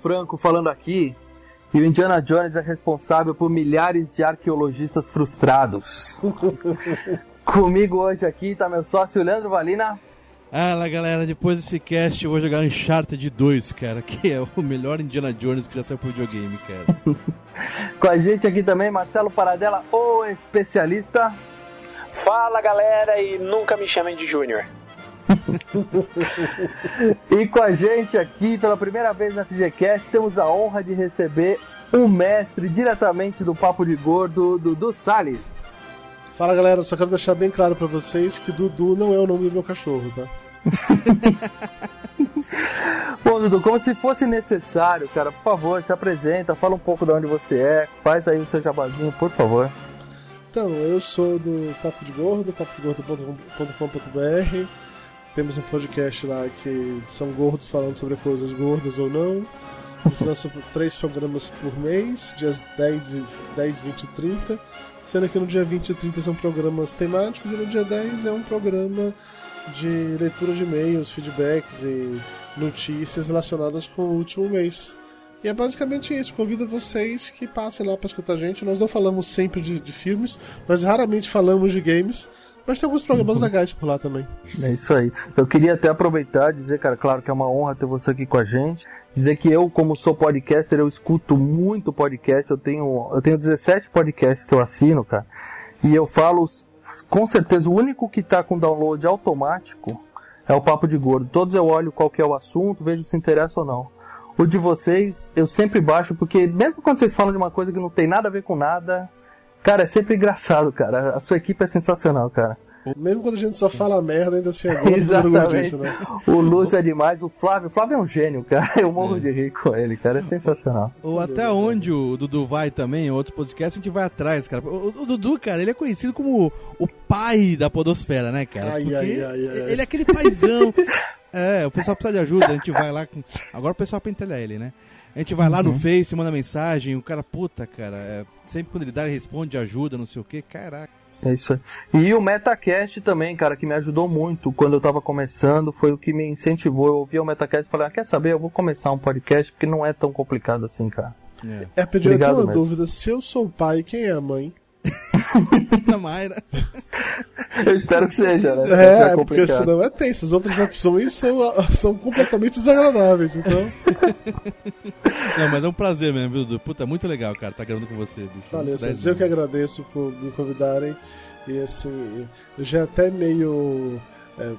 Franco falando aqui. E o Indiana Jones é responsável por milhares de arqueologistas frustrados. Comigo hoje aqui tá meu sócio Leandro Valina. Fala galera, depois desse cast eu vou jogar Uncharted 2, cara, que é o melhor Indiana Jones que já saiu pro videogame, cara. Com a gente aqui também Marcelo Paradela, o especialista. Fala galera e nunca me chamem de Júnior. E com a gente aqui pela primeira vez na FGCast temos a honra de receber o mestre diretamente do Papo de Gordo, Dudu Salles. Fala galera, só quero deixar bem claro pra vocês que Dudu não é o nome do meu cachorro, tá? Bom, Dudu, como se fosse necessário, cara, por favor, se apresenta, fala um pouco de onde você é, faz aí o seu jabazinho, por favor. Então, eu sou do Papo de Gordo, papodegordo.com.br. Temos um podcast lá que são gordos falando sobre coisas gordas ou não. A gente lança três programas por mês, dias 10, e- 10 20 e 30. Sendo que no dia 20 e 30 são programas temáticos e no dia 10 é um programa de leitura de e-mails, feedbacks e notícias relacionadas com o último mês. E é basicamente isso. Convido vocês que passem lá para escutar a gente. Nós não falamos sempre de, de filmes, nós raramente falamos de games, mas tem alguns programas legais por lá também. É isso aí. Eu queria até aproveitar e dizer, cara, claro que é uma honra ter você aqui com a gente. Dizer que eu, como sou podcaster, eu escuto muito podcast. Eu tenho, eu tenho 17 podcasts que eu assino, cara. E eu falo, com certeza, o único que tá com download automático é o Papo de Gordo. Todos eu olho qual que é o assunto, vejo se interessa ou não. O de vocês, eu sempre baixo, porque mesmo quando vocês falam de uma coisa que não tem nada a ver com nada, cara, é sempre engraçado, cara. A sua equipe é sensacional, cara. Mesmo quando a gente só fala merda, ainda assim é Exatamente. disso, né? O Lúcio é demais, o Flávio, o Flávio é um gênio, cara. Eu morro de rir com ele, cara. É sensacional. Ou até onde o Dudu vai também, em outros podcasts, a gente vai atrás, cara. O, o Dudu, cara, ele é conhecido como o pai da podosfera, né, cara? Ai, Porque ai, ai, ai. ele é aquele paizão. é, o pessoal precisa de ajuda, a gente vai lá com... Agora o pessoal pentelha ele, né? A gente vai lá no Face, manda mensagem, o cara, puta, cara, é, sempre quando ele dá, ele responde, ajuda, não sei o que, caraca. É isso aí. E o Metacast também, cara, que me ajudou muito quando eu tava começando, foi o que me incentivou. Eu ouvi o Metacast e falei, ah, quer saber? Eu vou começar um podcast porque não é tão complicado assim, cara. É. É, Pedro, eu tenho Obrigado uma mesmo. dúvida. Se eu sou o pai, quem é a mãe? Na Mayra. Eu espero que seja, né? É, é porque senão é tenso. As outras opções são, são completamente desagradáveis, então... Não, mas é um prazer mesmo, viu, Dudu? Puta, muito legal, cara, tá gravando com você, bicho. Valeu, eu que agradeço por me convidarem. E assim, eu já é até meio é,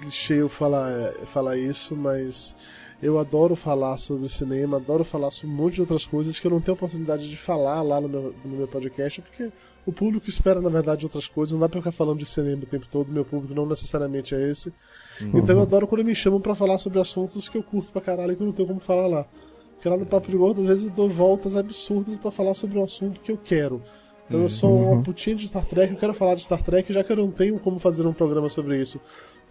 clichê eu falar, é, falar isso, mas eu adoro falar sobre cinema, adoro falar sobre um monte de outras coisas que eu não tenho oportunidade de falar lá no meu, no meu podcast, porque o público espera, na verdade, outras coisas. Não dá pra ficar falando de cinema o tempo todo, meu público não necessariamente é esse. Então eu adoro quando me chamam pra falar sobre assuntos que eu curto pra caralho e que eu não tenho como falar lá. Porque lá no Papo de Gordo, às vezes eu dou voltas absurdas pra falar sobre um assunto que eu quero. Então eu sou uma putinha de Star Trek, eu quero falar de Star Trek, já que eu não tenho como fazer um programa sobre isso.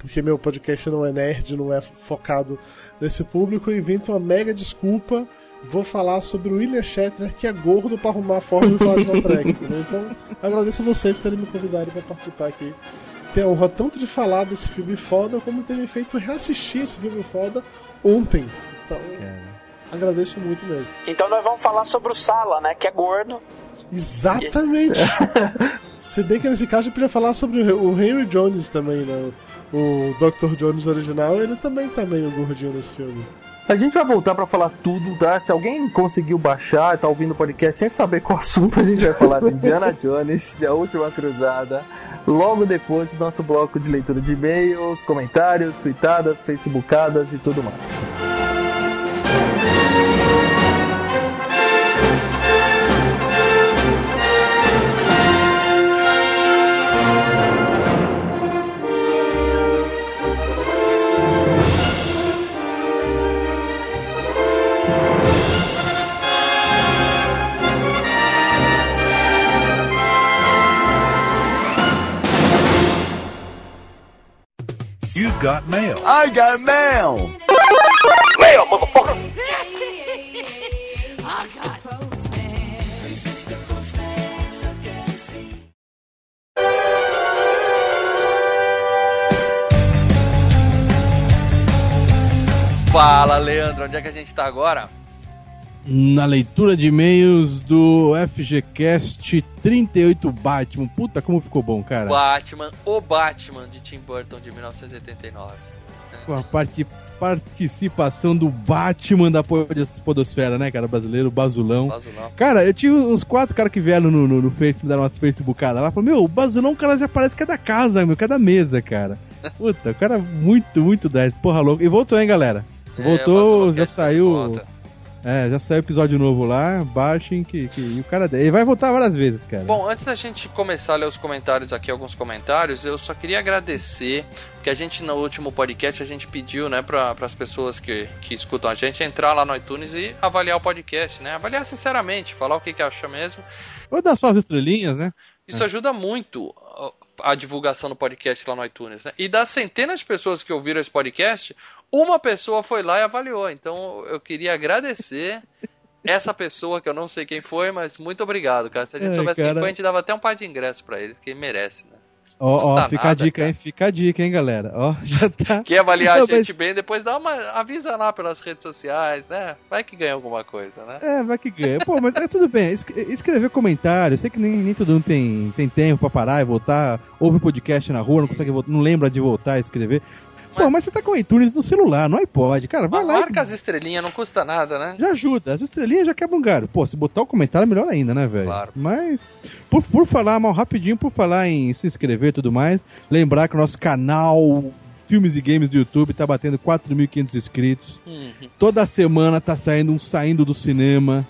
Porque meu podcast não é nerd, não é focado nesse público, eu invento uma mega desculpa. Vou falar sobre o William Shatner, que é gordo pra arrumar a forma de falar de Trek. entendeu? Então, agradeço a vocês por terem me convidado pra participar aqui. Tenho a honra tanto de falar desse filme foda, como ter me feito reassistir esse filme foda ontem. Então, agradeço muito mesmo. Então nós vamos falar sobre o Sala, né? Que é gordo. Exatamente! Se bem que nesse caso gente podia falar sobre o Henry Jones também, né? O Dr. Jones original, ele também tá meio gordinho nesse filme. A gente vai voltar para falar tudo, tá? Se alguém conseguiu baixar, tá ouvindo o podcast sem saber qual assunto, a gente vai falar de Indiana Jones, de A Última Cruzada, logo depois do nosso bloco de leitura de e-mails, comentários, tweetadas, facebookadas e tudo mais. Got mail. I got mail. Mail, motherfucker. Fala, Leandro, onde é que a gente tá agora? Na leitura de e-mails do FGCast 38 Batman. Puta, como ficou bom, cara. Batman, o Batman de Tim Burton de 1989. Com a parte, participação do Batman da Podosfera, né, cara? Brasileiro, Basulão. Basulão. Cara, eu tive uns quatro caras que vieram no, no, no Facebook, deram umas Facebookadas lá. Falaram, meu, o Basulão, o cara já parece que é da casa, meu, que é da mesa, cara. Puta, o cara muito, muito 10. Porra, louco. E voltou, hein, galera? É, Voltou, já tá saiu. É, já saiu episódio novo lá, baixem que, que e o cara ele vai voltar várias vezes, cara. Bom, antes da gente começar a ler os comentários aqui, alguns comentários, eu só queria agradecer que a gente no último podcast a gente pediu, né, para as pessoas que, que escutam a gente entrar lá no iTunes e avaliar o podcast, né? Avaliar sinceramente, falar o que que acha mesmo. Ou dar só as estrelinhas, né? Isso É. ajuda muito a divulgação do podcast lá no iTunes, né? E das centenas de pessoas que ouviram esse podcast, uma pessoa foi lá e avaliou. Então eu queria agradecer essa pessoa, que eu não sei quem foi, mas muito obrigado, cara. Se a gente É, soubesse cara. quem foi, a gente dava até um par de ingresso pra ele, que ele merece, né? Ó, fica a nada, dica, cara. hein? Fica a dica, hein, galera? Ó, já tá. Quer avaliar Não, a gente mas- bem, depois dá uma. avisa lá pelas redes sociais, né? Vai que ganha alguma coisa, né? É, vai que ganha. Pô, mas é tudo bem. Es- Escrever comentário. Eu sei que nem, nem todo mundo tem, tem tempo pra parar e voltar. Ouve o podcast na rua, não consegue voltar, não lembra de voltar a escrever. Pô, mas você tá com o iTunes no celular, não iPod. Cara, vai lá. Marca as estrelinhas, não custa nada, né? Já ajuda, as estrelinhas já quebram um galho. Pô, se botar o comentário, melhor ainda, né, velho? Claro. Mas, por, por falar mal rapidinho, por falar em se inscrever e tudo mais, lembrar que o nosso canal Filmes e Games do YouTube tá batendo 4.500 inscritos. Uhum. Toda semana tá saindo um saindo do cinema.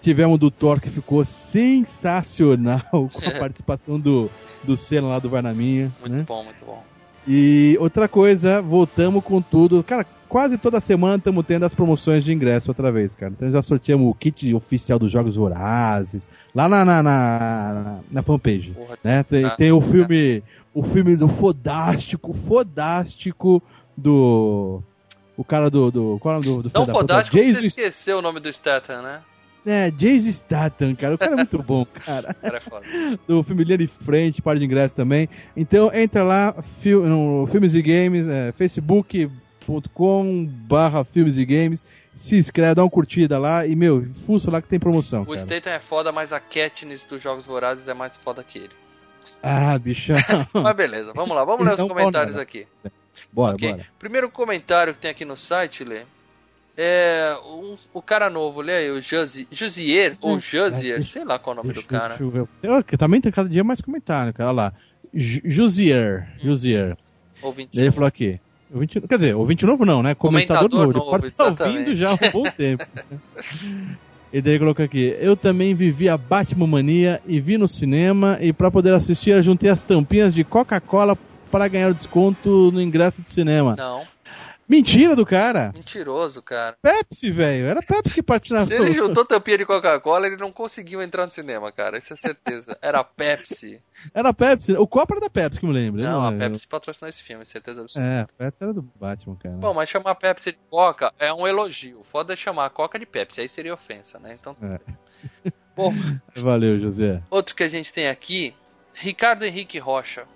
Tivemos do Thor que ficou sensacional com a participação do, do Senna lá do Vai na Minha. Muito né? bom, muito bom. E outra coisa, voltamos com tudo. Cara, quase toda semana estamos tendo as promoções de ingresso outra vez, cara. Então já sorteamos o kit oficial dos Jogos Vorazes, lá na, na, na, na fanpage. Porra, Né? Tem, Ah, tem o filme. O filme do Fodástico, Fodástico do. O cara do. do qual é o nome do, do puta? fodástico você esqueceu o nome do Statham, né? É, Jason Statham, cara. O cara é muito bom, cara. O cara é foda. do filme Linha de Frente, par de ingresso também. Então entra lá fil- no Filmes e Games, é, facebook.com barra Filmes e Games, se inscreve, dá uma curtida lá e, meu, fuça lá que tem promoção, O cara. Statham é foda, mas a Katniss dos Jogos Vorazes é mais foda que ele. Ah, bichão. Mas beleza, vamos lá, vamos ler os Então, comentários bora. aqui. bora, Ok. bora. Primeiro comentário que tem aqui no site, Lê, é um- o cara novo, lê aí, o Josi- Josier, ou Hum, Josier, sei lá qual é o nome do Deixa, cara. deixa eu. Eu, que também tem cada dia mais comentário, cara. Olha lá. Josier. Josier. Ouvinte. Ele falou aqui. Ouvinte, quer dizer, ouvinte novo não, né? Comentador, Comentador novo. Novo, pode estar ouvindo já há um bom tempo. e daí ele colocou aqui. Eu também vivi a Batman Mania e vi no cinema. E pra poder assistir, eu juntei as tampinhas de Coca-Cola para ganhar o desconto no ingresso do cinema. Não, Mentira do cara! mentiroso, cara. Pepsi, velho! Era Pepsi que patinava. Se ele juntou tampinha de Coca-Cola, ele não conseguiu entrar no cinema, cara. Isso é certeza. Era Pepsi. Era Pepsi. O copo era da Pepsi, que eu me lembro. Não, a é- Pepsi patrocinou esse filme, certeza absoluta. É, a Pepsi era do Batman, cara. Bom, mas chamar Pepsi de Coca é um elogio. Foda é chamar a Coca de Pepsi, aí seria ofensa, né? Então. É. Bom, Valeu, José. outro que a gente tem aqui, Ricardo Henrique Rocha.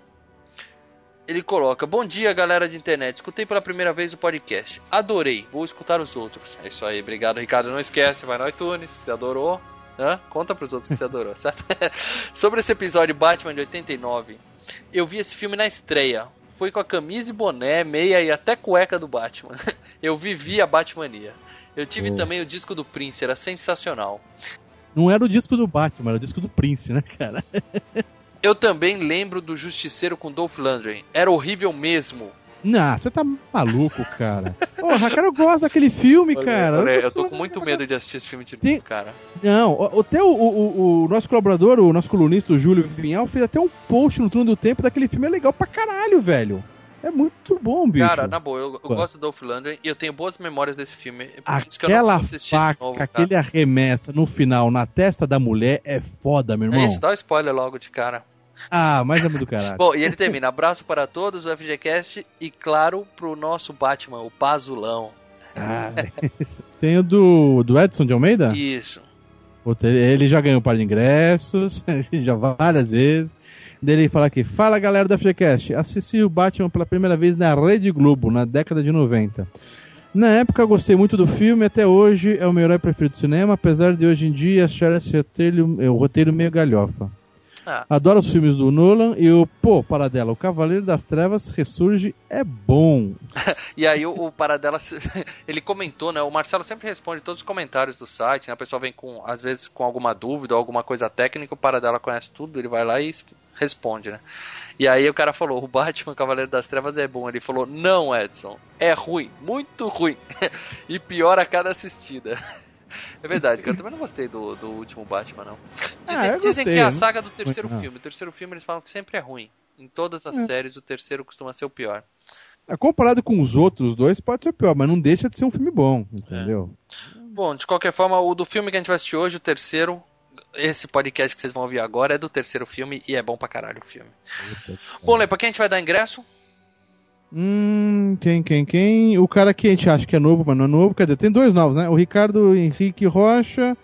Ele coloca: Bom dia, galera de internet. Escutei pela primeira vez o podcast. Adorei. Vou escutar os outros. É isso aí. Obrigado, Ricardo. Não esquece, vai no iTunes. Se adorou. Hã? Conta pros outros que você adorou, certo? Sobre esse episódio Batman de 89, eu vi esse filme na estreia. foi com a camisa e boné, meia e até cueca do Batman. Eu vivi a Batmania. Eu tive Oh. também o disco do Prince, era sensacional. Não era o disco do Batman, era o disco do Prince, né, cara? Eu também lembro do Justiceiro com Dolph Lundgren. Era horrível mesmo. Não, você tá maluco, cara. Porra, cara, eu gosto daquele filme, cara. Olha, eu tô com muito medo de assistir esse filme de Tem- novo, cara. Não, o- até o, o, o nosso colaborador, o nosso colunista, o Júlio Vinhal, fez até um post no Turno do Tempo daquele filme. É legal pra caralho, velho. É muito bom, bicho. Cara, na boa, eu, eu gosto do Dolph Lundgren e eu tenho boas memórias desse filme. Por isso que eu não Aquela de faca novo, que cara. ele arremessa no final na testa da mulher é foda, meu É irmão. isso, dá o spoiler logo de cara. Ah, é muito do caralho. Bom, e ele termina. Abraço para todos, o FGCast, e claro, pro nosso Batman, o Pazulão. Ah, Tem o do, do Edson de Almeida? Isso. Ele- já ganhou um par de ingressos, já várias vezes. Dele fala aqui, fala galera da FGCast, assisti o Batman pela primeira vez na Rede Globo, na década de 90. Na época eu gostei muito do filme, até hoje é o meu herói preferido do cinema, apesar de hoje em dia achar esse roteiro, o roteiro meio galhofa. Ah. Adoro os filmes do Nolan e o, pô, paradela, o Cavaleiro das Trevas ressurge é bom. E aí o, o Paradela, ele comentou, né? O Marcelo sempre responde todos os comentários do site, né? A pessoa vem com, às vezes, com alguma dúvida ou alguma coisa técnica, o Paradela conhece tudo, ele vai lá e es- responde, né? E aí o cara falou, o Batman Cavaleiro das Trevas é bom. Ele falou, não, Edson, é ruim, muito ruim. e pior a cada assistida. É verdade, cara. Eu também não gostei do, do último Batman, não. Dizem, Ah, dizem gostei, que é a saga do terceiro não. filme. O terceiro filme eles falam que sempre é ruim. Em todas as É. séries, o terceiro costuma ser o pior. É, Comparado com os outros dois, pode ser pior, mas não deixa de ser um filme bom, entendeu? Bom, de qualquer forma, o do filme que a gente vai assistir hoje, o terceiro, esse podcast que vocês vão ouvir agora é do terceiro filme e é bom pra caralho o filme. Bom, Lê, pra quem a gente vai dar ingresso? Hum, quem, quem, quem? O cara que a gente acha que é novo, mas não é novo. Cadê? Tem dois novos, né? O Ricardo Henrique Rocha,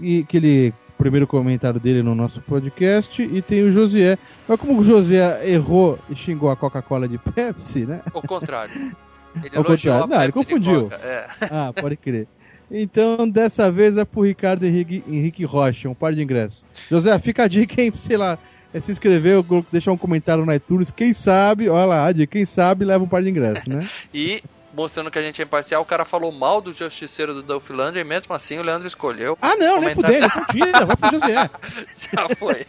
e aquele primeiro comentário dele no nosso podcast, e tem o Josié. Mas como o Josié errou e xingou a Coca-Cola de Pepsi, né? Ao contrário. Ele Ao contrário. Não, ele confundiu. É. Ah, pode crer. Então, dessa vez é pro Ricardo Henrique, Henrique Rocha, um par de ingressos. José, fica a dica, hein? Sei lá, é se inscrever, deixar um comentário no iTunes. Quem sabe, olha lá, a dica, quem sabe leva um par de ingressos, né? E, mostrando que a gente é imparcial, o cara falou mal do Justiceiro do Dolph Lundgren, e mesmo assim o Leandro escolheu. Ah, não, nem Comentário- fudendo, então tira, vai pro José. Já foi.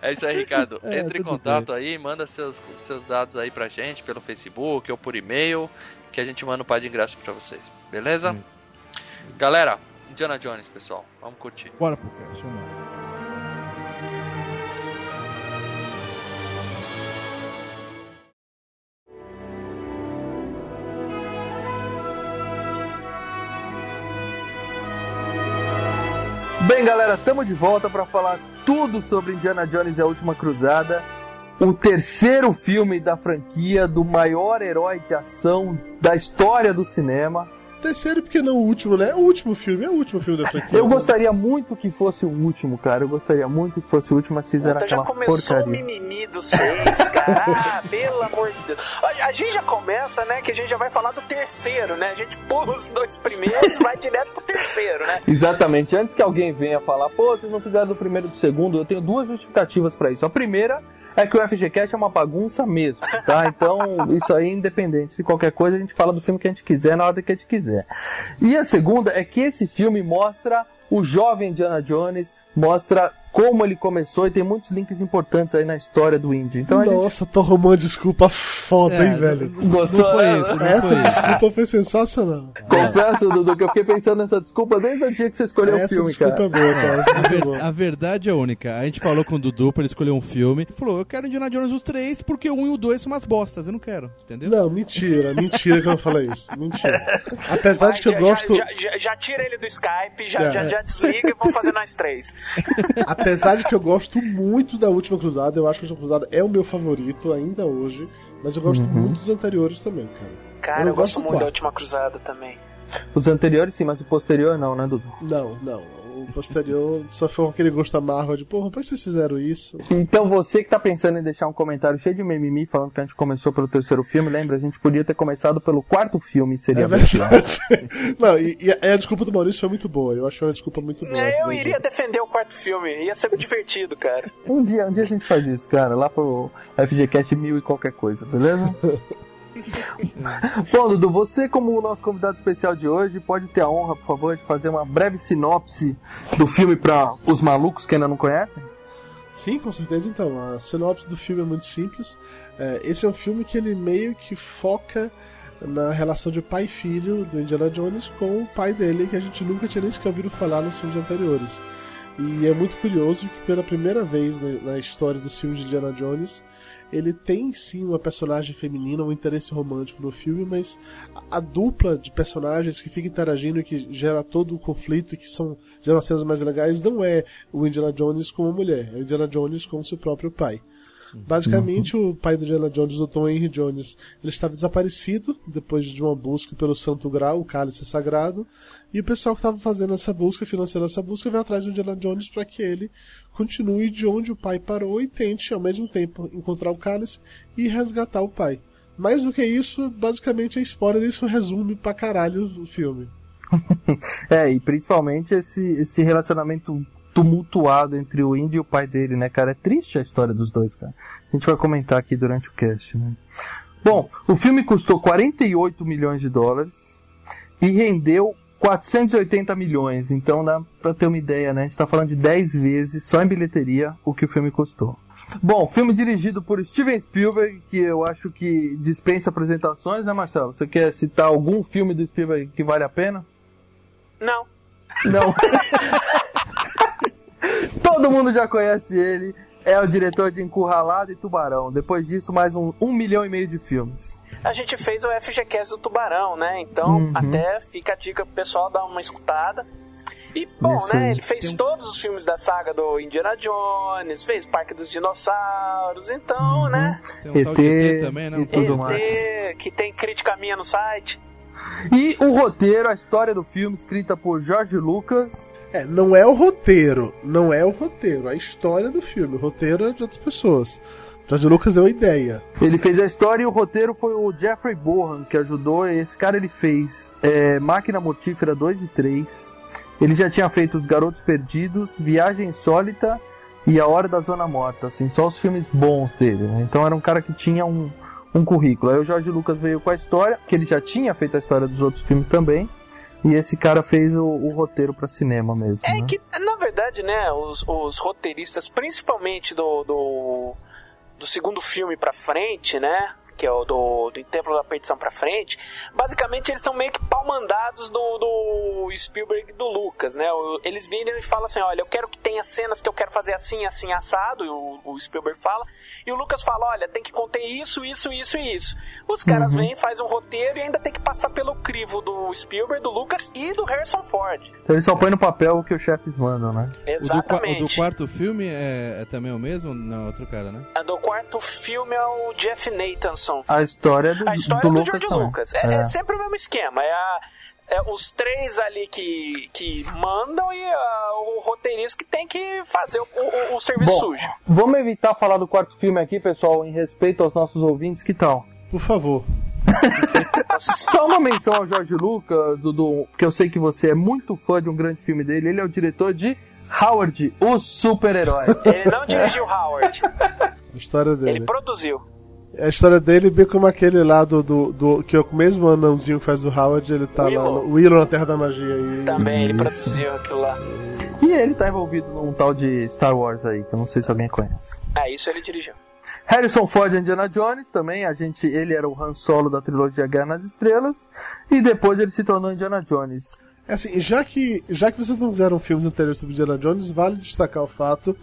É isso aí, Ricardo. É, Entre em contato aí, manda seus, seus dados aí pra gente pelo Facebook ou por e-mail, que a gente manda um par de ingressos pra vocês. Beleza? Galera, Indiana Jones, pessoal. Vamos curtir. Bora pro cast, vamos lá. Bem, galera, estamos de volta para falar tudo sobre Indiana Jones e a Última Cruzada. O terceiro filme da franquia do maior herói de ação da história do cinema. Terceiro, porque não o último, né? O último filme, é o último filme da franquia. Eu gostaria muito que fosse o último, cara. Eu gostaria muito que fosse o último, mas fizeram Puta, já aquela começou o porcaria. mimimi dos seis, cara. Ah, pelo amor de Deus. A, a gente já começa, né? Que a gente já vai falar do terceiro, né? A gente pula os dois primeiros vai direto pro terceiro, né? Exatamente. Antes que alguém venha falar, pô, vocês não fizeram do primeiro e do segundo, eu tenho duas justificativas pra isso. A primeira é que o FGCast é uma bagunça mesmo, tá? Então, isso aí, independente de qualquer coisa, a gente fala do filme que a gente quiser na hora que a gente quiser. E a segunda é que esse filme mostra o jovem Indiana Jones, mostra como ele começou e tem muitos links importantes aí na história do índio. Então a gente Nossa, tô arrumando desculpa foda, É, hein, velho? gostou. Não foi isso, não Essa foi isso. desculpa foi sensacional. Confesso, Dudu, que eu fiquei pensando nessa desculpa desde o dia que você escolheu o Essa filme, desculpa cara. é boa, cara. Essa A, é ver- boa. a verdade é única. A gente falou com o Dudu pra ele escolher um filme. Ele falou, eu quero Indiana Jones os três, porque o um e o dois são umas bostas. Eu não quero, entendeu? Não, mentira, mentira que eu não falei isso. Mentira. Apesar de que eu já, gosto. já, já, já tira ele do Skype, já, É. já, já desliga e vamos fazer nós três. Apesar de que eu gosto muito da Última Cruzada, eu acho que a Última Cruzada é o meu favorito ainda hoje, mas eu gosto Uhum. muito dos anteriores também, cara. Cara, Eu eu, gosto gosto muito da. Última Cruzada também. Os anteriores sim, mas o posterior não, né, Dudu? Não, não. Posterior só foi com aquele gosto amargo de, porra, por que vocês fizeram isso? Então você que tá pensando em deixar um comentário cheio de mimimi falando que a gente começou pelo terceiro filme, lembra? A gente podia ter começado pelo quarto filme, seria É verdade. Não, e, e a, a desculpa do Maurício foi muito boa. Eu achei uma desculpa muito boa. É, Eu iria defender o quarto filme, ia ser divertido, cara. Um dia, um dia a gente faz isso, cara, lá pro FGCast mil e qualquer coisa, beleza? Bom, Dudu, você como o nosso convidado especial de hoje, pode ter a honra, por favor, de fazer uma breve sinopse do filme para os malucos que ainda não conhecem? Sim, com certeza. Então, a sinopse do filme é muito simples. É, esse é um filme que ele meio que foca na relação de pai e filho do Indiana Jones com o pai dele, que a gente nunca tinha nem sequer ouvido falar nos filmes anteriores. E é muito curioso que pela primeira vez na, história dos filmes de Indiana Jones, ele tem sim uma personagem feminina, um interesse romântico no filme, mas a, a dupla de personagens que fica interagindo e que gera todo o conflito, e que são geram as cenas mais legais, não é o Indiana Jones com a mulher, é o Indiana Jones com seu próprio pai. Basicamente, o pai do Indiana Jones, o Tom Henry Jones, ele estava desaparecido depois de uma busca pelo Santo Grau, o cálice sagrado, e o pessoal que estava fazendo essa busca, financiando essa busca, veio atrás do Indiana Jones para que ele continue de onde o pai parou e tente, ao mesmo tempo, encontrar o cálice e resgatar o pai. Mais do que isso, basicamente a spoiler, isso resume pra caralho o filme. É, e principalmente esse, esse relacionamento tumultuado entre o Indy e o pai dele, né, cara? É triste a história dos dois, cara. A gente vai comentar aqui durante o cast, né? Bom, o filme custou 48 milhões de dólares e rendeu 480 milhões. Então dá pra ter uma ideia, né? A gente tá falando de 10 vezes só em bilheteria o que o filme custou. Bom, filme dirigido por Steven Spielberg, que eu acho que dispensa apresentações, né, Marcelo? Você quer citar algum filme do Spielberg que vale a pena? Não. Não. Todo mundo já conhece ele. É o diretor de Encurralado e Tubarão. Depois disso, mais um, um milhão e meio de filmes. A gente fez o FGCast do Tubarão, né? Então, Uhum. até fica a dica pro pessoal dar uma escutada. E, bom, Isso né? aí. Ele fez todos os filmes da saga do Indiana Jones, fez Parque dos Dinossauros, então, né? Tem um tal de ET ET também, não? e tudo ET, mais. que tem crítica minha no site. E o roteiro, a história do filme, escrita por George Lucas. É, não é o roteiro, não é o roteiro, a história do filme. O roteiro é de outras pessoas. George Lucas deu a ideia. Ele fez a história e o roteiro foi o Jeffrey Bohan que ajudou. Esse cara ele fez é, Máquina Mortífera 2 e 3. Ele já tinha feito Os Garotos Perdidos, Viagem Insólita e A Hora da Zona Morta. Assim, só os filmes bons dele. né? Então era um cara que tinha um, um currículo. Aí o George Lucas veio com a história, que ele já tinha feito a história dos outros filmes também. E esse cara fez o, o roteiro pra cinema mesmo. É né? que, na verdade, né, os, os roteiristas, principalmente do, do, do segundo filme pra frente, né, que é o do, do Templo da Perdição pra frente, basicamente eles são meio que pau-mandados do, do Spielberg e do Lucas, né, O- eles viram e falam assim, olha, eu quero que tenha cenas que eu quero fazer assim, assim, assado, e o, o Spielberg fala, e o Lucas fala, olha, tem que conter isso, isso, isso e isso. Os caras Uhum. vêm, fazem um roteiro e ainda tem que passar pelo crivo do Spielberg, do Lucas e do Harrison Ford. Então ele só põe no papel o que os chefes mandam, né? O do, Exatamente. o do quarto filme é, é também o mesmo? Não, outro cara, né? A do quarto filme é o Jeff A história do, A história do do, Lucas George também. Lucas. É, é sempre o mesmo esquema. É, a- é os três ali que, que mandam e ah, o roteirista que tem que fazer o, o- o serviço Bom, sujo. vamos evitar falar do quarto filme aqui, pessoal, em respeito aos nossos ouvintes, que tal? Por favor. Só uma menção ao Jorge Lucas, Dudu, porque eu sei que você é muito fã de um grande filme dele. Ele é o diretor de Howard, o super-herói. Ele não dirigiu Howard, A história dele. ele produziu. A história dele, bem como aquele lá do, do, do- que é o mesmo anãozinho que faz o Howard, ele tá lá Willow. no Willow na Terra da Magia. E... Também, ele produziu aquilo lá. e ele tá envolvido num tal de Star Wars aí, que eu não sei se alguém conhece. É, isso ele dirigiu. Harrison Ford e Indiana Jones também, a gente, ele era o Han Solo da trilogia Guerra nas Estrelas, e depois ele se tornou Indiana Jones. É assim, já que, já que vocês não fizeram filmes anteriores sobre Indiana Jones, vale destacar o fato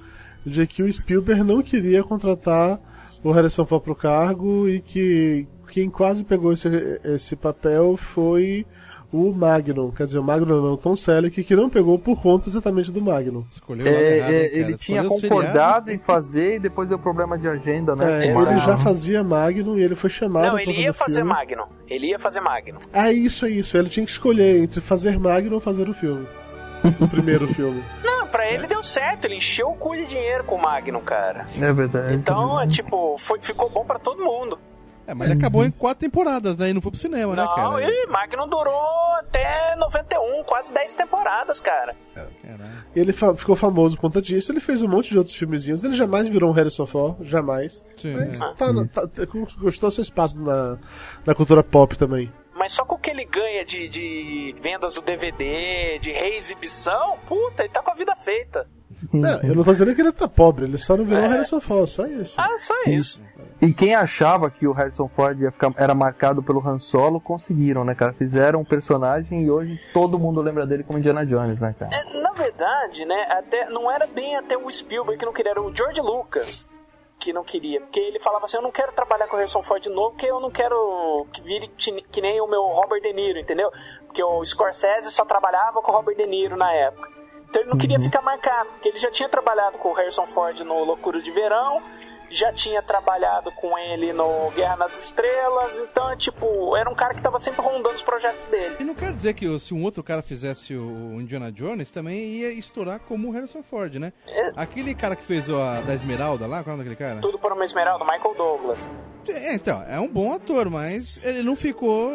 de que o Spielberg não queria contratar o Harrison Ford pro cargo e que quem quase pegou esse, esse papel foi o Magnum. Quer dizer, o Magnum não, o Tom Selleck, que não pegou por conta exatamente do Magnum. Escolheu É, errado, é, hein, cara? ele tinha Escolheu concordado seriados. em fazer e depois deu problema de agenda, né? É, ele já fazia Magnum e ele foi chamado Não, ele fazer ia fazer filme. Magnum. Ele ia fazer Magnum. Ah, isso é isso. Ele tinha que escolher entre fazer Magnum ou fazer o filme. No primeiro filme. Não, pra ele deu certo, ele encheu o cu de dinheiro com o Magnum, cara. É verdade. Então, é, tipo, foi, ficou bom pra todo mundo. É, mas ele acabou em quatro temporadas, né? E não foi pro cinema, né, Não, cara? e Magnum durou até 91, quase 10 temporadas, cara. Caralho. E ele fa- ficou famoso por conta disso. Ele fez um monte de outros filmezinhos. Ele jamais virou um Harrison Ford, jamais. Sim, Mas é. tá, tá, tá- gostou seu espaço na, na cultura pop também. Mas só com o que ele ganha de, de vendas do DVD, de reexibição, puta, ele tá com a vida feita. É, eu não tô dizendo que ele tá pobre, ele só não virou É. um Harrison Ford, só isso. Ah, só isso. E quem achava que o Harrison Ford ia ficar, era marcado pelo Han Solo, conseguiram, né, cara? Fizeram um personagem e hoje todo mundo lembra dele como Indiana Jones, né, cara? É, Na verdade, né, até, não era bem até o Spielberg que não queria, era o George Lucas que não queria. Porque ele falava assim, eu não quero trabalhar com o Harrison Ford de novo, porque eu não quero que vire que, nem o meu Robert De Niro, entendeu? Porque o Scorsese só trabalhava com o Robert De Niro na época. Então ele não queria ficar marcado, porque ele já tinha trabalhado com o Harrison Ford no Loucuras de Verão, já tinha trabalhado com ele no Guerra nas Estrelas, então, tipo, era um cara que tava sempre rondando os projetos dele. E não quer dizer que se um outro cara fizesse o Indiana Jones, também ia estourar como o Harrison Ford, né? É. Aquele cara que fez o a da Esmeralda lá, qual é o nome daquele cara? Tudo por uma esmeralda, Michael Douglas. É, então, é um bom ator, mas ele não ficou.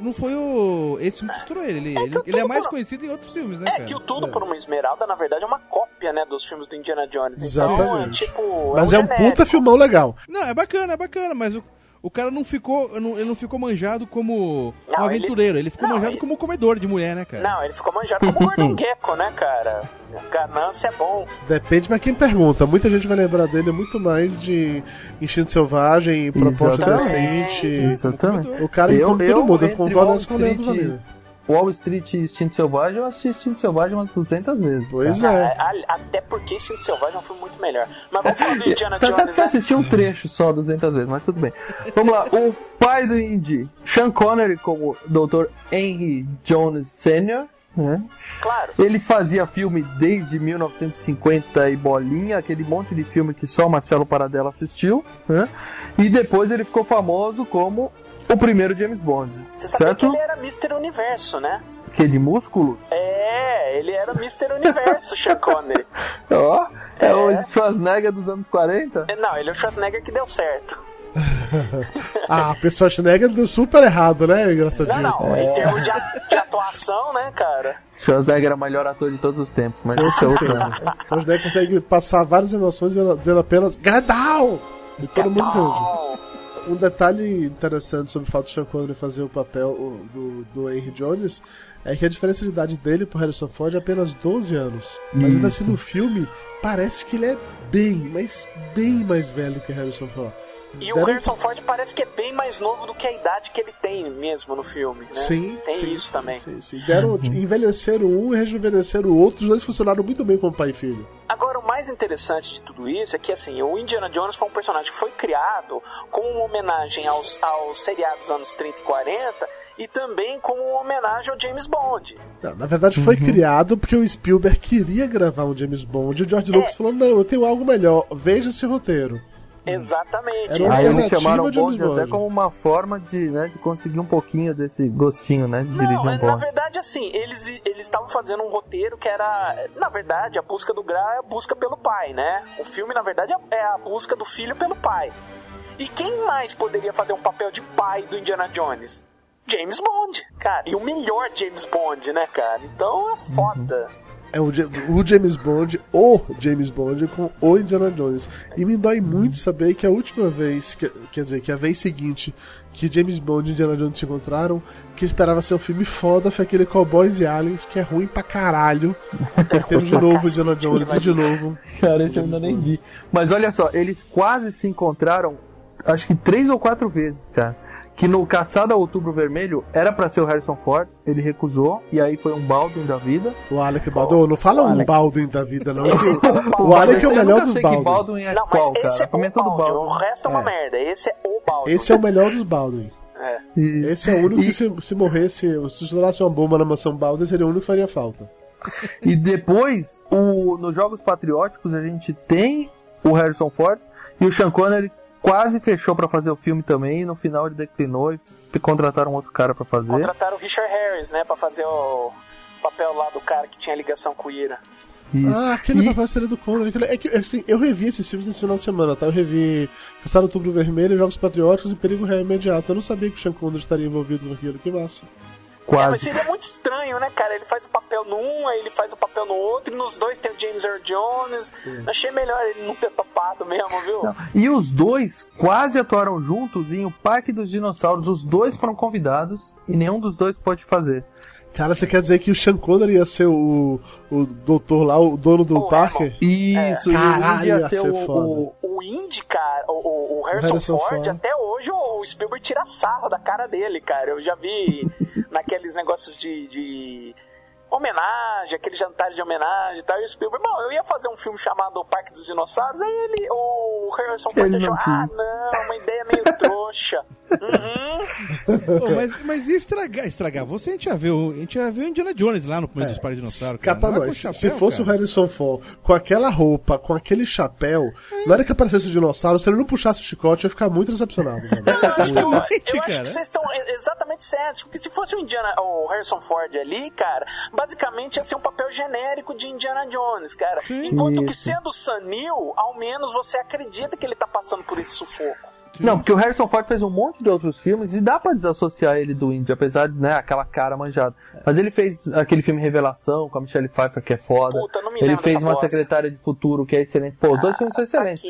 Não foi o. Esse que estourou ele. Ele, É ele, ele é mais por- conhecido em outros filmes, né, É cara? que o Tudo por uma Esmeralda, na verdade, é uma cópia, né, dos filmes do Indiana Jones. Então, Exatamente. é tipo. Mas é um genérico. puta filmão legal. Não, é bacana, é bacana, mas o, o cara não ficou. não- ele não ficou manjado como Não, um aventureiro, ele, ficou não, manjado ele- como comedor de mulher, né, cara? Não, ele ficou manjado como Gordon Gecko, né, cara? Ganância é bom. Depende pra quem pergunta. Muita gente vai lembrar dele muito mais de Instinto Selvagem, Proposta Exatamente. Decente. Exatamente. O cara Eu- encontra eu, todo mundo. Eu concordo com o Leandro. Wall Street e Instinto Selvagem, eu assisti Instinto Selvagem umas 200 vezes. Pois cara. é. Ah, a- Até porque Instinto Selvagem é um filme muito melhor. Mas vamos falar do Indiana Tá Jones, você né? assistiu um trecho só 200 vezes, mas tudo bem. Vamos lá, o pai do Indy, Sean Connery como Dr. Henry Jones Sr., né? Claro. Ele fazia filme desde 1950 e bolinha, aquele monte de filme que só o Marcelo Paradela assistiu, né? E depois ele ficou famoso como o primeiro James Bond. Você sabia certo? que ele era Mr. Universo, né? Que de músculos? É, ele era Mr. Universo, Sean Connery. Ó, é, É. o Schwarzenegger dos anos 40? É, Não, ele é o Schwarzenegger que deu certo. Ah, a pessoa Schwarzenegger deu super errado, né? Não, Engraçadinho. não, em termos de, atuação, né, cara? Schwarzenegger era o melhor ator de todos os tempos, mas isso é outro ano. Schwarzenegger consegue passar várias emoções dizendo apenas down! E todo mundo entende. Um detalhe interessante sobre o fato de Sean Connery fazer o papel do, do Henry Jones é que a diferença de idade dele pro Harrison Ford é apenas 12 anos. Mas ainda assim no filme parece que ele é bem, mas bem mais velho que Harrison Ford. E o Harrison Ford parece que é bem mais novo do que a idade que ele tem mesmo no filme, né? Sim, Tem sim, isso também. Sim, sim. Deram, envelheceram um e rejuvenesceram o outro, os dois funcionaram muito bem como pai e filho. Agora, o mais interessante de tudo isso é que, assim, o Indiana Jones foi um personagem que foi criado como uma homenagem aos, aos seriados dos anos 30 e 40 e também como uma homenagem ao James Bond. Não, na verdade foi criado porque o Spielberg queria gravar um James Bond e o George Lucas falou, não, eu tenho algo melhor, veja esse roteiro. Exatamente. Era Aí eles alternativa chamaram Bond até como uma forma de, né, de conseguir um pouquinho desse gostinho, né, de Não, dirigir um é, na verdade, assim, eles eles estavam fazendo um roteiro que era. Na verdade, a busca do Gra é a busca pelo pai, né? O filme, na verdade, é- é a busca do filho pelo pai. E quem mais poderia fazer um papel de pai do Indiana Jones? James Bond, cara. E o melhor James Bond, né, cara? Então é foda. É o, o James Bond, o James Bond com o Indiana Jones. E me dói muito saber que a última vez, que- quer dizer, que a vez seguinte que James Bond e Indiana Jones se encontraram, que esperava ser um filme foda, foi aquele Cowboys e Aliens, que é ruim pra caralho. Tendo de novo Indiana Jones e de novo. Cara, esse eu ainda nem vi. Mas olha só, eles quase se encontraram, acho que três ou quatro vezes, cara. Que no Caçada ao Outubro Vermelho era pra ser o Harrison Ford, ele recusou, e aí foi um Baldwin da vida. O Alec Baldwin, não fala um Baldwin da vida, não. Esse é que- o Alec é o melhor dos Baldwin. Baldwin é Não, mas qual, esse cara. é mim é o tudo Baldwin. O Baldwin. resto é uma É. merda. Esse é o Baldwin. Esse é o melhor dos Baldwin. É. E- Esse é o único E- que se, se morresse, se estourasse uma bomba na mansão Baldwin, seria o único que faria falta. E depois, o, nos Jogos Patrióticos, a gente tem o Harrison Ford e o Sean Connery quase fechou pra fazer o filme também, e no final ele declinou e contrataram outro cara pra fazer. Contrataram o Richard Harris, né, pra fazer o, papel lá do cara que tinha ligação com o Ira. Isso. Ah, aquele E- papel seria do Connery. aquele- É que, assim, eu revi esses filmes esse final de semana, tá? Eu revi Caçado Outubro Vermelho, Jogos Patrióticos e Perigo Real Imediato. Eu não sabia que o Sean Connery estaria envolvido naquilo. Que massa. É, mas Quase. seria muito estranho, né, cara? Ele faz o papel num, aí ele faz o papel no outro, e nos dois tem o James Earl Jones. Achei melhor ele não ter topado mesmo, viu? Não. E os dois quase atuaram juntos em O Parque dos Dinossauros. Os dois foram convidados e nenhum dos dois pode fazer. Cara, você quer dizer que o Sean Connery ia ser o, o doutor lá, o dono do O parque? Isso, e o Caralho, Indy ia ia ser ser o, foda. o- O Indy, cara, o, o- o Harrison, Harrison Ford, Ford. até hoje o Spielberg tira sarro da cara dele, cara. Eu já vi naqueles negócios de, de homenagem, aqueles jantares de homenagem e tal. E o Spielberg, bom, eu ia fazer um filme chamado O Parque dos Dinossauros, aí ele, o Harrison Ford achou, ah, não, uma ideia meio trouxa. Uhum. Pô, mas, mas ia estragar, estragar. Você a gente já viu, a gente já viu Indiana Jones lá no meio dos parques de dinossauro. cara. Capa nós. chapéu, Se fosse cara. o Harrison Ford com aquela roupa, com aquele chapéu, na hora que aparecesse o dinossauro, se ele não puxasse o chicote, ia ficar muito decepcionado. velho. Exatamente, Eu acho cara. que vocês estão exatamente certos, porque se fosse o Indiana, o Harrison Ford ali, cara, basicamente ia ser um papel genérico de Indiana Jones, cara. Enquanto que Isso. sendo o Sam Neill, ao menos você acredita que ele tá passando por esse sufoco. Não, porque o Harrison Ford fez um monte de outros filmes e dá pra desassociar ele do Indy, apesar de, né, aquela cara manjada. Mas ele fez aquele filme Revelação com a Michelle Pfeiffer, que é foda. Puta, não me ele fez uma bosta. secretária de futuro, que é excelente. Pô, os dois filmes são excelentes.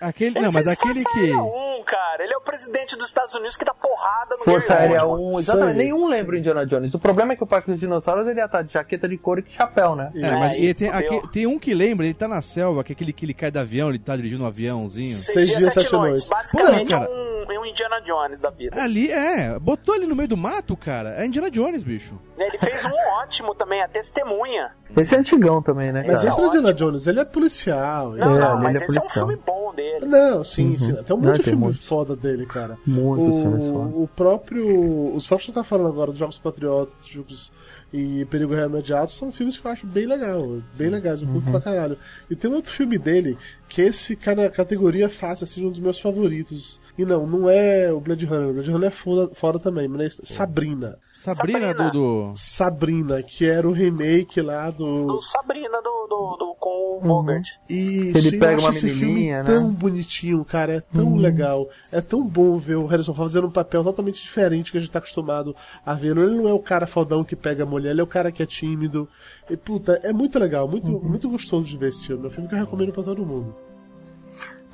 Aquele, Ele não, mas aquele que. Aérea 1, cara. Ele é o presidente dos Estados Unidos que dá porrada no Força Gary Aérea Oldman. 1, exatamente. Nenhum lembra o Indiana Jones. O problema é que o Parque dos Dinossauros ele ia estar de jaqueta de couro e chapéu, né? É, mas É, ele tem, aquele- tem um que lembra, ele tá na selva, que é aquele que ele cai do avião, ele tá dirigindo um aviãozinho. Seis, dias, sete, noites. Basicamente Porra, é, um, é um Indiana Jones da vida. Ali, é, botou ele no meio do mato, cara. É Indiana Jones, bicho. Ele fez um ótimo também, a testemunha. Esse é antigão também, né, Mas cara? esse não é Indiana Jones, ele é policial. Não, É, não, ele mas é esse é um policial. filme bom dele. Não, sim, sim. Tem um Não, monte de tem filme muito. foda dele, cara. Muitos filmes foda. o, o próprio. Os próprios que você tá falando agora, dos Jogos Patrióticos e Perigo Real Imediato, são filmes que eu acho bem legal. Bem legais, eu curto pra caralho. E tem um outro filme dele, que esse cara, categoria fácil, assim, um dos meus favoritos. E não, não é o Blade Runner. O Blade Runner é foda, foda também, mas é Sabrina. Sabrina, Sabrina. do. do... Sabrina, que era o remake lá do. Do Sabrina do, do, do- com o Bogart. Isso, Ele pega eu acho uma esse menininha, filme né? tão bonitinho, cara, é tão legal, é tão bom ver o Harrison Ford fazendo um papel totalmente diferente que a gente tá acostumado a ver. Ele não é o cara fodão que pega a mulher, ele é o cara que é tímido. E puta, é muito legal, muito, muito gostoso de ver esse filme. É um filme que eu recomendo pra todo mundo.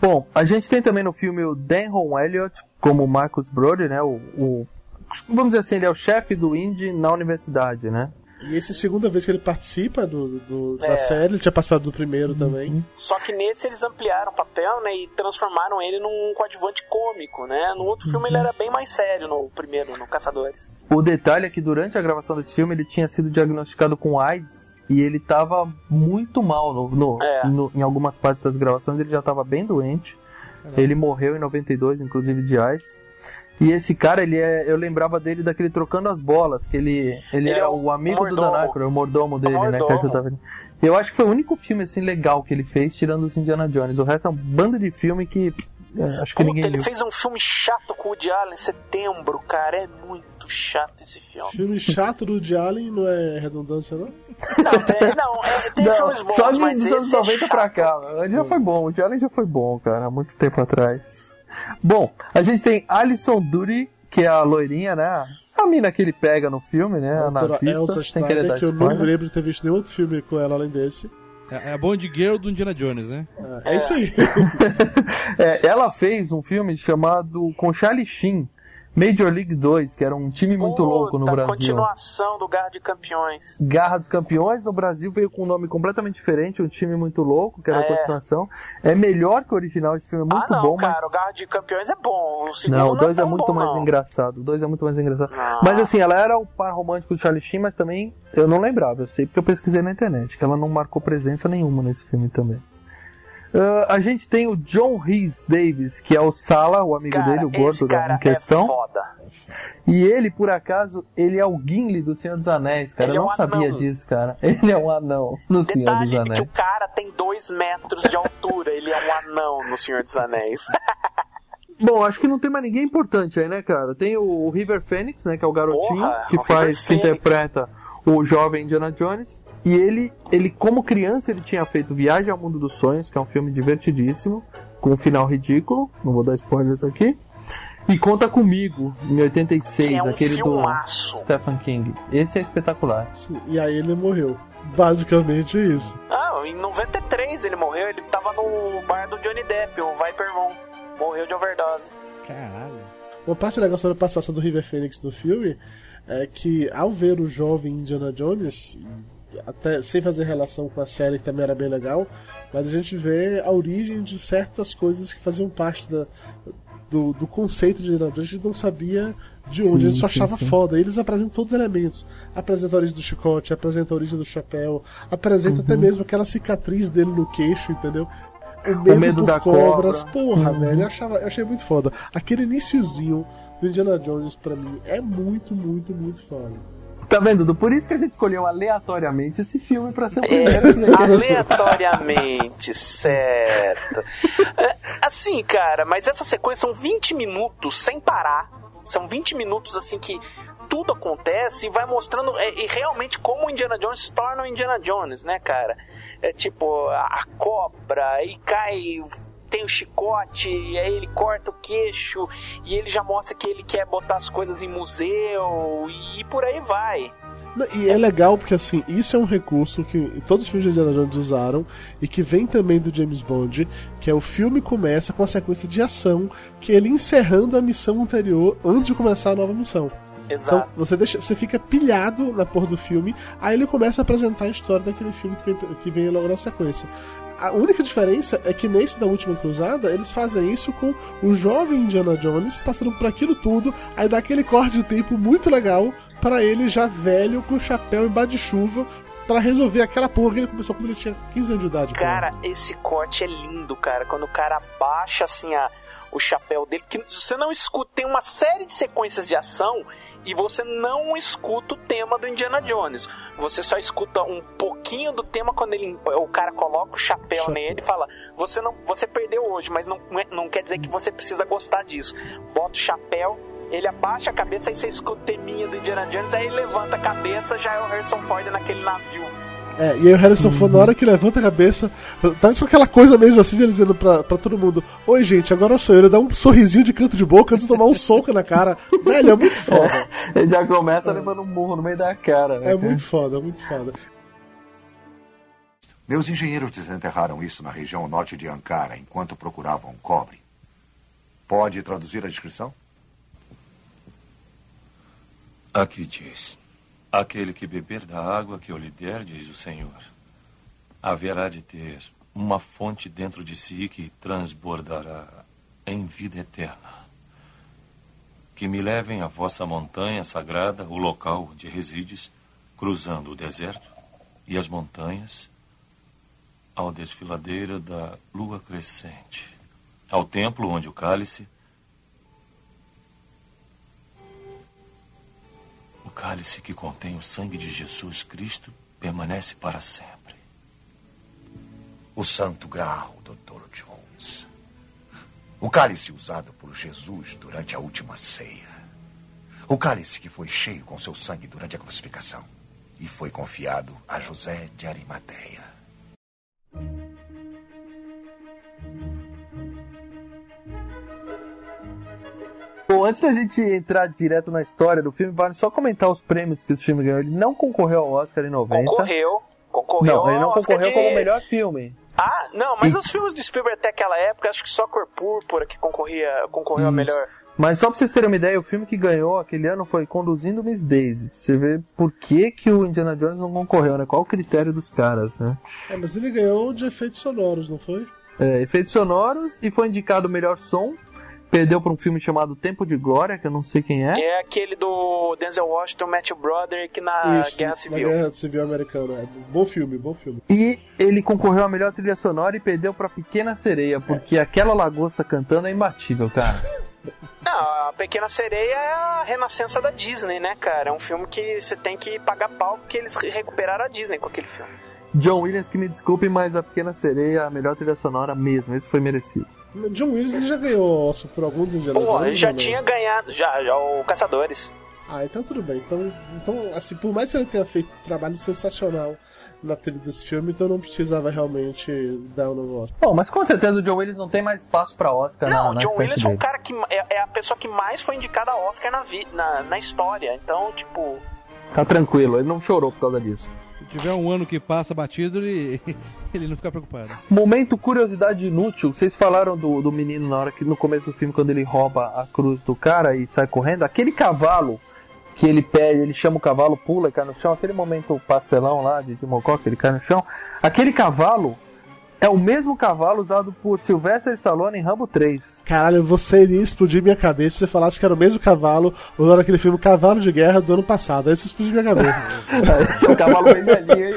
Bom, a gente tem também no filme o Denholm Elliott como Marcus Brody, né? O, o- vamos dizer assim, ele é o chefe do Indy na universidade, né? E essa é a segunda vez que ele participa do, do- da É. série, ele tinha participado do primeiro também. Só que nesse eles ampliaram o papel, né? E transformaram ele num coadjuvante cômico, né? No outro filme ele era bem mais sério, no primeiro, no Caçadores. O detalhe é que durante a gravação desse filme ele tinha sido diagnosticado com AIDS e ele tava muito mal no, no- É. no- em algumas partes das gravações, ele já tava bem doente. Ele morreu em 92, inclusive de AIDS. E esse cara, ele é, eu lembrava dele daquele trocando as bolas, que ele, ele, Ele é é o amigo do mordomo. Dan Aykroyd, o mordomo dele, né? Que mordomo. ajudava ele. Eu acho que foi o único filme assim legal que ele fez, tirando os Indiana Jones. O resto é um bando de filme que é, acho que Puta, ninguém ele viu. fez um filme chato com o Woody Allen em setembro, cara. É muito chato esse filme. Filme chato do Woody Allen não é redundância, não? Não, tem, não, é, tem Não, filmes bons, só de, mas dos anos esse é 90 pra cá. Ele já foi bom, o Allen já foi bom, cara, há muito tempo atrás. Bom, a gente tem Alison Dury, que é a loirinha, né? A mina que ele pega no filme, né? A A nazista, Elsa dar Schneider, que eu não lembro de ter visto nenhum outro filme com ela além desse. É, é a Bond Girl do Indiana Jones, né? É, é isso aí. É, ela fez um filme chamado com Charlie Sheen, Major League 2, que era um time muito Puta, louco no Brasil. continuação do Garra de Campeões. Garra dos Campeões no Brasil veio com um nome completamente diferente, um time muito louco, que era a É. continuação. É melhor que o original, esse filme é muito ah, não, bom, cara, mas o Garra de Campeões é bom. O segundo Não, o 2 é, tão muito bom, mais não. engraçado. O 2 é muito mais engraçado. Não. Mas assim, ela era o par romântico do Charlie Sheen, mas também eu não lembrava. Eu sei porque eu pesquisei na internet, que ela não marcou presença nenhuma nesse filme também. Ah, a gente tem o John Rhys Davis, que é o Sala, o amigo Cara, dele, o gordo da, em questão. é foda. e ele, por acaso, ele é o Gimli do Senhor dos Anéis, cara. Ele eu é não um sabia anão. disso, cara. Ele é um anão no Senhor dos Detalhe Anéis. que o cara tem dois metros de altura. ele é um anão no Senhor dos Anéis. Bom, acho que não tem mais ninguém importante aí, né, cara? Tem o River Phoenix, né, que é o garotinho Porra, que o faz, River que Phoenix. interpreta o jovem Indiana Jones. E ele, ele, como criança, ele tinha feito Viagem ao Mundo dos Sonhos, que é um filme divertidíssimo, com um final ridículo. Não vou dar spoilers aqui. E Conta Comigo, em 86, Que é um aquele filmaço. do Stephen King. Esse é espetacular. E aí ele morreu. Basicamente é isso. Ah, em 93 ele morreu, ele tava no bar do Johnny Depp, o Viper Room. Morreu de overdose. Caralho. Uma parte legal sobre a participação do River Phoenix no filme é que ao ver o jovem Indiana Jones, até sem fazer relação com a série que também era bem legal, mas a gente vê a origem de certas coisas que faziam parte da, do, do conceito de Indiana Jones, a gente não sabia de onde, Sim, a gente só achava sim. foda. Eles apresentam todos os elementos. Apresenta a origem do chicote, apresenta a origem do chapéu, apresenta até mesmo aquela cicatriz dele no queixo, entendeu? O medo, medo por da cobras. cobra. Porra, Uhum. velho, eu, achava, eu achei muito foda. Aquele iniciozinho do Indiana Jones, pra mim, é muito, muito, muito foda. Tá vendo, Dudu? Por isso que a gente escolheu aleatoriamente esse filme pra ser o É, primeiro gente aleatoriamente, certo. É, Assim, cara, mas essa sequência são 20 minutos sem parar. São 20 minutos assim que tudo acontece e vai mostrando é, e realmente como o Indiana Jones se torna o Indiana Jones, né, cara? É tipo, a, a cobra, e cai. Tem o chicote, e aí ele corta o queixo, e ele já mostra que ele quer botar as coisas em museu, e por aí vai. E é legal porque, assim, isso é um recurso que todos os filmes de Indiana Jones usaram e que vem também do James Bond, que é o filme começa com a sequência de ação, que é ele encerrando a missão anterior antes de começar a nova missão. Exato. Então você, deixa, você fica pilhado na porra do filme, aí ele começa a apresentar a história daquele filme que vem, que vem logo na sequência. A única diferença é que nesse da última cruzada, eles fazem isso com o jovem Indiana Jones passando por aquilo tudo, aí dá aquele corte de tempo muito legal para ele já velho com chapéu e bate-chuva pra resolver aquela porra que ele começou quando ele tinha 15 anos de idade. Cara, esse corte é lindo, cara. Quando o cara abaixa assim a, o chapéu dele, que você não escuta, tem uma série de sequências de ação e você não escuta o tema do Indiana Jones. Você só escuta um pouquinho do tema quando ele, o cara coloca o chapéu nele e fala: "Você não, você perdeu hoje, mas não, não quer dizer que você precisa gostar disso". Bota o chapéu ele abaixa a cabeça e você escuta o teminha do Indiana Jones, aí ele levanta a cabeça, já é o Harrison Ford naquele navio. É, e aí o Harrison Ford, na hora que levanta a cabeça, parece com aquela coisa mesmo assim, ele dizendo pra, pra todo mundo: Oi, gente, agora sou eu. Ele dá um sorrisinho de canto de boca antes de tomar um soco na cara. Velho, é muito foda. Ele já começa levando um murro no meio da cara, né? É muito foda, é muito foda. Meus engenheiros desenterraram isso na região norte de Ankara enquanto procuravam cobre. Pode traduzir a descrição? Aqui diz: Aquele que beber da água que eu lhe der, diz o Senhor, haverá de ter uma fonte dentro de si que transbordará em vida eterna. Que me levem à vossa montanha sagrada, o local onde resides, cruzando o deserto e as montanhas, ao desfiladeiro da lua crescente, ao templo onde o cálice cálice que contém o sangue de Jesus Cristo permanece para sempre. O Santo Graal, Dr. Jones. O cálice usado por Jesus durante a última ceia. O cálice que foi cheio com seu sangue durante a crucificação. E foi confiado a José de Arimateia. Bom, antes da gente entrar direto na história do filme, vale só comentar os prêmios que esse filme ganhou. Ele não concorreu ao Oscar em 90. Concorreu. Concorreu Não, ele não concorreu de- como melhor filme. Ah, não, mas E- os filmes do Spielberg até aquela época, acho que só Cor Púrpura que concorria, concorreu a Isso. melhor. Mas só pra vocês terem uma ideia, o filme que ganhou aquele ano foi Conduzindo Miss Daisy. Pra Você vê por que, que o Indiana Jones não concorreu, né? Qual o critério dos caras, né? É, mas ele ganhou de efeitos sonoros, não foi? É, efeitos sonoros e foi indicado o melhor som. Perdeu pra um filme chamado Tempo de Glória, que eu não sei quem é. É aquele do Denzel Washington, Matthew Broderick na Isso, Guerra Na Civil. Guerra Civil Americana. É. Bom filme, bom filme. E ele concorreu à melhor trilha sonora e perdeu pra Pequena Sereia, porque aquela lagosta cantando é imbatível, cara. Não, a Pequena Sereia é a renascença da Disney, né, cara? É um filme que você tem que pagar pau porque eles recuperaram a Disney com aquele filme. John Williams, que me desculpe, mas a Pequena Sereia é a melhor trilha sonora mesmo. Esse foi merecido. John Williams ele já ganhou Oscar por alguns Indiana Pô, Jones, ele já não? tinha ganhado, já, já o Caçadores. Ah, então tudo bem. Então, então assim, por mais que ele tenha feito um trabalho sensacional na trilha desse filme, então não precisava realmente dar um negócio. Bom, mas com certeza o John Williams não tem mais espaço pra Oscar Não, o John Williams foi um cara que é, é a pessoa que mais foi indicada a Oscar na, vi, na, na história. Então, tipo, Tá tranquilo, ele não chorou por causa disso. Tiver um ano que passa batido, ele, ele não fica preocupado. Momento curiosidade inútil. Vocês falaram do, do menino na hora que no começo do filme, quando ele rouba a cruz do cara e sai correndo. Aquele cavalo que ele pede, ele chama o cavalo, pula e cai no chão. Aquele momento pastelão lá de, de Mocó, que ele cai no chão. Aquele cavalo é o mesmo cavalo usado por Sylvester Stallone em Rambo 3. Caralho, você iria explodir minha cabeça se você falasse que era o mesmo cavalo usando naquele filme Cavalo de Guerra do ano passado. Aí você explodiu minha cabeça. Esse é o cavalo bem velhinho, hein?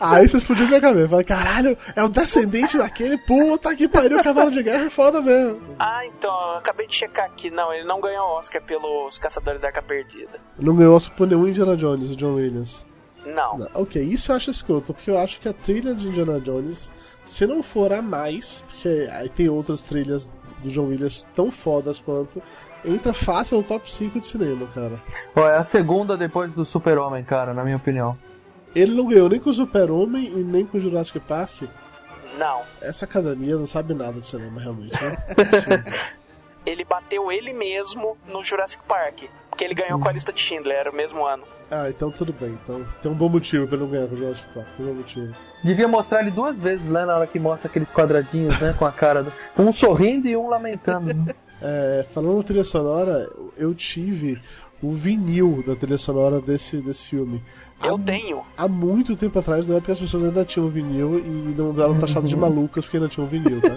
Aí você explodiu minha cabeça. Eu Falei, caralho, é o descendente daquele. Puta que pariu, Cavalo de Guerra é foda mesmo. ah, então, acabei de checar aqui. Não, ele não ganhou Oscar pelos Caçadores da Arca Perdida. Não ganhou Oscar por nenhum Indiana Jones, o John Williams. Não. Não, Ok, isso eu acho escroto, porque eu acho que a trilha de Indiana Jones, se não for a mais, porque aí tem outras trilhas do John Williams tão fodas quanto, entra fácil no top 5 de cinema, cara. É a segunda depois do Super-Homem, cara, na minha opinião. Ele não ganhou nem com o Super-Homem e nem com o Jurassic Park. Não. Essa academia não sabe nada de cinema, realmente, né? Ele bateu ele mesmo no Jurassic Park. Porque ele ganhou com a lista de Schindler, era o mesmo ano. Ah, então tudo bem. Então tem um bom motivo pra ele não ganhar com o Jurassic Park. Um bom motivo. Devia mostrar ele duas vezes lá na hora que mostra aqueles quadradinhos, né? Com a cara do. Um sorrindo e um lamentando. né? É, falando trilha sonora, eu tive o vinil da trilha sonora desse, desse filme. Eu Há tenho. há muito tempo atrás, na época as pessoas ainda tinham vinil e não eram taxadas de malucas porque ainda tinham vinil, tá?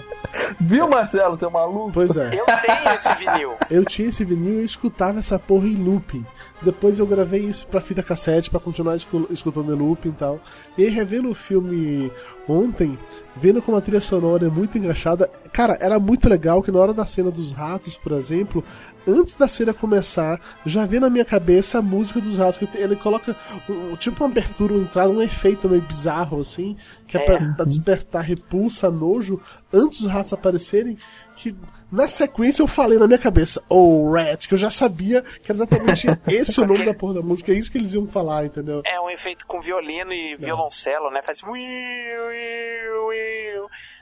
Viu, Marcelo, seu maluco? Pois é. Eu tenho esse vinil. Eu tinha esse vinil e eu escutava essa porra em looping. Depois eu gravei isso pra fita cassete pra continuar escu- escutando em looping e tal. E aí, revendo o filme ontem, vendo como a trilha sonora é muito engraxada. Cara, era muito legal que na hora da cena dos ratos, por exemplo, antes da cena começar, já vem na minha cabeça a música dos ratos. que Ele coloca um- tipo uma abertura, uma entrada, um efeito meio bizarro assim, que é, É. Pra, pra despertar repulsa, nojo, antes dos ratos aparecerem. Que na sequência eu falei na minha cabeça, oh Rat, que eu já sabia que era exatamente esse o nome da porra da música, é isso que eles iam falar, entendeu? É um efeito com violino e violoncelo, né? Faz. wiu.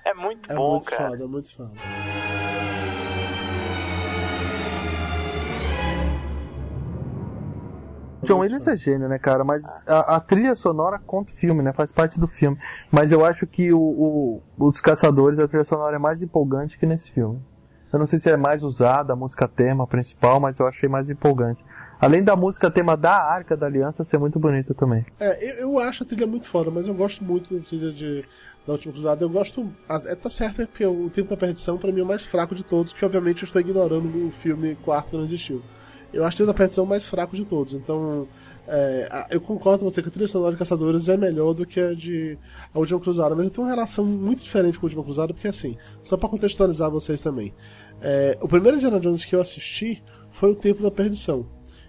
É muito É bom, muito cara. foda, é muito foda. John Williams é gênio, né, cara? Mas a, a trilha sonora conta o filme, né? Faz parte do filme. Mas eu acho que o, o, os Caçadores, a trilha sonora é mais empolgante que nesse filme. Eu não sei se é mais usada a música tema principal, mas eu achei mais empolgante. Além da música tema da Arca da Aliança ser muito bonita também. É, eu, eu acho a trilha muito foda, mas eu gosto muito da trilha de, da Última Cruzada. Eu gosto. É, tá certo, porque o Tempo da Perdição pra mim é o mais fraco de todos, porque obviamente eu estou ignorando o filme quarto que não existiu. Eu acho Tempo da Perdição mais fraco de todos, então. é, a- eu concordo com você que a trilha sonora de Caçadores é melhor do que a de A Última Cruzada, mas eu tenho uma relação muito diferente com a Última Cruzada, porque assim, só pra contextualizar vocês também. é, o primeiro Indiana Jones que eu assisti foi o Tempo da Perdição.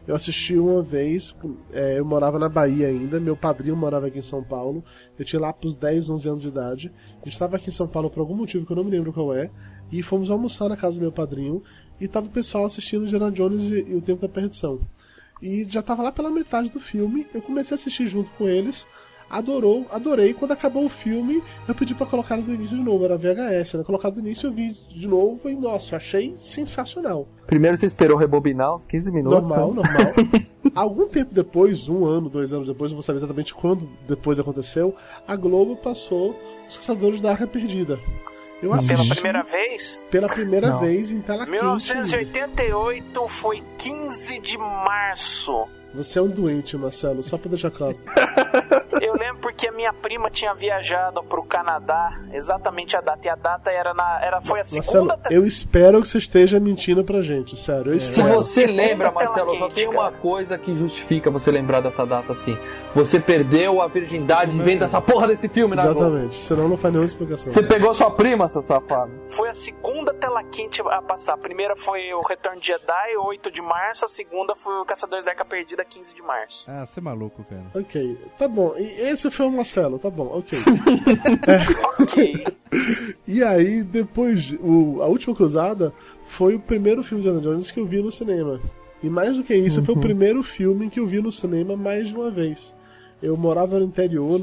Eu assisti uma vez, é, eu morava na Bahia ainda, meu padrinho morava aqui em São Paulo, eu tinha lá pros 10, 11 anos de idade, eu estava aqui em São Paulo por algum motivo que eu não me lembro qual é, e fomos almoçar na casa do meu padrinho, e tava o pessoal assistindo Indiana Jones e, e o Tempo da Perdição. E já tava lá pela metade do filme, eu comecei a assistir junto com eles, adorou, adorei, quando acabou o filme, eu pedi pra colocar do início de novo, era VHS, né? Colocar do início eu vi de novo e, nossa, achei sensacional. Primeiro você esperou rebobinar uns 15 minutos. Normal, né? normal. Algum tempo depois, um ano, dois anos depois, não vou saber exatamente quando depois aconteceu, a Globo passou Os Caçadores da Arca Perdida. Eu assisti Pela primeira vez, pela primeira Não. vez em tela quente. 1988 foi 15 de março. Você é um doente, Marcelo, só pra deixar claro. Eu lembro porque a minha prima tinha viajado pro Canadá, exatamente a data. E a data era na. Era, foi a Marcelo, segunda. te- eu espero que você esteja mentindo pra gente, sério. Eu Se espero. você Segunda lembra, Marcelo, só quente, tem uma coisa que justifica você lembrar dessa data assim. Você perdeu a virgindade vendo essa porra desse filme na Globo. Exatamente, senão não faz nenhuma explicação. Você pegou sua prima, seu safado. Foi a segunda tela quente a passar. A primeira foi o Retorno de Jedi, 8 de março. A segunda foi o Caçadores da Arca Perdida, 15 de março. Ah, você é maluco, cara. Ok, tá bom. E esse foi o Marcelo, tá bom, ok. Ok. E aí, depois, o, a última cruzada foi o primeiro filme de Indiana Jones que eu vi no cinema. E mais do que isso, foi o Uhum. primeiro filme que eu vi no cinema mais de uma vez. Eu morava no interior,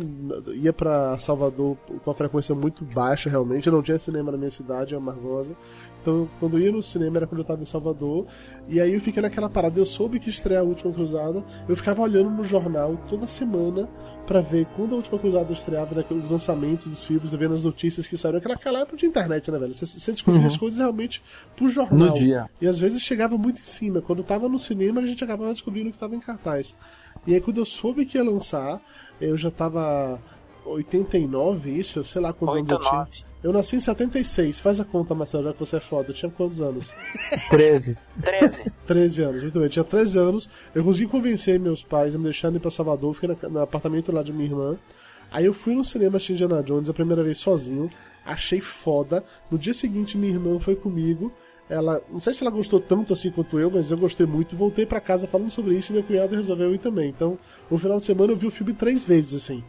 ia pra Salvador com uma frequência muito baixa realmente, não tinha cinema na minha cidade, em Amargosa. Então, quando eu ia no cinema era quando eu estava em Salvador. E aí eu fiquei naquela parada, eu soube que estreia a Última Cruzada, eu ficava olhando no jornal toda semana pra ver quando a Última Cruzada estreava, né, os lançamentos dos filmes, vendo as notícias que saíram. Aquela, época de internet, né, velho? Você, você descobria Uhum. as coisas realmente pro jornal. No dia. E às vezes chegava muito em cima. Quando tava no cinema, a gente acabava descobrindo que tava em cartaz. E aí quando eu soube que ia lançar, eu já tava 89, isso, eu sei lá quantos anos eu 89. tinha. Eu nasci em 76, faz a conta, Marcelo, já que você é foda. Eu tinha quantos anos? 13. 13. 13 anos, muito bem. Eu tinha 13 anos, eu consegui convencer meus pais a me deixarem ir pra Salvador, fiquei na- no apartamento lá de minha irmã. Aí eu fui no cinema assistir Indiana Jones a primeira vez sozinho, achei foda. No dia seguinte minha irmã foi comigo. Ela, não sei se ela gostou tanto assim quanto eu, mas eu gostei muito. Voltei pra casa falando sobre isso e meu cunhado resolveu ir também. Então, no final de semana eu vi o filme três vezes, assim.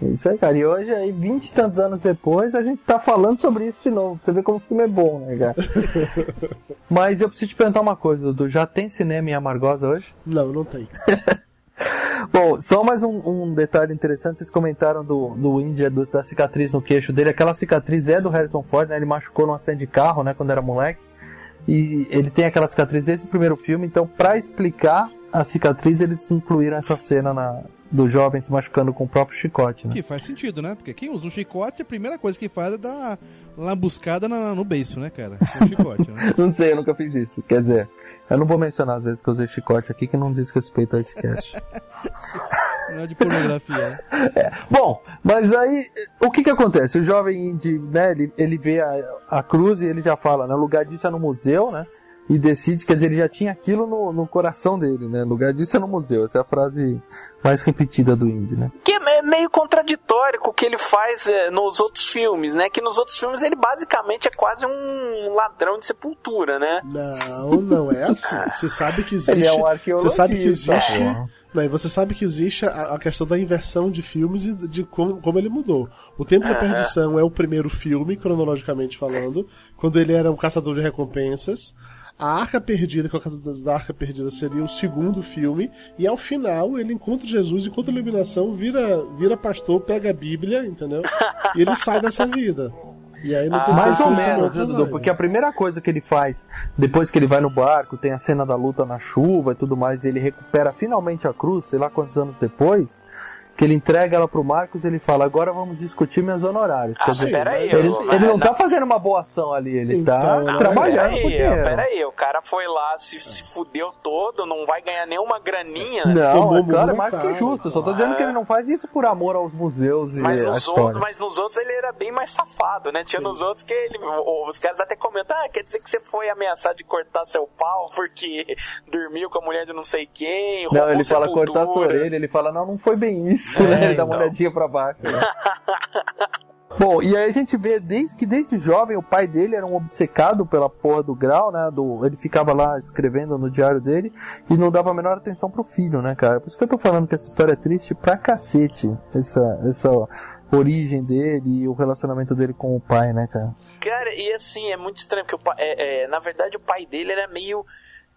É Isso aí, cara. E hoje, aí, 20 e tantos anos depois, a gente tá falando sobre isso de novo. Você ver como o filme é bom, né, cara? Mas eu preciso te perguntar uma coisa, Dudu. Já tem cinema em Amargosa hoje? Não, não tem. Bom, só mais um, um detalhe interessante. Vocês comentaram do, do Índia, do- da cicatriz no queixo dele. Aquela cicatriz é do Harrison Ford, né? Ele machucou num acidente de carro, né? Quando era moleque. E ele tem aquela cicatriz desde o primeiro filme. Então, pra explicar a cicatriz, eles incluíram essa cena na, do jovem se machucando com o próprio chicote, né? Que faz sentido, né? Porque quem usa um chicote, a primeira coisa que faz é dar uma buscada na- no beiço, né, cara? Com chicote, né? Não sei, eu nunca fiz isso. Quer dizer, eu não vou mencionar as vezes que eu usei chicote aqui que não diz respeito a esse cast. Não é de pornografia. né? Bom, mas aí, o que que acontece? O jovem Indy, né, ele, ele vê a, a cruz e ele já fala, né, o lugar disso é no museu, né, e decide, quer dizer, ele já tinha aquilo no, no coração dele, né, o lugar disso é no museu, essa é a frase mais repetida do Indy, né. Que é meio contraditório com o que ele faz é, nos outros filmes, né? Que nos outros filmes ele basicamente é quase um ladrão de sepultura, né? Não, não é assim. Você sabe que existe. Ele é um Você sabe que arqueologista, existe. porra. E você sabe que existe a, a questão da inversão de filmes e de como, como ele mudou. O Tempo da. Perdição é o primeiro filme, cronologicamente falando, quando ele era um caçador de recompensas. A Arca Perdida, que é o caçador da Arca Perdida, seria o segundo filme. E ao final ele encontra Jesus, encontra a iluminação, vira, vira pastor, pega a Bíblia, entendeu? E ele sai dessa vida. E aí no terceiro Mais ou menos, viu, Dudu? Porque a primeira coisa que ele faz, depois que ele vai no barco, tem a cena da luta na chuva e tudo mais, e ele recupera finalmente a cruz, sei lá quantos anos depois, que ele entrega ela pro Marcos e ele fala, agora vamos discutir meus honorários. Ah, dizer, peraí, ele, eu- ele não mas- tá fazendo uma boa ação ali, ele tá Então, Não, trabalhando com peraí, dinheiro. peraí, o cara foi lá, se, se fudeu todo, não vai ganhar nenhuma graninha. Não, Tomou é claro, é uma mais que justo. Só tô dizendo que ele não faz isso por amor aos museus e Mas nos, outros, mas nos outros ele era bem mais safado, né? Tinha nos outros que ele, os caras até comentam, ah, quer dizer que você foi ameaçar de cortar seu pau porque dormiu com a mulher de não sei quem, Não, ele fala sepultura. cortar a sua orelha, ele fala, não, não foi bem isso, É, né? Ele dá uma então. olhadinha pra baixo. né? Bom, e aí a gente vê desde que desde jovem o pai dele era um obcecado pela porra do grau, né? Do, ele ficava lá escrevendo no diário dele e não dava a menor atenção pro filho, né, cara? Por isso que eu tô falando que essa história é triste pra cacete. Essa, essa origem dele e o relacionamento dele com o pai, né, cara? Cara, e assim, é muito estranho, porque o pai, é, é, na verdade o pai dele era meio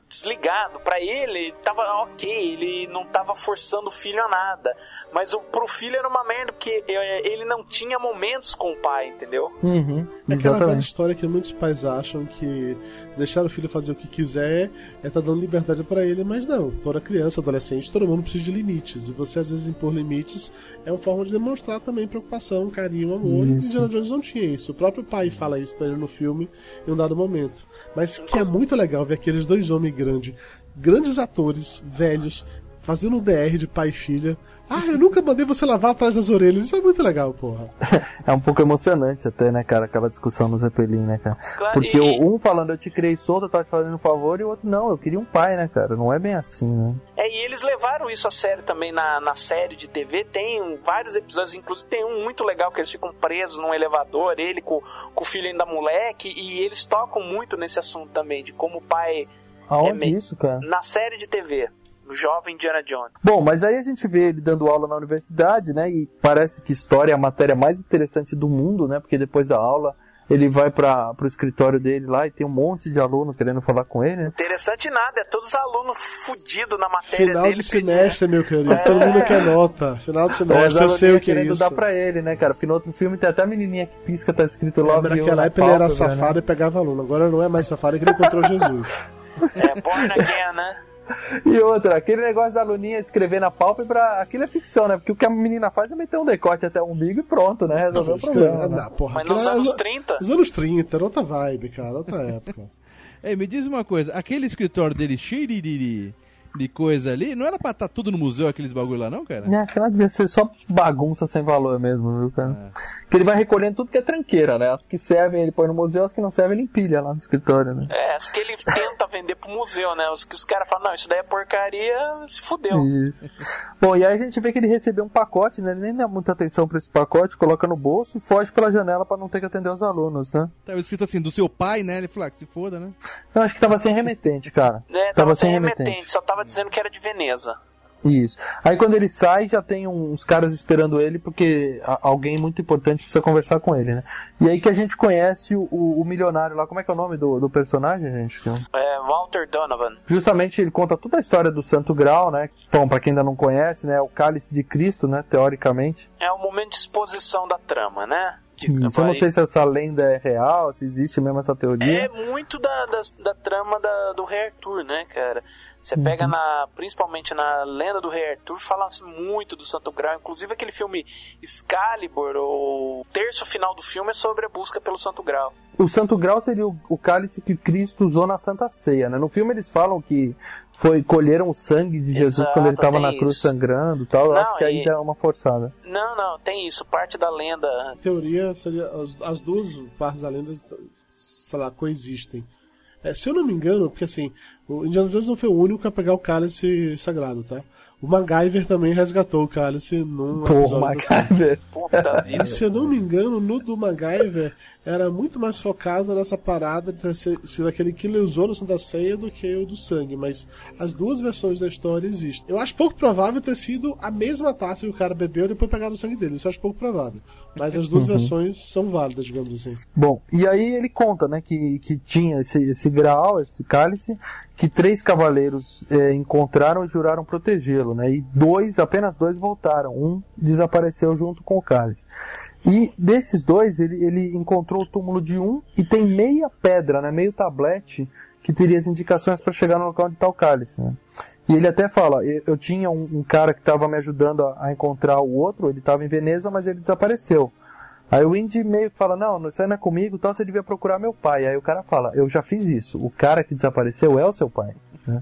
desligado. Pra ele, tava ok, ele não tava forçando o filho a nada. Mas o, pro filho era uma merda, porque é, ele não tinha momentos com o pai, entendeu? Uhum, É aquela exatamente. história que muitos pais acham que deixar o filho fazer o que quiser é tá dando liberdade pra ele, mas não. Toda criança, adolescente, todo mundo precisa de limites. E você às vezes impor limites é uma forma de demonstrar também preocupação, carinho, amor. E Isso. Indiana Jones não tinha isso. O próprio pai fala isso pra ele no filme em um dado momento. Mas que é muito legal ver aqueles dois homens grandes, grandes atores, velhos, fazendo um DR de pai e filha. Ah, eu nunca mandei você lavar atrás das orelhas. Isso é muito legal, porra. É um pouco emocionante até, né, cara, aquela discussão no Zeppelin, né, cara? Claro, Porque e- um falando eu te criei solto, eu tava te fazendo um favor, e o outro não, eu queria um pai, né, cara? Não é bem assim, né? É, e eles levaram isso a sério também na, na série de TV. Tem vários episódios, inclusive tem um muito legal que eles ficam presos num elevador, ele com, com o filho ainda moleque, e eles tocam muito nesse assunto também, de como o pai. Aonde É isso, cara? Na série de TV, jovem Indiana Jones. Bom, mas aí a gente vê ele dando aula na universidade, né? E parece que história é a matéria mais interessante do mundo, né? Porque depois da aula ele vai para pro escritório dele lá e tem um monte de aluno querendo falar com ele, né? Interessante nada, é todos os alunos fudidos na matéria Final dele. de semestre, meu querido. Todo mundo quer nota. Final de semestre, eu sei o que é isso. dar pra ele, né, cara? Porque no outro filme tem até a menininha que pisca, tá escrito Lembra logo. naquela época ele era safado e pegava aluno. Agora não é mais safado que ele encontrou Jesus. É, born again, né? E outra, aquele negócio da aluninha escrever na pálpebra, aquilo é ficção, né? Porque o que a menina faz é meter um decote até o umbigo e pronto, né? Resolveu o problema. né? Não, porra, Mas nos é- anos 30? Nos anos 30, era outra vibe, cara, outra época. Ei, me diz uma coisa, aquele escritório dele cheio de, coisa ali, não era pra estar tudo no museu, aqueles bagulho lá não, cara? É, aquela devia ser só bagunça sem valor mesmo, viu, cara? Que ele vai recolhendo tudo que é tranqueira, né? As que servem ele põe no museu, as que não servem ele empilha lá no escritório, né? É, as que ele tenta vender pro museu, né? Os que os caras falam, não, isso daí é porcaria, se fudeu. Isso. Bom, e aí a gente vê que ele recebeu um pacote, né? Ele nem dá muita atenção pra esse pacote, coloca no bolso e foge pela janela pra não ter que atender os alunos, né? Tava escrito assim, do seu pai, né? Ele falou, ah, que se foda, né? Eu acho que tava sem remetente, cara. É, tava sem remetente, só tava dizendo que era de Veneza. Isso. Aí quando ele sai, já tem uns caras esperando ele, porque alguém muito importante precisa conversar com ele, né? E aí que a gente conhece o, o- milionário lá. Como é que é o nome do, do personagem, gente? É, Walter Donovan. Justamente ele conta toda a história do Santo Grau, né? Bom, pra quem ainda não conhece, né? O cálice de Cristo, né? Teoricamente. É o momento de exposição da trama, né? Isso, eu não sei se essa lenda é real, se existe mesmo essa teoria. É muito da, da, da trama da- do Rei Arthur, né, cara? Você pega na. Principalmente na lenda do Rei Arthur, fala-se muito do Santo Grau. Inclusive aquele filme Excalibur, o terço final do filme é sobre a busca pelo Santo Grau. O Santo Grau seria o, o cálice que Cristo usou na Santa Ceia, né? No filme eles falam que foi colheram o sangue de Jesus Exato, quando ele estava na cruz isso. sangrando e tal. Eu Não, acho que aí e- já é uma forçada. Não, não, tem isso. Parte da lenda. A teoria seria. As, as duas partes da lenda, sei lá, coexistem. É, se eu não me engano, porque assim, o Indiana Jones não foi o único a pegar o cálice sagrado, tá? O MacGyver também resgatou o cálice num Porra. MacGyver. Puta vida. Se eu não me engano, no do MacGyver era muito mais focado nessa parada de sido sido aquele que ele usou no Santa Ceia do que o do sangue, mas as duas versões da história existem. Eu acho pouco provável ter sido a mesma taça que o cara bebeu e depois pegaram o sangue dele, isso eu acho pouco provável. Mas as duas Uhum. versões são válidas, digamos assim. Bom, e aí ele conta, né, que, que tinha esse, esse grau, esse cálice, que três cavaleiros eh, encontraram e juraram protegê-lo, né? E dois, apenas dois voltaram. Um desapareceu junto com o cálice. E desses dois, ele, ele encontrou o túmulo de um e tem meia pedra, né, meio tablete, que teria as indicações para chegar no local está o cálice, né? E ele até fala, eu, tinha um, um cara que estava me ajudando a, a encontrar o outro, ele estava em Veneza, mas ele desapareceu. Aí o Indy meio que fala, não, isso aí não é comigo, então você devia procurar meu pai. Aí o cara fala, eu já fiz isso, o cara que desapareceu é o seu pai. né?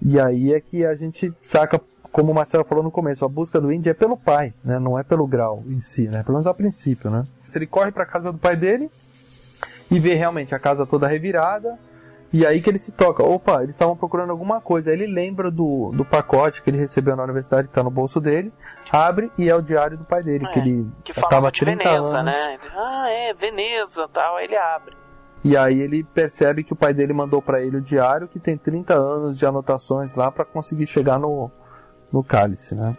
E aí é que a gente saca, como o Marcelo falou no começo, a busca do Indy é pelo pai, né? não é pelo grau em si, né? pelo menos a princípio. Né? Ele corre para casa do pai dele e vê realmente a casa toda revirada. E aí que ele se toca, opa, eles estavam procurando alguma coisa. Aí ele lembra do, do pacote que ele recebeu na universidade, que tá no bolso dele, abre e é o diário do pai dele, que ele Que há de 30 Veneza, anos. né? Ah, é, Veneza tal. Aí ele abre. E aí ele percebe que o pai dele mandou pra ele o diário que tem 30 anos de anotações lá pra conseguir chegar no, no cálice, né?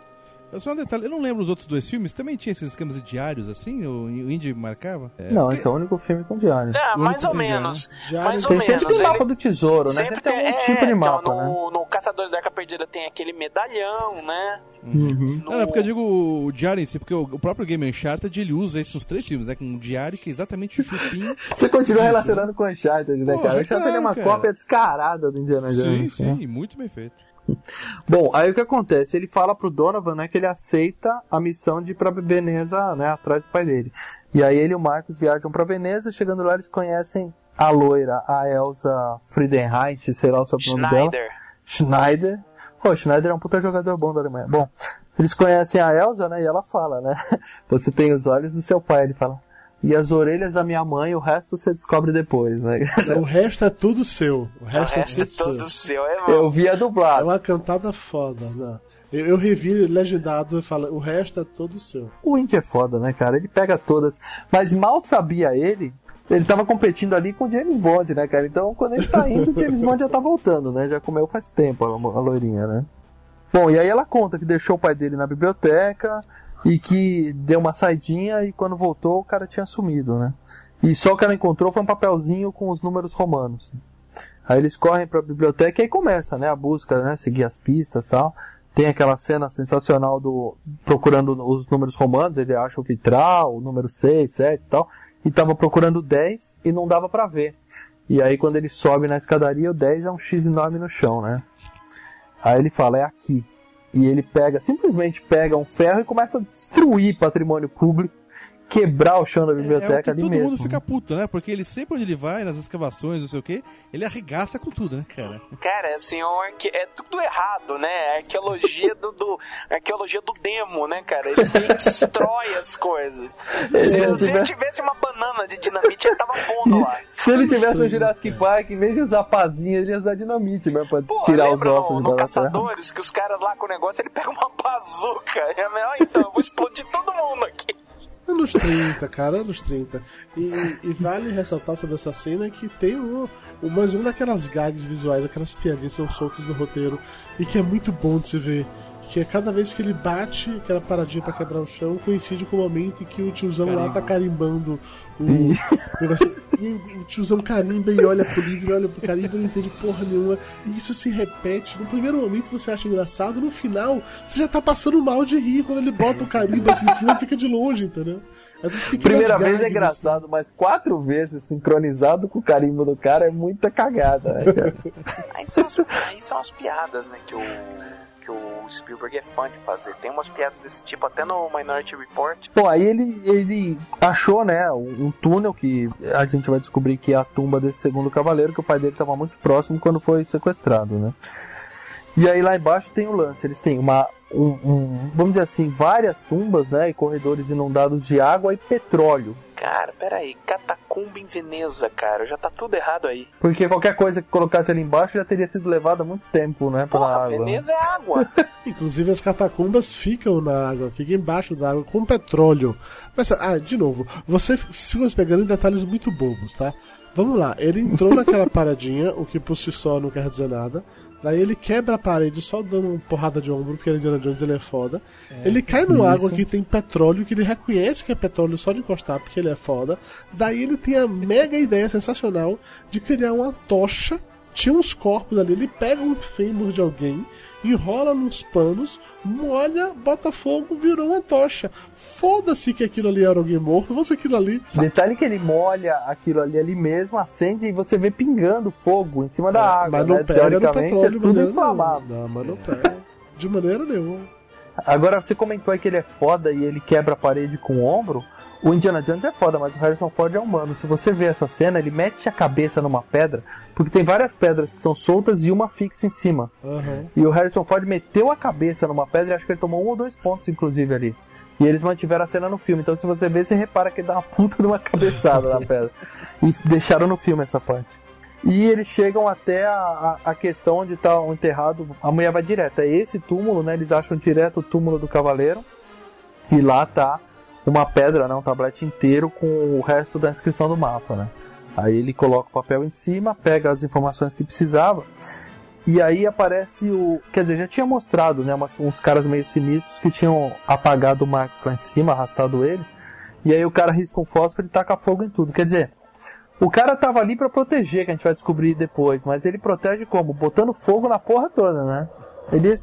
Eu Só um detalhe, eu não lembro os outros dois filmes, também tinha esses esquemas de diários assim? O, o Indy marcava? É, não, porque- esse é o único filme com diário. É, mais ou diário, menos. né? Mais ou Tem sempre menos. tem mapa Ele- do tesouro, né? Sempre Sempre tem tem, algum é, tipo de então, mapa, né? no, no Caçadores da Arca Perdida tem aquele medalhão, né? Uhum. No- Não, não, porque eu digo o diário em si, porque o, o próprio Game Uncharted ele usa isso nos três filmes, né? Com um diário que é exatamente o chupim. Você continua Isso, relacionando com o Uncharted, né, Porra, cara? O Uncharted é claro, uma cara. cópia descarada do Indiana sim, Jones. né? sim, muito bem feito. Bom, aí o que acontece? Ele fala pro Donovan, né, que ele aceita a missão de ir pra Veneza, né, atrás do pai dele. E aí ele e o Marcos viajam pra Veneza, chegando lá eles conhecem a loira, a Elsa Friedenheit, sei lá o sobrenome dela. Schneider. Schneider. Pô, Schneider é um puta jogador bom da Alemanha. Bom, eles conhecem a Elsa, né, e ela fala, né, você tem os olhos do seu pai, ele fala. E as orelhas da minha mãe, o resto você descobre depois, né? O resto é tudo seu. O O resto, resto é é tudo seu. seu. É, Eu vi a É dublada. uma cantada foda, né? Eu, eu revi legendado e fala, o resto é todo seu. O Indy é foda, né, cara? Ele pega todas. Mas mal sabia ele, ele tava competindo ali com o James Bond, né, cara? Então quando ele tá indo, o James Bond já tá voltando, né? Já comeu faz tempo a loirinha, né? Bom, e aí ela conta que deixou o pai dele na biblioteca e que deu uma saidinha e quando voltou o cara tinha sumido, né? E só o que ela encontrou foi um papelzinho com os números romanos. Aí eles correm para a biblioteca e aí começa, né, a busca, né, seguir as pistas, tal. Tem aquela cena sensacional do procurando os números romanos, ele acha o vitral, o número 6, 7 e tal, e tava procurando 10 e não dava para ver. E aí quando ele sobe na escadaria, o 10 é um X enorme no chão, né? Aí ele fala, é aqui. E ele pega, simplesmente pega um ferro e começa a destruir patrimônio público quebrar o chão da biblioteca é, é ali todo mesmo. mundo fica puto, né? Porque ele sempre onde ele vai, nas escavações, não sei o quê, ele arregaça com tudo, né, cara? Cara, assim, é tudo errado, né? É arqueologia do, do, arqueologia do demo, né, cara? Ele destrói as coisas. Se, se ele tivesse uma banana de dinamite, ele tava pondo lá. Se ele tivesse no Jurassic Park, em vez de usar pazinha, ele ia usar dinamite mesmo pra Pô, tirar os ossos no, no Caçadores, que os caras lá com o negócio, ele pega uma bazuca. É melhor, então, eu vou explodir todo mundo aqui. Anos 30, cara, anos 30. E, e, vale ressaltar sobre essa cena que tem um, um, mais uma daquelas gags visuais, aquelas piadinhas são soltas no roteiro, e que é muito bom de se ver que é cada vez que ele bate aquela paradinha para quebrar o chão, coincide com o momento em que o tiozão Carimbo. lá tá carimbando o negócio. E o tiozão carimba e olha pro livro, olha pro carimbo e não entende porra nenhuma. E isso se repete. No primeiro momento você acha engraçado, no final você já tá passando mal de rir quando ele bota o carimbo assim em cima e fica de longe, entendeu? Primeira vez é engraçado, assim. mas quatro vezes sincronizado com o carimbo do cara é muita cagada, né, cara? aí, são as, aí são as piadas, né, que o que o Spielberg é fã de fazer. Tem umas piadas desse tipo até no Minority Report. Bom, aí ele, ele achou, né, um, túnel que a gente vai descobrir que é a tumba desse segundo cavaleiro, que o pai dele estava muito próximo quando foi sequestrado, né? E aí lá embaixo tem o lance, eles têm uma, um, um, vamos dizer assim, várias tumbas, né, e corredores inundados de água e petróleo. Cara, peraí, catacumba em Veneza, cara, já tá tudo errado aí. Porque qualquer coisa que colocasse ali embaixo já teria sido levada há muito tempo, né, pela Porra, água. Veneza é água. Inclusive as catacumbas ficam na água, ficam embaixo da água com petróleo. Mas, ah, de novo, você fica pegando em detalhes muito bobos, tá? Vamos lá, ele entrou naquela paradinha, o que por si só não quer dizer nada. Daí ele quebra a parede só dando uma porrada de ombro, porque Indiana Jones ele é foda. É, ele cai no água que tem petróleo, que ele reconhece que é petróleo só de encostar, porque ele é foda. Daí ele tem a mega ideia sensacional de criar uma tocha. Tinha uns corpos ali, ele pega um fêmur de alguém enrola nos panos, molha, bota fogo, virou uma tocha. Foda-se que aquilo ali era alguém morto, você aquilo ali. Sabe? Detalhe que ele molha aquilo ali ali mesmo, acende e você vê pingando fogo em cima da é, água. Mas não né? pega no petróleo, é tudo inflamável. Não, mas não pega. De maneira nenhuma. Agora, você comentou aí que ele é foda e ele quebra a parede com o ombro. O Indiana Jones é foda, mas o Harrison Ford é humano. Se você vê essa cena, ele mete a cabeça numa pedra, porque tem várias pedras que são soltas e uma fixa em cima. Uhum. E o Harrison Ford meteu a cabeça numa pedra e acho que ele tomou um ou dois pontos, inclusive, ali. E eles mantiveram a cena no filme. Então, se você vê, você repara que ele dá uma puta de uma cabeçada na pedra. E deixaram no filme essa parte. E eles chegam até a, a, a questão onde está o enterrado. A mulher vai direto. É esse túmulo, né? Eles acham direto o túmulo do cavaleiro. E lá tá uma pedra, né, um tablete inteiro com o resto da inscrição do mapa, né? Aí ele coloca o papel em cima, pega as informações que precisava. E aí aparece o. Quer dizer, já tinha mostrado, né? uns caras meio sinistros que tinham apagado o Max lá em cima, arrastado ele. E aí o cara risca um fósforo e taca fogo em tudo. Quer dizer, o cara tava ali para proteger, que a gente vai descobrir depois. Mas ele protege como? Botando fogo na porra toda, né? Ele,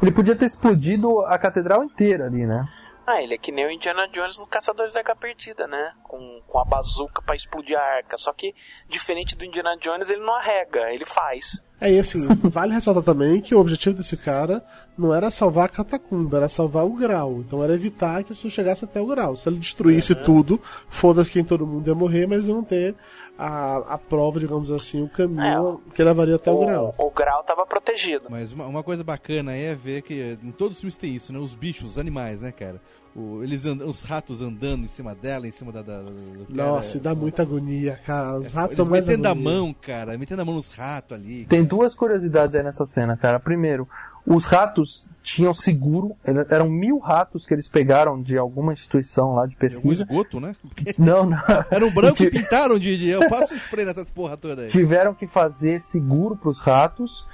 ele podia ter explodido a catedral inteira ali, né? Ah, ele é que nem o Indiana Jones no Caçadores da Arca Perdida, né? Com, com a bazuca para explodir a arca. Só que, diferente do Indiana Jones, ele não arrega, ele faz. É, e assim, vale ressaltar também que o objetivo desse cara não era salvar a catacumba, era salvar o grau. Então era evitar que isso chegasse até o grau. Se ele destruísse uhum. tudo, foda-se quem todo mundo ia morrer, mas não ter a, a prova, digamos assim, o caminho é, que levaria até o, o, grau. O grau estava protegido. Mas uma, uma, coisa bacana é ver que em todos os filmes tem isso, né? Os bichos, os animais, né, cara? O, eles andam, os ratos andando em cima dela, em cima da. da Nossa, dá muita agonia, cara. Os ratos são mais metendo a mão, cara, metendo a mão nos ratos ali. Tem duas curiosidades aí nessa cena, cara. Primeiro, os ratos tinham seguro, eram mil ratos que eles pegaram de alguma instituição lá de pesquisa. De esgoto, né? Não, não. Era um branco e pintaram de, de. Eu passo um spray nessas porra toda aí. Tiveram que fazer seguro para os ratos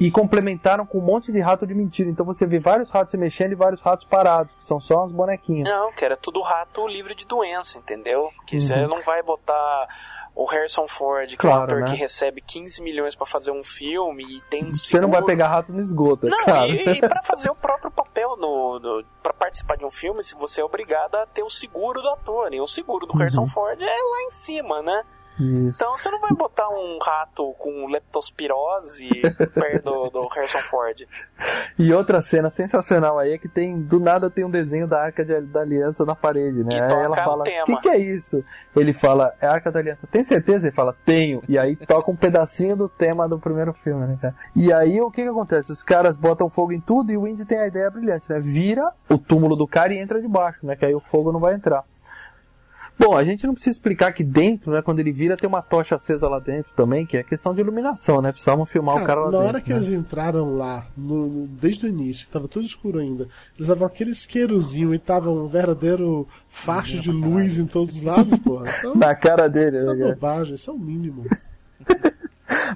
e complementaram com um monte de rato de mentira. Então você vê vários ratos se mexendo e vários ratos parados, que são só uns bonequinhos. Não, que era tudo rato livre de doença, entendeu? Que Uhum. você não vai botar o Harrison Ford, que é Claro, um ator né? que recebe 15 milhões pra fazer um filme e tem um Você não vai pegar rato no esgoto, é Não, claro. e, e pra fazer o próprio papel no, no para participar de um filme, se você é obrigado a ter o seguro do ator, e o seguro do Harrison Ford é lá em cima, né? Isso. Então você não vai botar um rato com leptospirose perto do, do Harrison Ford. E outra cena sensacional aí é que tem, do nada tem um desenho da Arca de- da Aliança na parede, né? E aí ela fala, o que, que é isso? Ele fala, é a Arca da Aliança. Tem certeza? Ele fala, tenho. E aí toca um pedacinho do tema do primeiro filme, né, cara? E aí o que que acontece? Os caras botam fogo em tudo e o Indy tem a ideia brilhante, né? Vira o túmulo do cara e entra debaixo, né? Que aí o fogo não vai entrar. Bom, a gente não precisa explicar que dentro, né, quando ele vira, tem uma tocha acesa lá dentro também, que é questão de iluminação, né? Precisavam filmar o cara lá na dentro. hora que né? eles entraram lá, no- no- desde o início, que tava tudo escuro ainda, eles davam aquele isqueirozinho e tava um verdadeiro faixa de luz em todos os lados, porra. Então, Na cara dele, isso é né, cara? bobagem, isso é o mínimo.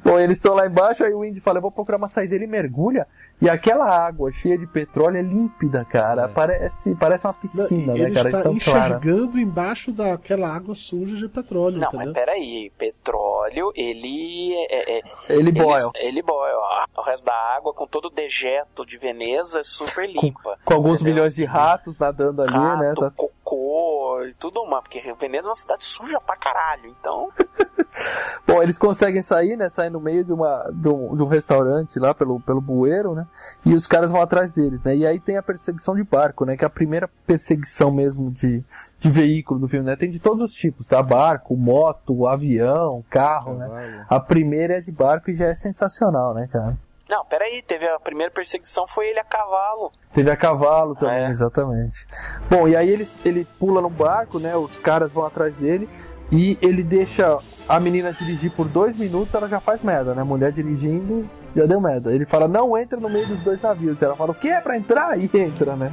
Bom, eles estão lá embaixo, aí o Indy fala, eu vou procurar uma saída, ele mergulha, e aquela água cheia de petróleo é límpida, cara. Parece, parece uma Não, piscina, e né, cara? está de tão clara. enxergando embaixo daquela água suja de petróleo, Não, entendeu? mas peraí, petróleo, ele é. é- Ele boil. Ele, ele boil. ó. O resto da água, com todo o dejeto de Veneza, é super limpa. Com alguns entendeu? milhões de ratos nadando ali, Rato, né? Tá- cocô e tudo mais. Porque Veneza é uma cidade suja pra caralho. Então, Bom, eles conseguem sair, né? Saem no meio de, uma, de, um, de um restaurante lá pelo, pelo bueiro, né? E os caras vão atrás deles, né? E aí tem a perseguição de barco, né? Que é a primeira perseguição mesmo de, de veículo do filme, né? Tem de todos os tipos, tá? Barco, moto, avião, carro, né? A primeira é de barco e já é sensacional, né, cara? não, peraí, teve a primeira perseguição foi ele a cavalo. Teve a cavalo também, É. exatamente. Bom, e aí ele, ele pula no barco, né? Os caras vão atrás dele e ele deixa a menina dirigir por dois minutos, ela já faz merda, né? Mulher dirigindo já deu merda. Ele fala, não entra no meio dos dois navios. Ela fala, o que é pra entrar? E entra, né?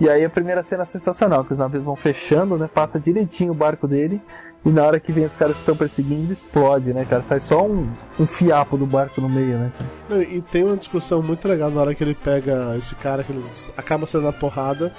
E aí a primeira cena é sensacional, que os navios vão fechando, né? Passa direitinho o barco dele. E na hora que vem os caras que estão perseguindo, explode, né, cara? Sai só um, um fiapo do barco no meio, né? E tem uma discussão muito legal na hora que ele pega esse cara que eles acabam sendo na porrada.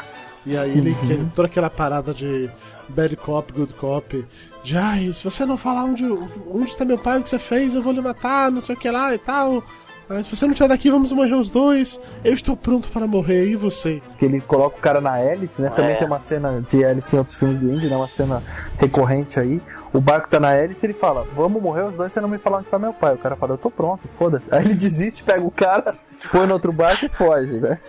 E aí ele Uhum. quer toda aquela parada de bad cop, good cop. De ai, se você não falar onde, onde está meu pai, o que você fez, eu vou lhe matar, não sei o que lá e tal. Ah, se você não tirar daqui, vamos morrer os dois. Eu estou pronto para morrer, e você? que ele coloca o cara na hélice, né? Também É. tem uma cena de hélice em outros filmes do Indy, né? Uma cena recorrente aí. O barco tá na hélice ele fala, vamos morrer os dois se não me falar onde tá meu pai. O cara fala, eu tô pronto, foda-se. Aí ele desiste, pega o cara, põe no outro barco e foge, né?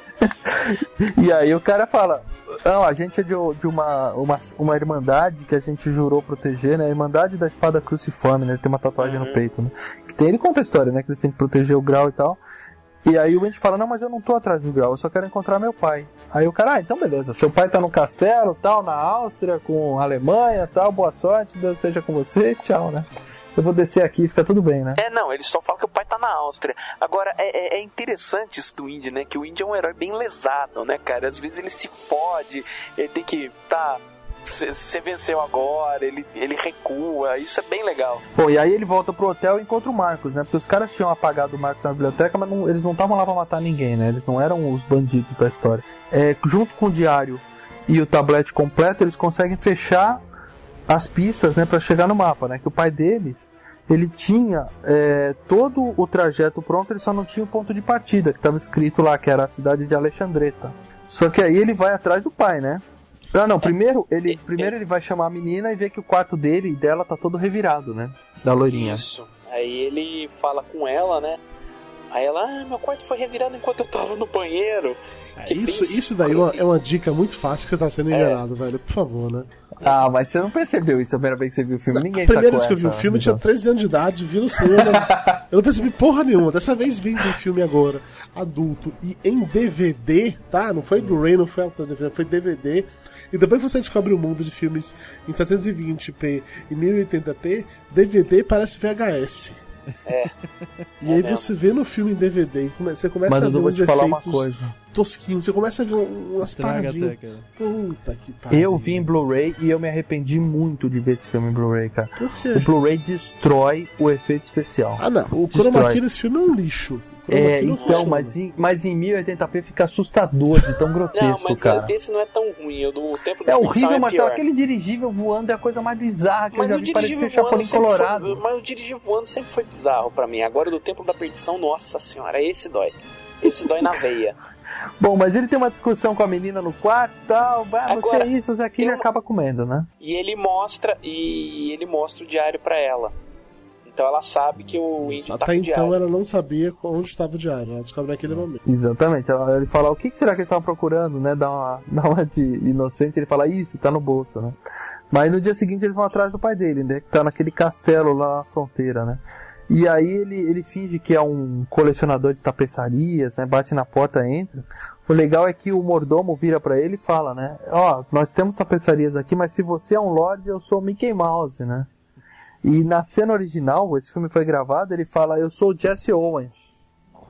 e aí o cara fala, não, a gente é de, de uma, uma, uma irmandade que a gente jurou proteger, né? A Irmandade da Espada Cruciforme, né? Ele tem uma tatuagem no peito, né? Que tem, ele conta a história, né? Que eles têm que proteger o grau e tal. E aí o Wendy fala, não, mas eu não tô atrás do grau, eu só quero encontrar meu pai. Aí o cara, ah, então beleza, seu pai tá no castelo, tal, na Áustria, com a Alemanha, tal, boa sorte, Deus esteja com você, tchau, né? Eu vou descer aqui, fica tudo bem, né? É, não, eles só falam que o pai tá na Áustria. Agora, é, é- é interessante isso do Indy, né? Que o Indy é um herói bem lesado, né, cara? Às vezes ele se fode, ele tem que, tá, você venceu agora, ele, ele recua, isso é bem legal. Bom, e aí ele volta pro hotel e encontra o Marcos, né? Porque os caras tinham apagado o Marcos na biblioteca, mas não- eles não estavam lá pra matar ninguém, né? Eles não eram os bandidos da história. É, junto com o diário e o tablete completo, eles conseguem fechar as pistas, né, para chegar no mapa, né? Que o pai deles, ele tinha é, todo o trajeto pronto, ele só não tinha o ponto de partida, que estava escrito lá, que era a cidade de Alexandreta. Só que aí ele vai atrás do pai, né? Ah, não, primeiro ele, primeiro ele vai chamar a menina e vê que o quarto dele e dela tá todo revirado, né? Da loirinha. Isso. Aí ele fala com ela, né? Aí ela, ah, meu quarto foi revirado enquanto eu tava no banheiro. É, Isso, isso daí é uma, é uma dica muito fácil que você tá sendo É. enganado, velho. Por favor, né? Ah, mas você não percebeu isso a primeira vez que você viu o filme? Ninguém a primeira sacou vez que eu vi o filme, eu tinha visão. 13 anos de idade, vi no cinema. eu não percebi porra nenhuma. Dessa vez vim do filme agora, adulto, e em DVD, tá? Não foi Blu-ray, não foi Alta DVD, foi DVD. E depois que você descobre o mundo de filmes em 720p e 1080p, DVD parece VHS. É. E aí você vê no filme em DVD, e você começa Mas a ver eu vou uns te falar uma efeitos coisa. tosquinhos, você começa a ver um- umas paradinhas. até. Puta que pariu. Eu vi em Blu-ray e eu me arrependi muito de ver esse filme em Blu-ray, cara. Por quê? O Blu-ray destrói o efeito especial. Ah, não. O Destrói. chroma key desse filme é um lixo. É, então, mas em, mas em 1080p fica assustador de tão grotesco, Não, mas cara. esse não é tão ruim. O do Templo da É horrível, é Marcelo. pior. Aquele dirigível voando é a coisa mais bizarra que Mas eu o já vi. Parecia dirigível o voando, Chapolin sempre Colorado. foi, mas o dirigível voando sempre foi bizarro pra mim. Agora o do Templo da Perdição, nossa senhora, esse dói. Esse dói na veia. Bom, mas ele tem uma discussão com a menina no quarto e tal. Vai, você Agora, é isso, você é aquilo e um- acaba comendo, né? E ele mostra e ele mostra o diário pra ela. Então ela sabe que o Indy tá com Até o então diário. ela não sabia onde estava o diário. Ela descobre naquele momento. Exatamente. Ela- Ele fala, o que, que será que eles estavam procurando, né? Dá uma, dá uma de inocente, ele fala, isso, tá no bolso, né? Mas no dia seguinte eles vão atrás do pai dele, né? Que tá naquele castelo lá na fronteira, né? E aí ele, ele finge que é um colecionador de tapeçarias, né? Bate na porta, entra. O legal é que o mordomo vira pra ele e fala, né? Ó, nós temos tapeçarias aqui, mas se você é um lord, eu sou Mickey Mouse, né? E na cena original, esse filme foi gravado, ele fala, eu sou o Jesse Owens.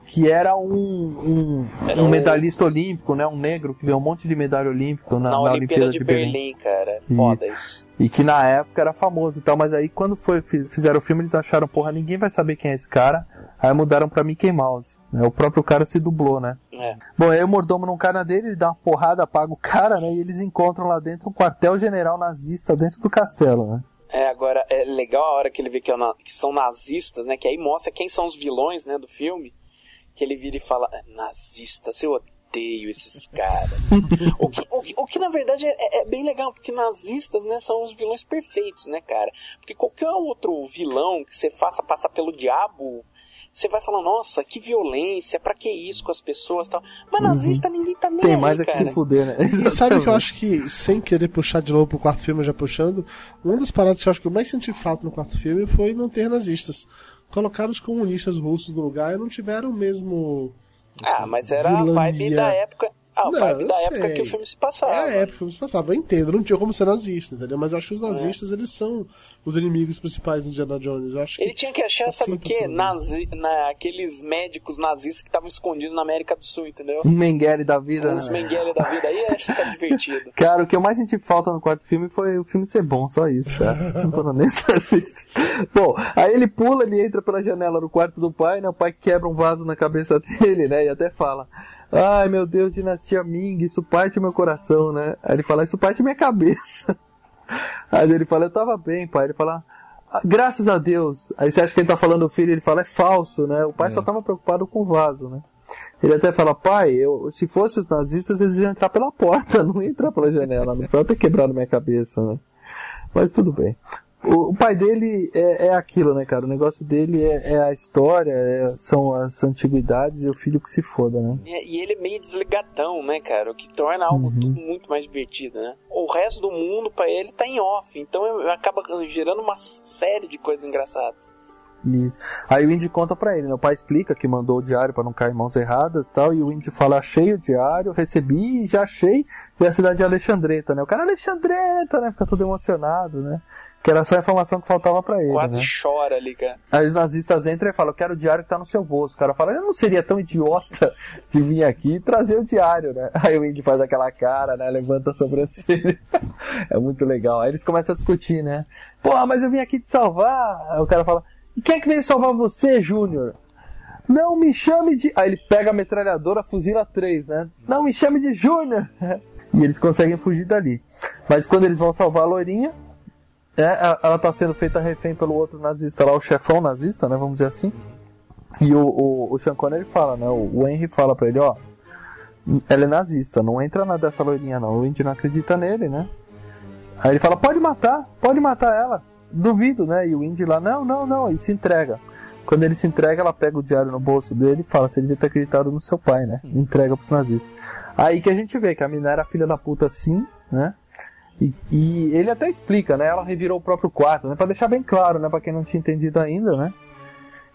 Que era um, um, Era um medalhista olímpico, né? Um negro que ganhou um monte de medalha olímpica na, Na, na Olimpíada de Berlim, cara. É foda isso. E que na época era famoso e tal, mas aí quando foi, fi- fizeram o filme eles acharam, porra, ninguém vai saber quem é esse cara. Aí mudaram pra Mickey Mouse. né? O próprio cara se dublou, né? É. Bom, aí o mordomo não cai na dele, ele dá uma porrada, apaga o cara, né? E eles encontram lá dentro um quartel-general nazista dentro do castelo, né? É, agora é legal a hora que ele vê que, é na- que são nazistas, né? Que aí mostra quem são os vilões, né, do filme. Que ele vira e fala, "É, nazistas, eu odeio esses caras. o, que, o, que, o que, na verdade é, é bem legal, porque nazistas, né, são os vilões perfeitos, né, cara? Porque qualquer outro vilão que você faça passar pelo diabo, você vai falar, nossa, que violência, pra que isso com as pessoas e tal. Mas nazista ninguém tá nem Uhum. Tem aí, mais é que cara. se fuder, né? E sabe que eu acho que, sem querer puxar de novo pro quarto filme, já puxando, uma das paradas que eu acho que eu mais senti falta no quarto filme foi não ter nazistas. Colocaram os comunistas russos no lugar e não tiveram o mesmo. Ah, mas era a vibe vilania. da época. Ah, Não, vibe da época sei. que o filme se passava. É a época que o filme se passava. Eu entendo, não tinha como ser nazista, entendeu? Mas eu acho que os nazistas, eles são os inimigos principais do Indiana Jones. Eu acho que Ele tinha que achar, sabe o quê? Nazi, na, aqueles médicos nazistas que estavam escondidos na América do Sul, entendeu? Mengele da vida, Uns né? Mengele da vida aí, acho que fica divertido. Cara, o que eu mais senti falta no quarto filme foi o filme ser bom, só isso, cara. Não foram nem nazistas. Bom, aí ele pula, ele entra pela janela no quarto do pai, né? O pai quebra um vaso na cabeça dele, né? E até fala: Ai meu Deus, dinastia Ming, isso parte meu coração, né? Aí ele fala: Isso parte minha cabeça. Aí ele fala: Eu tava bem, pai. Ele fala: "Ah, Graças a Deus. Aí você acha que ele tá falando do filho, ele fala: É falso, né? O pai só tava preocupado com o vaso, né? Ele até fala, pai, eu, se fosse os nazistas, eles iam entrar pela porta, não iam entrar pela janela, não foi ter quebrado minha cabeça, né? Mas tudo bem. O, o pai dele é, é aquilo, né, cara? O negócio dele é, é a história, é- são as antiguidades e o filho que se foda, né? E, e ele é meio desligadão, né, cara? O que torna algo Uhum. tudo muito mais divertido, né? O resto do mundo, pra ele, tá em off. Então acaba gerando uma série de coisas engraçadas. Isso. Aí o Indy conta pra ele, né? O pai explica que mandou o diário pra não cair em mãos erradas e tal, e o Indy fala, achei o diário, recebi e já achei, e a cidade de Alexandreta, né? O cara Alexandreta, né? Fica todo emocionado, né? Que era só a informação que faltava pra ele, Quase né? chora ali, cara. Aí os nazistas entram e falam, eu quero o diário que tá no seu bolso. O cara fala, eu não seria tão idiota de vir aqui e trazer o diário, né? Aí o Indy faz aquela cara, né? Levanta a sobrancelha. é muito legal. Aí eles começam a discutir, né? Porra, mas eu vim aqui te salvar. Aí o cara fala, e quem é que veio salvar você, Júnior? Não me chame de. Aí ele pega a metralhadora, fuzila três, né? Não me chame de Júnior! E eles conseguem fugir dali. Mas quando eles vão salvar a loirinha, é, ela tá sendo feita refém pelo outro nazista lá, o chefão nazista, né? Vamos dizer assim. E o, o, o Sean Connery fala, né? O, o Henry fala pra ele, ó. Ela é nazista, não entra na dessa loirinha não. O Indy não acredita nele, né? Aí ele fala, pode matar, pode matar ela. Duvido, né? E o Indy lá, não, não, não, e se entrega. Quando ele se entrega, ela pega o diário no bolso dele e fala, você devia ter acreditado no seu pai, né? Entrega pros nazistas. Aí que a gente vê que a mina era filha da puta sim, né? E, e ele até explica, né? Ela revirou o próprio quarto, né? Pra deixar bem claro, né? Pra quem não tinha entendido ainda, né?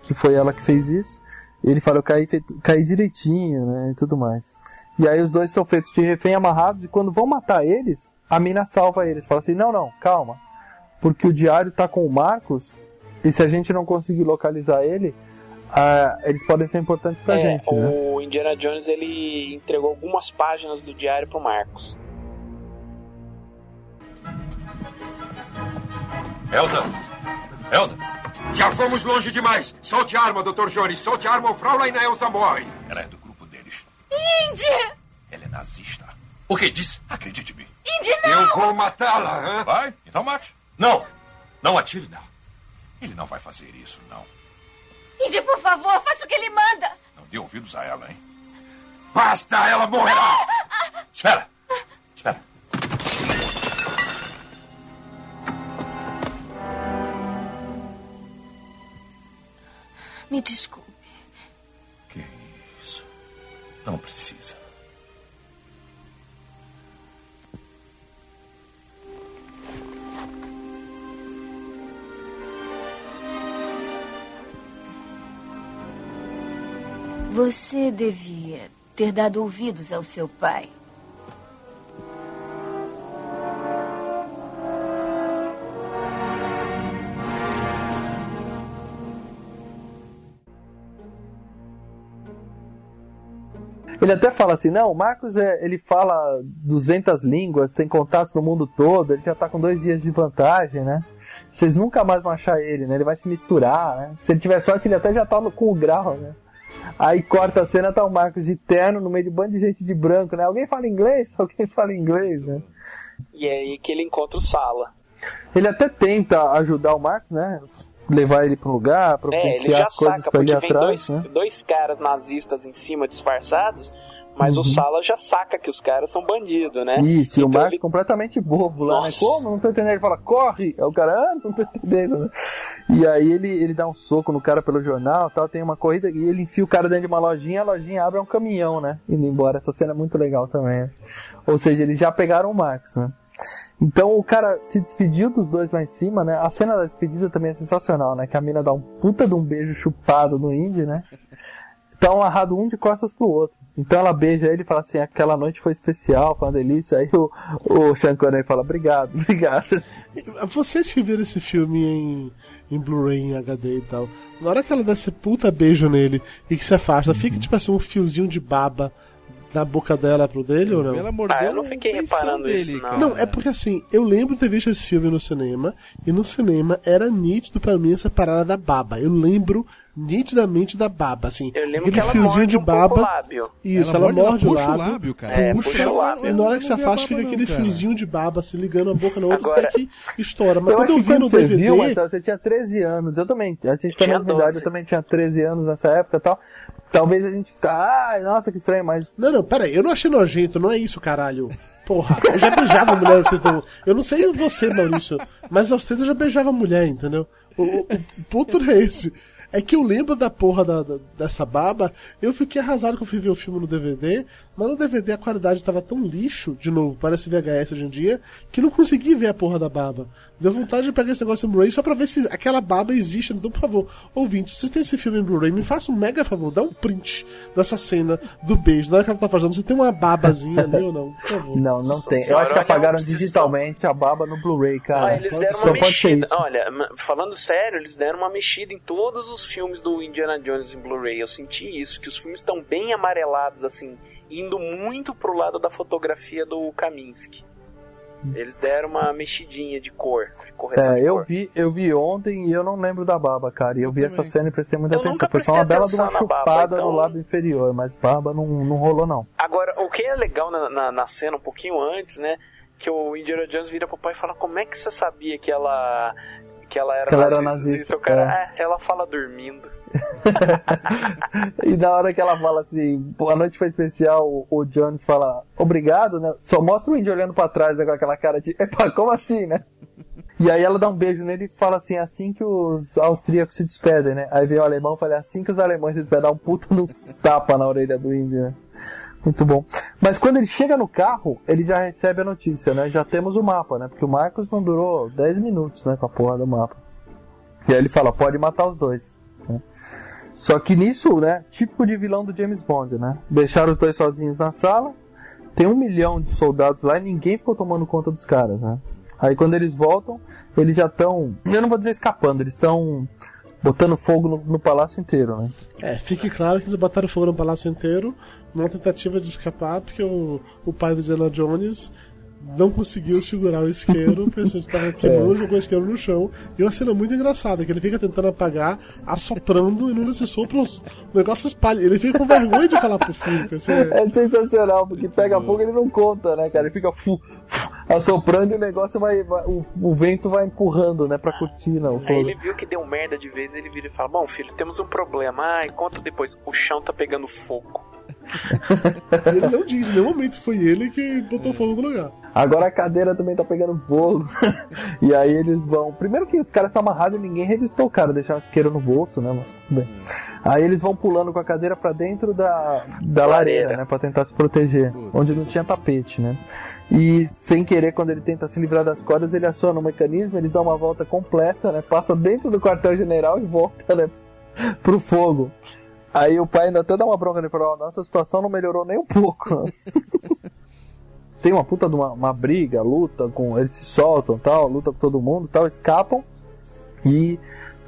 Que foi ela que fez isso. Ele fala, eu caí, feito- caí direitinho, né? E tudo mais. E aí os dois são feitos de refém amarrados e quando vão matar eles, a mina salva eles. Fala assim, não, não, calma. Porque o diário tá com o Marcos e se a gente não conseguir localizar ele, ah, eles podem ser importantes pra é, gente, né? o Indiana Jones ele entregou algumas páginas do diário pro Marcos. Elsa! Elsa! Já fomos longe demais. Solte a arma, Dr. Jones. Solte a arma ou Fraulein Elsa morre. Ela é do grupo deles. Indy! Ela é nazista. O que diz? Acredite-me. Indy, não! Eu vou matá-la, hã? Vai, então mate. Não, não atire nela. Ele não vai fazer isso, não. Indy, por favor, faça o que ele manda. Não dê ouvidos a ela, hein? Basta, ela morrerá. Espera. Me desculpe. Que isso? Não precisa. Você devia ter dado ouvidos ao seu pai. Ele até fala assim, não, o Marcos é, ele fala 200 línguas, tem contatos no mundo todo, ele já tá com dois dias de vantagem, né? Vocês nunca mais vão achar ele, né? Ele vai se misturar, né? Se ele tiver sorte, ele até já tá no, com o grau, né? Aí corta a cena, tá o Marcos de terno no meio de um bando de gente de branco, né? Alguém fala inglês? Alguém fala inglês, né? E é aí que ele encontra o Sala. Ele até tenta ajudar o Marcos, né? Levar ele pra um lugar, É, ele coisas saca, pra ele porque ir vem atrás, dois, né? dois caras nazistas em cima disfarçados, mas o Uhum. Sala já saca que os caras são bandidos, né? Isso, e o Então Marcos ele- completamente bobo lá, Nossa. né? Como? Não tô entendendo. Ele fala, corre! Aí o cara, ah, não tô entendendo, né? E aí ele, ele dá um soco no cara pelo jornal tal, tem uma corrida e ele enfia o cara dentro de uma lojinha, a lojinha abre é um caminhão, né? Indo embora. Essa cena é muito legal também, né? Ou seja, eles já pegaram o Marcos, né? Então o cara se despediu dos dois lá em cima, né? A cena da despedida também é sensacional, né? Que a mina dá um puta de um beijo chupado no Indy, né? Tá amarrado um de costas pro outro. Então ela beija ele e fala assim, aquela noite foi especial, foi uma delícia. Aí o, o Sean Connery fala, obrigado, obrigado. Vocês que viram esse filme em, em Blu-ray, em HD e tal, na hora que ela dá esse puta beijo nele e que se afasta, fica tipo assim um fiozinho de baba da boca dela pro dele ou não? Ela mordeu Ah, eu não fiquei reparando isso, não. Não, é porque assim, eu lembro de ter visto esse filme no cinema, e no cinema era nítido pra mim essa parada da baba. Eu lembro nitidamente da baba, assim. Eu lembro aquele que ela fiozinho morde de um baba. lábio. Isso, Ela ela, morde, ela morde o puxa o lábio. lábio, cara. É, puxa, puxa o lábio. E na hora que se afasta, baba fica não, aquele cara. fiozinho de baba se ligando a boca na outra Agora- até que estoura. Mas Eu quando eu vi no você DVD. viu, Marcelo, você tinha 13 anos. Eu também. A gente Tinha mesma idade, 12. eu também tinha 13 anos nessa época e tal. Talvez a gente fique, ai, nossa, que estranho, mas Não, não, pera aí, eu não achei nojento, não é isso, caralho. Porra, eu já beijava mulher aos 30 Eu não sei você, Maurício, mas aos 30 eu já beijava mulher, entendeu? O, o, o ponto não é esse. É que eu lembro da porra da, da- dessa baba, eu fiquei arrasado que eu fui ver o filme no DVD, mas no DVD a qualidade tava tão lixo, de novo, parece VHS hoje em dia, que não consegui ver a porra da baba. Deu vontade de pegar esse negócio em Blu-ray só pra ver se aquela baba existe. Então, por favor, ouvinte, se você tem esse filme em Blu-ray, me faça um mega favor, dá um print dessa cena do beijo. Na hora que ela tá fazendo, você tem uma babazinha ali ou não? Por favor. não, não Nossa tem. Eu acho que apagaram digitalmente a baba no Blu-ray, cara. Ah, eles deram uma mexida. Olha, falando sério, eles deram uma mexida em todos os filmes do Indiana Jones em Blu-ray. Eu senti isso, que os filmes estão bem amarelados, assim, indo muito pro lado da fotografia do Kaminsky. Eles deram uma mexidinha de cor, de correção É, de eu cor. vi, eu vi ontem e eu não lembro da baba, cara. E eu, vi essa também. cena e prestei muita Eu atenção. nunca Foi só uma bela de uma baba, chupada então- no lado inferior, mas baba não, não rolou, não. Agora, o que é legal na, na, na cena, um pouquinho antes, né? Que o Indiana Jones vira pro pai e fala: Como é que você sabia que ela. Que ela era Que ela era nazista? nazista, O cara, é, ela fala dormindo. E na hora que ela fala assim, "Pô, a noite foi especial, o- o Jones fala, obrigado, né? Só mostra o índio olhando pra trás né, com aquela cara de, epa, como assim, né? E aí ela dá um beijo nele e fala assim, assim que os austríacos se despedem, né? Aí vem o alemão e fala, assim que os alemães se despedem, dá um puta nos tapa na orelha do índio, né? Muito bom. Mas quando ele chega no carro, ele já recebe a notícia, né? Já temos o mapa, né? Porque o Marcos não durou 10 minutos, né? Com a porra do mapa. E aí ele fala, pode matar os dois. né? Só que nisso, né? Típico de vilão do James Bond, né? Deixaram os dois sozinhos na sala. Tem um milhão de soldados lá e ninguém ficou tomando conta dos caras, né? Aí quando eles voltam, eles já estão. Eu não vou dizer escapando, eles estão botando fogo no, no palácio inteiro, né? É, fique claro que eles botaram fogo no palácio inteiro numa tentativa de escapar, porque o, o pai do Zena Jones não conseguiu segurar o isqueiro, pensando que tava queimando, jogou o isqueiro no chão. E uma cena muito engraçada, que ele fica tentando apagar, assoprando e não se sopra, o negócio espalha. Ele fica com vergonha de falar pro filho. Assim, É sensacional, porque pega fogo e ele não conta, né, cara? Ele fica fu, fu, assoprando e o negócio vai. vai- o, o vento vai empurrando, né, pra cortina. O Aí fogo. ele viu que deu merda de vez, ele vira e fala: Bom, filho, temos um problema. Ai, conta depois. O chão tá pegando fogo. Ele não diz, em nenhum momento foi ele que botou fogo no lugar. Agora a cadeira também tá pegando fogo. e aí eles vão. Primeiro que os caras estão amarrados e ninguém revistou o cara, deixaram o isqueiro no bolso, né? Mas tudo bem. Aí eles vão pulando com a cadeira pra dentro da, da lareira, né? Pra tentar se proteger. onde não tinha tapete, né? E sem querer, quando ele tenta se livrar das cordas, ele aciona o mecanismo, eles dão uma volta completa, né? Passa dentro do quartel-general e volta, né? Pro fogo. Aí o pai ainda até dá uma bronca nele e fala, ó, nossa situação não melhorou nem um pouco. Tem uma puta de uma, uma briga, luta com. Eles se soltam tal, luta com todo mundo tal, escapam. E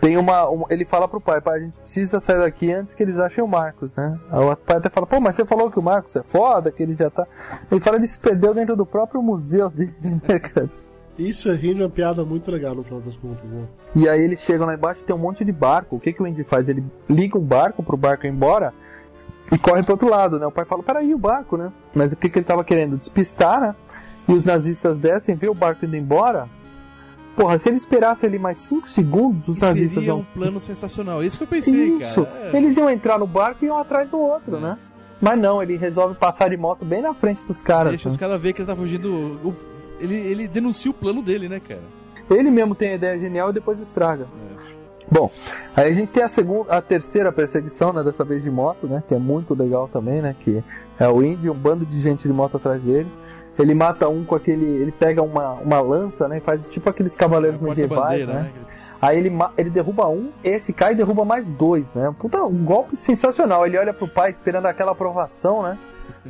tem uma. um- ele fala pro pai, pai, a gente precisa sair daqui antes que eles achem o Marcos, né? Aí o pai até fala, pô, mas você falou que o Marcos é foda, que ele já tá. Ele fala, ele se perdeu dentro do próprio museu dele, né, cara? Isso rende uma piada muito legal no final das contas, né? E aí eles chegam lá embaixo e tem um monte de barco. O que, que o Indy faz? Ele liga um barco pro barco ir embora e corre pro outro lado, né? O pai fala, peraí, o barco, né? Mas o que, que ele tava querendo? Despistar, né? E os nazistas descem, vê o barco indo embora. Porra, se ele esperasse ali mais 5 segundos, os nazistas Seria iam. um plano sensacional. Isso que eu pensei, Isso! cara. É. Eles iam entrar no barco e iam atrás do outro, né? Mas não, ele resolve passar de moto bem na frente dos caras. Deixa né? os caras ver que ele tá fugindo. Ele, ele denuncia o plano dele, né, cara? Ele mesmo tem a ideia genial e depois estraga. Bom, aí a gente tem a segunda, a terceira perseguição, né, dessa vez de moto, né, que é muito legal também, né, que é o Indy, um bando de gente de moto atrás dele. Ele mata um com aquele, ele pega uma, uma lança, né, e faz tipo aqueles cavaleiros medievais, Porta-bandeira, né? né? Aí ele, ele derruba um, esse cai e derruba mais dois, né? Puta, um golpe sensacional. Ele olha pro pai esperando aquela aprovação, né?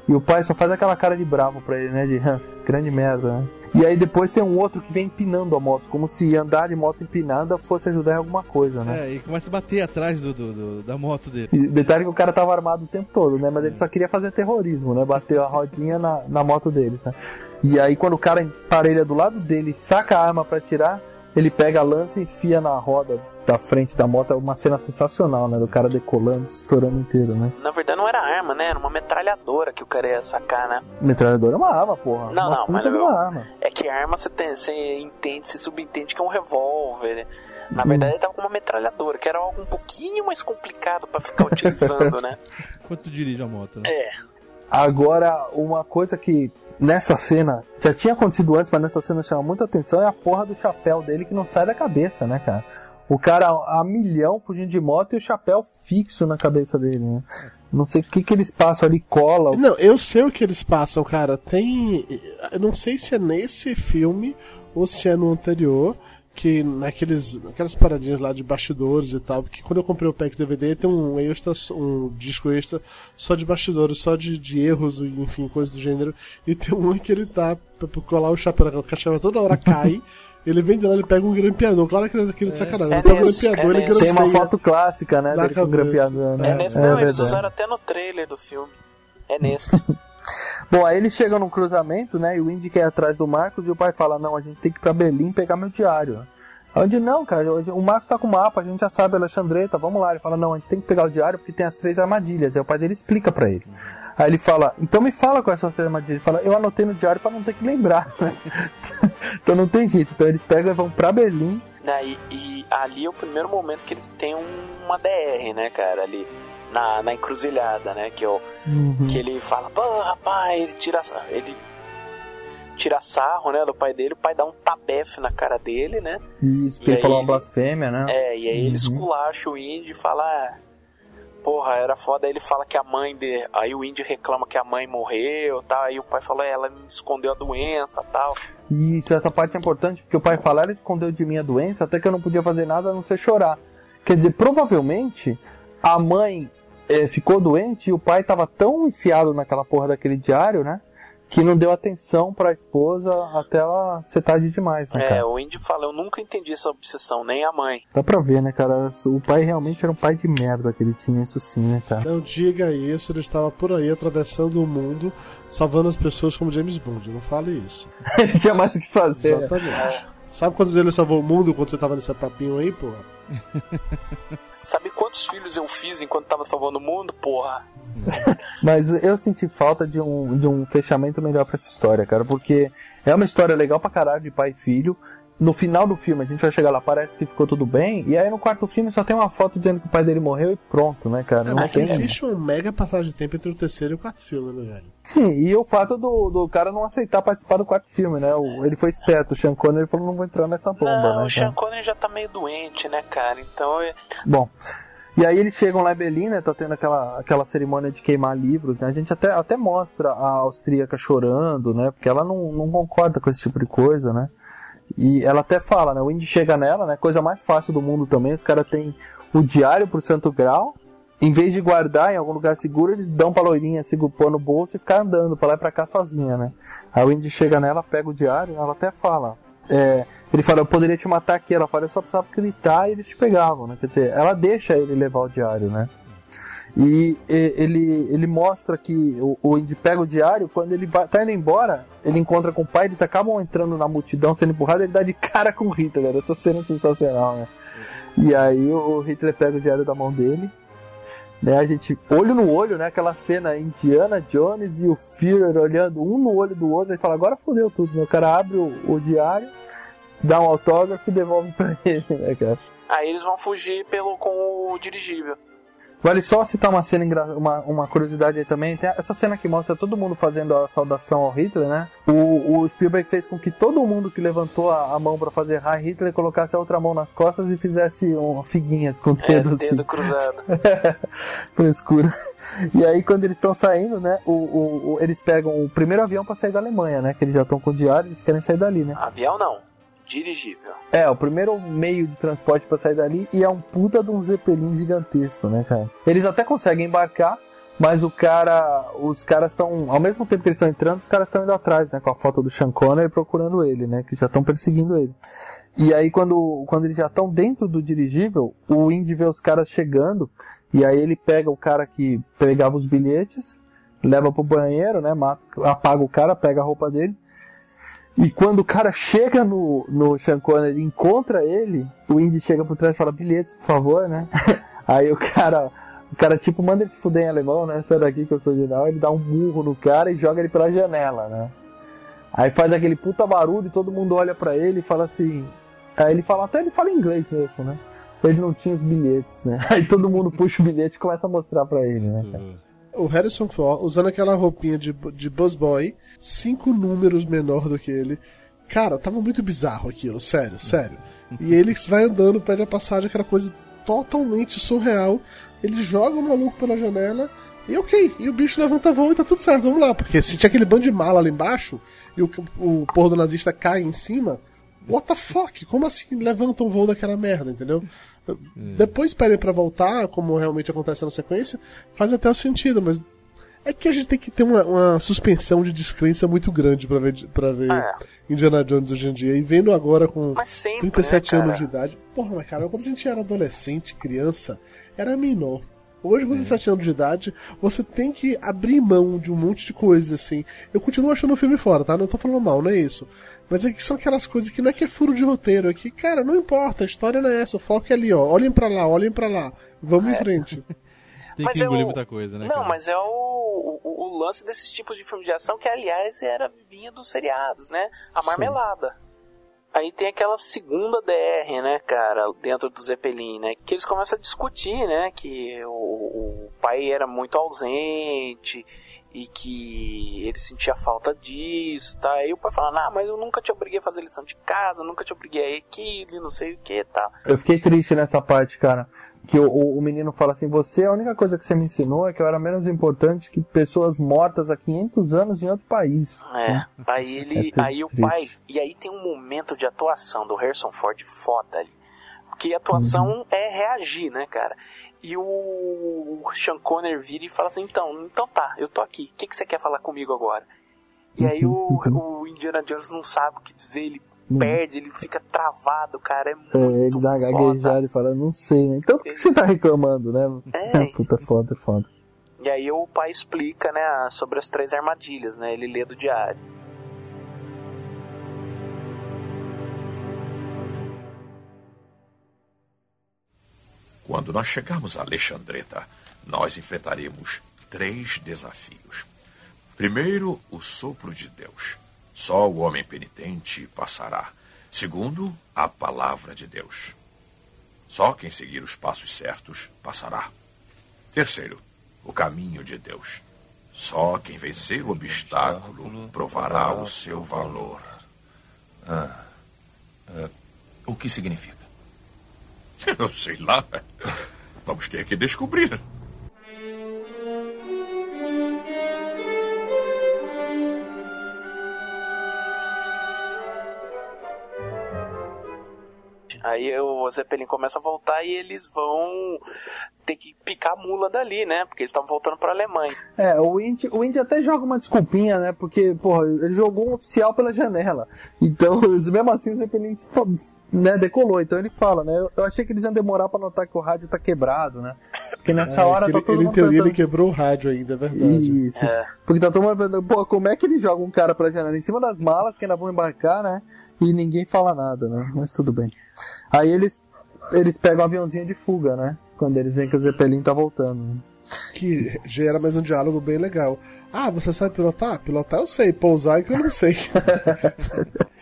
E o pai só faz aquela cara de bravo pra ele, né? De "Hã, grande merda, né? E aí depois tem um outro que vem empinando a moto, como se andar de moto empinada fosse ajudar em alguma coisa, né? É, e começa a bater atrás do, do- do- da moto dele. E detalhe que o cara tava armado o tempo todo, né? Mas ele só queria fazer terrorismo, né? Bateu a rodinha na, na moto dele, né? E aí quando o cara emparelha do lado dele, saca a arma pra atirar, ele pega a lança e enfia na roda da frente da moto. É uma cena sensacional, né? Do cara decolando, se estourando inteiro, né? Na verdade não era arma, né? Era uma metralhadora que o cara ia sacar, né? Metralhadora é uma arma, porra. Não, uma não, mas eu- uma arma. É que arma você, tem, você entende, você subentende que é um revólver. Na verdade ele tava com uma metralhadora, que era algo um pouquinho mais complicado pra ficar utilizando, né? Enquanto tu dirige a moto, né? É. Agora, uma coisa que nessa cena já tinha acontecido antes, mas nessa cena chama muita atenção é a porra do chapéu dele que não sai da cabeça, né, cara? O cara a milhão fugindo de moto e o chapéu fixo na cabeça dele, né? Não sei o que que eles passam ali, cola. Não, eu sei o que eles passam, cara. Tem. Eu não sei se é nesse filme ou se é no anterior. Que naqueles, naquelas paradinhas lá de bastidores e tal, porque quando eu comprei o pack DVD tem um extra, um disco extra só de bastidores, só de, de erros, enfim, coisas do gênero. E tem um que ele tá pra pra colar o chapéu, o chapéu toda hora cai. Ele vem de lá, ele pega um grampeador. Claro que ele é aquele de sacanagem. É ele pega um grampeador, é ele nesse. Tem uma grampeia. foto clássica, né, dele com cabeça. grampeador, né? É nesse, não, eles usaram até no trailer do filme. É nesse. Bom, aí eles chegam num cruzamento, né? E o Indy quer atrás do Marcos e o pai fala: Não, a gente tem que ir pra Berlim pegar meu diário. Onde não, cara, o Marcos tá com o mapa, a gente já sabe, Alexandreta, vamos lá. Ele fala: Não, a gente tem que pegar o diário porque tem as três armadilhas. Aí o pai dele explica pra ele. Aí ele fala: Então me fala quais são as três armadilhas. Ele fala: Eu anotei no diário pra não ter que lembrar, né? então não tem jeito. Então eles pegam e vão pra Berlim. E, e ali é o primeiro momento que eles têm uma DR, né, cara, ali na, na encruzilhada, né, que, é o, Uhum. que ele fala, pô, rapaz, ele tira, ele tira sarro, né, do pai dele, o pai dá um tabefe na cara dele, né, Isso, porque ele falou uma blasfêmia, né? é, e aí ele Uhum. esculacha o Indy e fala, ah, porra, era foda, aí ele fala que a mãe de, aí o Indy reclama que a mãe morreu, tal, aí o pai fala, é, ela me escondeu a doença, tal, Isso, essa parte é importante porque o pai fala, ela escondeu de mim a doença até que eu não podia fazer nada a não ser chorar. Quer dizer, provavelmente a mãe eh, ficou doente e o pai tava tão enfiado naquela porra daquele diário, né? que não deu atenção pra esposa até ela ser tarde demais, né, É, cara? o Indy fala, eu nunca entendi essa obsessão, nem a mãe. Dá pra ver, né, cara? O pai realmente era um pai de merda que ele tinha, isso sim, né, cara? Não diga isso, ele estava por aí atravessando o mundo, salvando as pessoas como James Bond. Não fale isso. ele tinha mais o que fazer. Exatamente. Sabe quantos ele salvou o mundo quando você tava nesse papinho aí, porra? Sabe quantos filhos eu fiz enquanto tava salvando o mundo? Porra. Mas eu senti falta de um, de um fechamento melhor pra essa história, cara, porque é uma história legal pra caralho de pai e filho. No final do filme, a gente vai chegar lá, parece que ficou tudo bem, e aí no quarto filme só tem uma foto dizendo que o pai dele morreu e pronto, né, cara? Não É que tem. existe uma mega passagem de tempo entre o terceiro e o quarto filme, né, velho? Sim, e o fato do, do cara não aceitar participar do quarto filme, né? O- ele foi esperto, o Sean Connery ele falou, não vou entrar nessa bomba, Não, né? o Sean? Connery já tá meio doente, né, cara? Então, é- Bom, e aí eles chegam lá em Berlim, né? Tá tendo aquela, aquela cerimônia de queimar livros, né? A gente até, até mostra a austríaca chorando, né? Porque ela não, não concorda com esse tipo de coisa, né? E ela até fala, né? O Indy chega nela, né? Coisa mais fácil do mundo também. Os caras têm o diário pro Santo Grau. Em vez de guardar em algum lugar seguro, eles dão pra loirinha, se pôr no bolso e ficar andando pra lá e pra cá sozinha, né? Aí o Indy chega nela, pega o diário, ela até fala. é, ele fala, eu poderia te matar aqui. Ela fala, eu só precisava gritar e eles te pegavam, né? Quer dizer, ela deixa ele levar o diário, né? E, ele, ele mostra que o, Indy pega o diário, quando ele vai, tá indo embora, ele encontra com o pai, eles acabam entrando na multidão, sendo empurrado, ele dá de cara com o Hitler. Essa cena é sensacional, né? E aí o Hitler pega o diário da mão dele, né? A gente, olho no olho, né? Aquela cena Indiana Jones e o Führer olhando um no olho do outro, e fala, agora fodeu tudo? O cara abre o, o diário, dá um autógrafo e devolve pra ele, né, cara? aí eles vão fugir pelo, com o dirigível. Vale só citar uma cena uma, uma curiosidade aí também. Tem essa cena que mostra todo mundo fazendo a saudação ao Hitler, né? O, o Spielberg fez com que todo mundo que levantou a, a mão pra fazer High Hitler colocasse a outra mão nas costas e fizesse um, figuinhas com o É, dedo dedo assim. cruzado. Frescura. E aí, quando eles estão saindo, né? O, o- o- eles pegam o primeiro avião pra sair da Alemanha, né? Que eles já estão com o diário, eles querem sair dali, né? Avião não, dirigível. É, o primeiro meio de transporte pra sair dali e é um puta de um zeppelin gigantesco, né, cara? Eles até conseguem embarcar, mas o cara, os caras estão, ao mesmo tempo que eles estão entrando, os caras estão indo atrás, né, com a foto do Sean Connery procurando ele, né, que já estão perseguindo ele. E aí quando, quando eles já estão dentro do dirigível, o Indy vê os caras chegando e aí ele pega o cara que pegava os bilhetes, leva pro banheiro, né, mata, apaga o cara, pega a roupa dele e quando o cara chega no, no Sean Connery encontra ele, o Indy chega por trás e fala, bilhetes, por favor, né? Aí o cara, o cara tipo, manda ele se fuder em alemão, né? Sai daqui que eu sou geral. Ele dá um murro no cara e joga ele pela janela, né? Aí faz aquele puta barulho e todo mundo olha pra ele e fala assim... Aí ele fala, até ele fala inglês mesmo, né? Ele não tinha os bilhetes, né? Aí todo mundo puxa o bilhete e começa a mostrar pra ele, né? cara? O Harrison Ford usando aquela roupinha de, de Buzz Boy, cinco números menor do que ele. Cara, tava muito bizarro aquilo, sério, sério. E ele vai andando, pede a passagem, aquela coisa totalmente surreal. Ele joga o maluco pela janela e ok, e o bicho levanta voo e tá tudo certo, vamos lá. Porque se tinha aquele bando de mala ali embaixo e o, o porro do nazista cai em cima, what the fuck? Como assim levanta um voo daquela merda, entendeu? Depois pedem pra voltar, como realmente acontece na sequência, faz até o sentido, mas é que a gente tem que ter uma, uma suspensão de descrença muito grande pra ver, pra ver Indiana Jones hoje em dia. E vendo agora com sempre, 37 né, anos de idade. Porra, mas cara, quando a gente era adolescente, criança, era menor. Hoje, com 17 anos de idade, você tem que abrir mão de um monte de coisas, assim. Eu continuo achando o filme fora, tá? Não tô falando mal, não é isso. Mas é que são aquelas coisas que não é que é furo de roteiro, é que, cara, não importa, a história não é essa, o foco é ali, ó. Olhem pra lá, olhem pra lá. Vamos em frente. Tem Mas que é engolir o- muita coisa, né? Não, cara? mas é o, o, o lance desses tipos de filmes de ação que, aliás, era vinha dos seriados, né? A marmelada. Aí tem aquela segunda DR, né, cara, dentro do Zeppelin, né? Que eles começam a discutir, né? Que o, o pai era muito ausente e que ele sentia falta disso, tá? Aí o pai fala, ah, mas eu nunca te obriguei a fazer lição de casa, nunca te obriguei a aquilo, não sei o que, tá? Eu fiquei triste nessa parte, cara. Que o, o, menino fala assim: Você, a única coisa que você me ensinou é que eu era menos importante que pessoas mortas há 500 anos em outro país. É, aí ele, É aí o pai, e aí tem um momento de atuação do Harrison Ford foda ali. Porque a atuação Uhum. é reagir, né, cara? E o, Sean Connery vira e fala assim, então, então tá, eu tô aqui, o que, que você quer falar comigo agora? E aí o, o Indiana Jones não sabe o que dizer, ele perde, ele fica travado, cara. É muito É, ele dá gaguejada e fala, não sei, né? Então por que você tá reclamando, né? É. Puta foda, foda. E aí o pai explica, né, sobre as três armadilhas, né? Ele lê do diário. Quando nós chegarmos a Alexandreta, nós enfrentaremos três desafios. Primeiro, o sopro de Deus. Só o homem penitente passará. Segundo, a palavra de Deus. Só quem seguir os passos certos passará. Terceiro, o caminho de Deus. Só quem vencer o obstáculo provará o seu valor. Ah, ah, o que significa? Sei lá. Vamos ter que descobrir. Aí o Zeppelin começa a voltar e eles vão ter que picar a mula dali, né? Porque eles estavam voltando pra Alemanha. É, o Indy, o Indy até joga uma desculpinha, né? Porque, porra, ele jogou um oficial pela janela. Então, mesmo assim, o Zeppelin né, decolou. Então ele fala, né? Eu, achei que eles iam demorar pra notar que o rádio tá quebrado, né? Porque nessa É, hora tá ele, todo ele, em mundo teoria, ele tentando- quebrou o rádio ainda, é verdade. Isso. Porque tá todo mundo pensando, pô, como é que ele joga um cara pra janela em cima das malas que ainda vão embarcar, né? E ninguém fala nada, né? Mas tudo bem. Aí eles, eles pegam o aviãozinho de fuga, né? Quando eles veem que o Zeppelin tá voltando. Que gera mais um diálogo bem legal. Ah, você sabe pilotar? Pilotar eu sei, pousar é que eu não sei.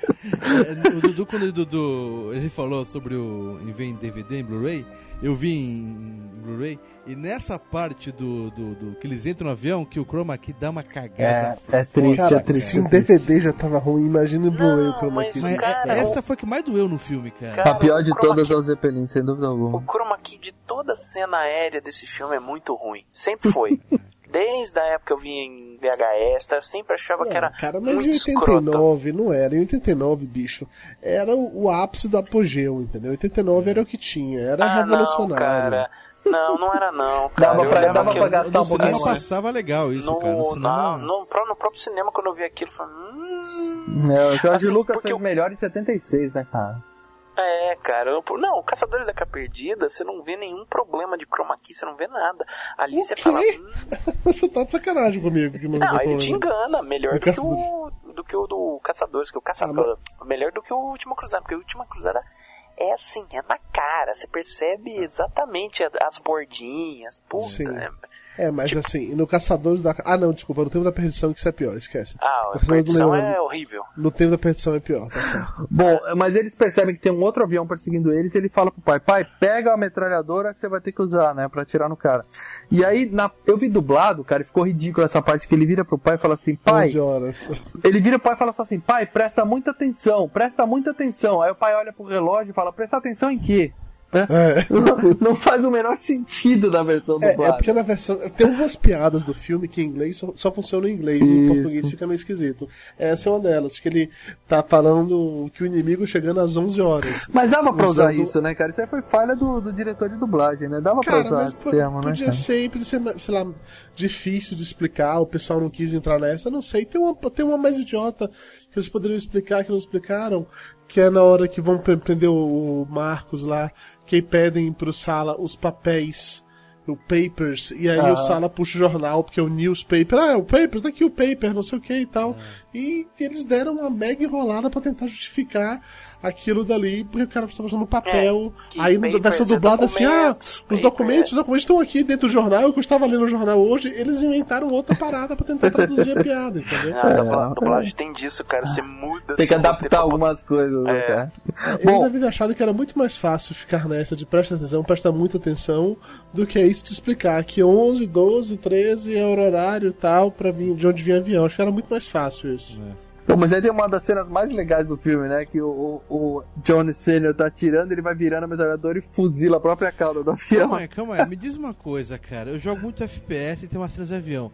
É, o Dudu, quando ele, Dudu, ele falou sobre o em DVD, em Blu-ray, eu vi em, em Blu-ray, e nessa parte do, do, do- que eles entram no avião, que o Chroma Key dá uma cagada. É, é triste, Cara, é triste. se em DVD já tava ruim, imagina em Blu-ray o chroma key. Cara, essa foi a que mais doeu no filme, cara. Cara, a pior de todas é o Zeppelin, sem dúvida O alguma. Chroma key de toda a cena aérea desse filme é muito ruim. Sempre foi. Desde a época que eu vi em VHS, tá? eu sempre achava que Não, era cara, mas muito em escroto. 89 não era. Em 89, bicho, era o, o ápice do apogeu, entendeu? 89 era o que tinha, era Ah, não, revolucionário. cara. Não, não era não, cara. Dava Eu pra- dava pra eu- gastar um pouquinho mais. passava legal isso, no, cara. No cinema... no, no próprio cinema, quando eu vi aquilo, eu falei, hum... É, o Jorge Assim, Lucas porque fez o- melhor em 76, né, cara? É, cara. Não, o Caçadores da Capa Perdida, você não vê nenhum problema de chroma key, você não vê nada. Ali O você quê? fala, hum, Você tá de sacanagem comigo que não, não, ele te engana, melhor O do que o, do que o do Caçadores, que o Ah, Caçador, melhor do que o Última Cruzada, porque o Última Cruzada é assim, é na cara, você percebe exatamente a- as bordinhas, puta. É- É, mas assim, no Caçadores da. Ah, não, desculpa, no Tempo da Perdição que isso é pior, esquece. Ah, a perdição é horrível. No Tempo da Perdição é pior, tá certo. Bom, mas eles percebem que tem um outro avião perseguindo eles e ele fala pro pai, pai, pega a metralhadora que você vai ter que usar, né, pra atirar no cara. E aí, na... eu vi dublado, cara, e ficou ridículo essa parte que ele vira pro pai e fala assim, pai, 11 horas. ele vira pro pai e fala assim, pai, presta muita atenção, presta muita atenção. Aí o pai olha pro relógio e fala, presta atenção em quê? Né? É. Não, não faz o menor sentido na versão É, dublada. é porque na versão. Tem umas piadas do filme que em inglês só, só funcionam em inglês e em Isso. português fica meio esquisito. Essa é uma delas, que ele tá falando que o inimigo chegando às 11 horas. Mas dava pra usar Usando- isso, né, cara? Isso aí foi falha do, do diretor de dublagem, né? Dava Cara, pra usar esse termo, né? podia cara? sempre ser, sei lá, difícil de explicar, o pessoal não quis entrar nessa, não sei. Tem uma, tem uma mais idiota que eles poderiam explicar, que não explicaram, que é na hora que vão pre- prender o Marcos lá, que aí pedem pro Sala os papéis, o papers, e aí Ah. o Sala puxa o jornal, porque é o newspaper, ah, é o paper, tá aqui o paper, não sei o que e tal. E eles deram uma mega enrolada pra tentar justificar aquilo dali, porque o cara precisava usando papel. É, aí na versão é dublada assim, ah, os paper documentos, é- os documentos estão aqui dentro do jornal, eu estava lendo o jornal hoje, eles inventaram outra parada pra tentar traduzir a piada, entendeu? Ah, a É, é. dublagem tem disso, cara. Você muda Tem que adaptar pra- algumas coisas, né, É. cara? Eles Bom, haviam achado que era muito mais fácil ficar nessa de presta atenção, presta muita atenção, do que isso de explicar que 11, 12, 13 é o horário e tal, pra vir, de onde vinha avião. Acho que era muito mais fácil isso. Mas aí tem uma das cenas mais legais do filme, né? Que o, o, o Johnny Senior tá atirando, ele vai virando a metralhadora e fuzila a própria cauda do avião. Calma aí, calma aí. Me diz uma coisa, cara. Eu jogo muito FPS e tem umas cenas de avião.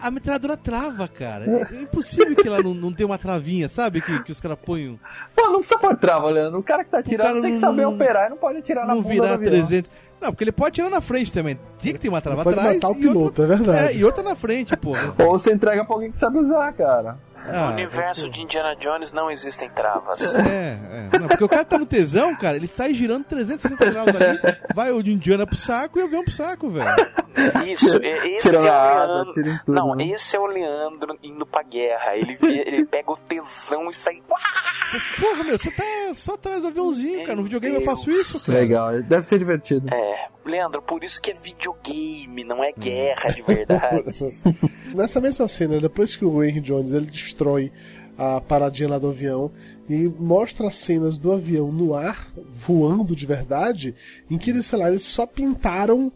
A metralhadora trava, cara. É, impossível que ela não, não tenha uma travinha, sabe? Que, que os caras põem. Pô, não precisa pôr trava, Leandro. O cara que tá atirando tem que não- saber operar e não pode atirar na não bunda do virar avião. 300. Não, porque ele pode tirar na frente também. Tinha que ter uma trava Pode atrás. matar o e outra- piloto, é verdade. É, e outra na frente, pô. Ou você entrega pra alguém que sabe usar, cara. No Ah, universo de Indiana Jones não existem travas. É, é. Não, porque o cara tá no tesão, cara, ele sai girando 360 graus ali, vai o de Indiana pro saco e o avião pro saco, velho. Isso, esse Tira é o Leandro. tudo, não, né? esse é o Leandro indo pra guerra. Ele, ele pega o tesão e sai. Porra, meu, você tá só atrás do aviãozinho, cara. No videogame eu faço isso, cara. Legal, deve ser divertido. É, Leandro, por isso que é videogame, não é guerra de verdade. Nessa mesma cena, depois que o Henry Jones ele destrói a paradinha lá do avião e mostra as cenas do avião no ar, voando de verdade, em que eles, sei lá, eles só pintaram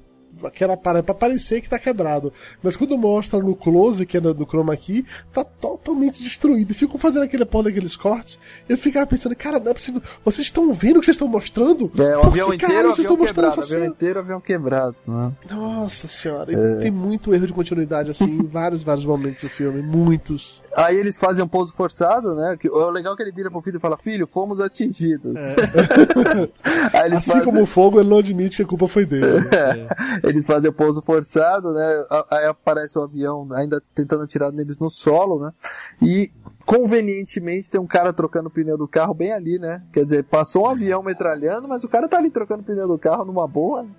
aquela parada pra parecer que tá quebrado. Mas quando mostra no close, que é do, chroma key, tá totalmente destruído. E ficam fazendo aquele pão daqueles cortes. Eu ficava pensando, cara, não é possível. Vocês estão vendo o que vocês estão mostrando? É, o avião que inteiro, vocês avião estão mostrando quebrado, essa avião cena? inteiro, avião quebrado. Né? Nossa senhora, e É. tem muito erro de continuidade assim em vários, vários momentos do filme, muitos. Aí eles fazem um pouso forçado, né? O legal é que ele vira pro filho e fala, filho, fomos atingidos. Aí eles Assim fazem- como o fogo, ele não admite que a culpa foi dele. É. Eles fazem o pouso forçado, né? Aí aparece o avião ainda tentando atirar neles no solo, né? E convenientemente tem um cara trocando o pneu do carro bem ali, né? Quer dizer, passou um avião metralhando, mas o cara tá ali trocando o pneu do carro numa boa. né?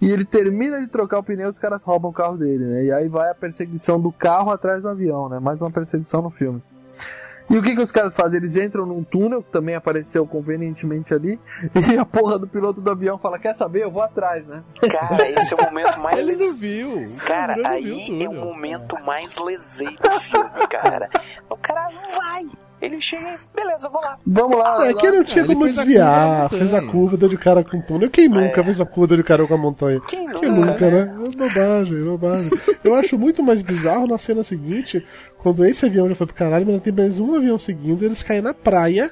E ele termina de trocar o pneu, os caras roubam o carro dele, né? E aí vai a perseguição do carro atrás do avião, né? Mais uma perseguição no filme. E o que que os caras fazem? Eles entram num túnel, que também apareceu convenientemente ali, e a porra do piloto do avião fala, quer saber? Eu vou atrás, né? Cara, esse é o momento mais. Ele não viu. Cara, não aí viu é o momento mais lesei do filme, cara. O cara não vai. Ele chega e, beleza, eu vou lá. Vamos lá. É que não tinha ele como fez a desviar, fez a curva, deu de cara com o túnel. Quem nunca fez a curva, deu de cara com a montanha? Quem Quem nunca, nunca, né? É bobagem, é bobagem. Eu acho muito mais bizarro na cena seguinte, quando esse avião já foi pro caralho, mas tem mais um avião seguindo, eles caem na praia.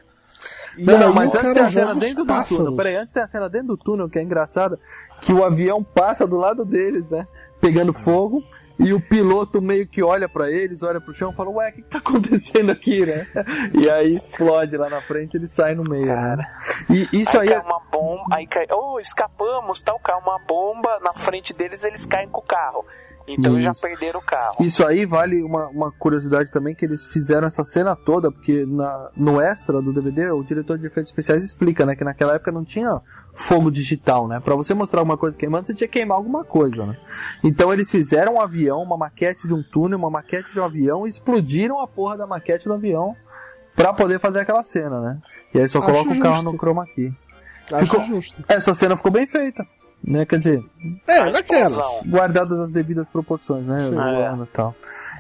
E Não, aí não, mas antes tem a cena dentro do túnel. Peraí, antes tem a cena dentro do túnel, que é engraçada, que o avião passa do lado deles, né? Pegando fogo. E o piloto meio que olha pra eles, olha pro chão e fala, ué, o que, que tá acontecendo aqui, né? E aí explode lá na frente ele sai no meio. Né? E isso aí aí, cai uma bomba, aí cai, oh, escapamos, tal, cai uma bomba, na frente deles eles caem com o carro. Então já Isso. perderam o carro. Isso aí vale uma, uma curiosidade também que eles fizeram essa cena toda, porque na, no extra do DVD o diretor de efeitos especiais explica, né, que naquela época não tinha fogo digital, né? Pra você mostrar alguma coisa queimando, você tinha que queimar alguma coisa, né? Então eles fizeram um avião, uma maquete de um túnel, uma maquete de um avião e explodiram a porra da maquete do avião pra poder fazer aquela cena, né? E aí só Acho coloca o carro justo. no chroma key. Ficou- justo. Essa cena ficou bem feita, né? Quer dizer, É, guardadas as devidas proporções, né? Voando e tal.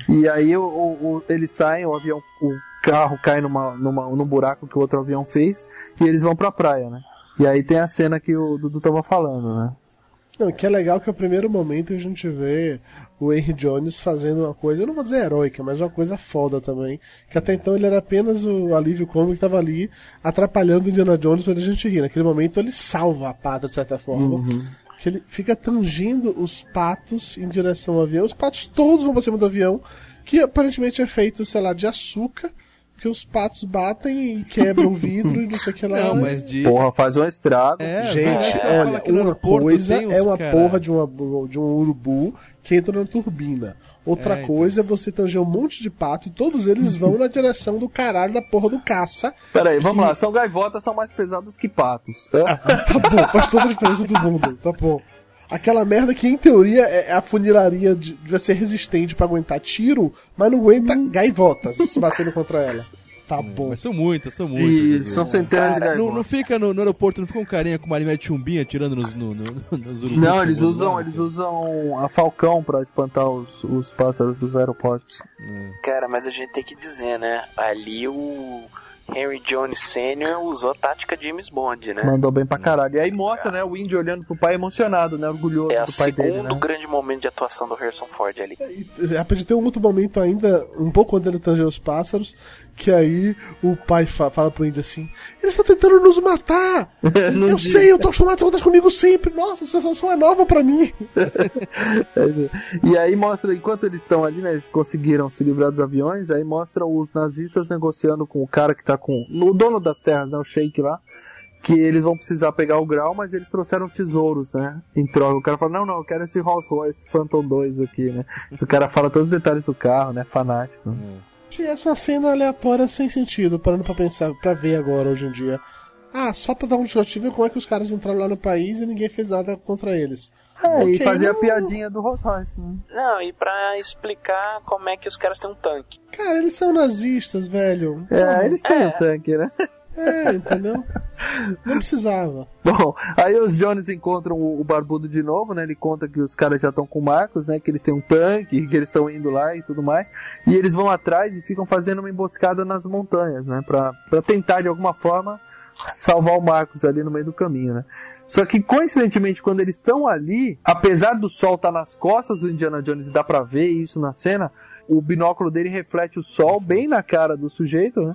E aí o, o- o- eles saem, o avião, o carro cai numa, numa, num buraco que o outro avião fez e eles vão pra praia, né? E aí tem a cena que o Dudu tava falando, né? Não, o que é legal que é o primeiro momento a gente vê o Henry Jones fazendo uma coisa, eu não vou dizer heróica, mas uma coisa foda também. Que até então ele era apenas o alívio cômico que estava ali atrapalhando o Indiana Jones pra gente rir. Naquele momento ele salva a pata de certa forma. Que ele fica tangindo os patos em direção ao avião. Os patos todos vão pra cima do avião, que aparentemente é feito, sei lá, de açúcar. Que os patos batem e quebram o vidro e não sei o que lá. Não, mas de. Porra, faz um estrago. É, Gente, que fala olha, que uma coisa uns é uma cara- porra de, uma, de um urubu que entra na turbina. Outra É, então. coisa é você tanger um monte de pato e todos eles vão na direção do caralho da porra do caça. Peraí, vamos lá. São gaivotas, são mais pesadas que patos. Tá bom, faz toda a diferença do mundo, tá bom. Aquela merda que em teoria é a funilaria de, devia ser resistente pra aguentar tiro, mas não aguenta gaivotas se batendo contra ela. Tá bom. Mas são muitas, são muitas. E são centenas de Não, gaivotas. não fica no, no aeroporto, não fica um carinha com uma linha de chumbinha atirando nos, no, no, nos urubus Não, eles usam, lá? eles usam a falcão pra espantar os, os pássaros dos aeroportos. Cara, mas a gente tem que dizer, né? Ali o Henry Jones Sr. usou a tática James Bond, né? Mandou bem pra caralho. E aí mostra, né, o Indy olhando pro pai emocionado, né, orgulhoso É o do pai dele, segundo né? grande momento de atuação do Harrison Ford ali. Apesar de ter um outro momento ainda, um pouco antes dele tanger os pássaros, que aí o pai fa- fala pro índio assim: Eles estão tentando nos matar! Eu sei, eu tô acostumado, você conta comigo sempre! Nossa, a sensação é nova pra mim! E aí mostra, enquanto eles estão ali, né, eles conseguiram se livrar dos aviões, aí mostra os nazistas negociando com o cara que tá com. O dono das terras, né? O Sheik lá. Que eles vão precisar pegar o grau, mas eles trouxeram tesouros, né? Em troca. O cara fala, não, não, eu quero esse Rolls Royce Phantom 2 aqui, né? O cara fala todos os detalhes do carro, né? Fanático. né? Que essa é uma cena aleatória sem sentido, parando pra pensar, pra ver agora hoje em dia. Ah, só pra dar um justificativa como é que os caras entraram lá no país e ninguém fez nada contra eles. É, e Ok, fazer a não- piadinha do Rolls Royce, né? Não, e pra explicar como é que os caras têm um tanque. Cara, eles são nazistas, velho. É, eles têm É. o tanque, né? É, entendeu? Não precisava. Bom, aí os Jones encontram o, Barbudo de novo, né? Ele conta que os caras já estão com o Marcos, né? Que eles têm um tanque, que eles estão indo lá e tudo mais. E eles vão atrás e ficam fazendo uma emboscada nas montanhas, né? Pra, pra tentar de alguma forma salvar o Marcos ali no meio do caminho, né? Só que coincidentemente quando eles estão ali, apesar do sol estar nas costas do Indiana Jones e dá pra ver isso na cena, o binóculo dele reflete o sol bem na cara do sujeito, né?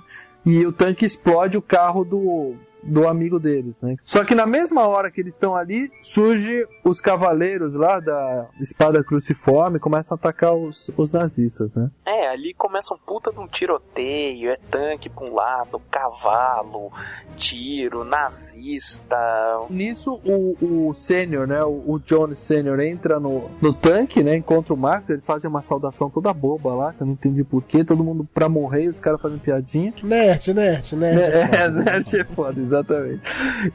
E o tanque explode o carro do, do amigo deles, né? Só que na mesma hora que eles estão ali, surge os cavaleiros lá da espada cruciforme e começam a atacar os, os nazistas, né? É, ali começa um puta de um tiroteio, é tanque pra um lado, cavalo, tiro, nazista. Nisso, o, o sênior, né? O, o Jones sênior entra no, no tanque, né? Encontra o Marcos, eles fazem uma saudação toda boba lá, que eu não entendi porquê, todo mundo pra morrer, os caras fazem piadinha. Nerd, nerd, nerd. É, é, nerd é foda, exatamente.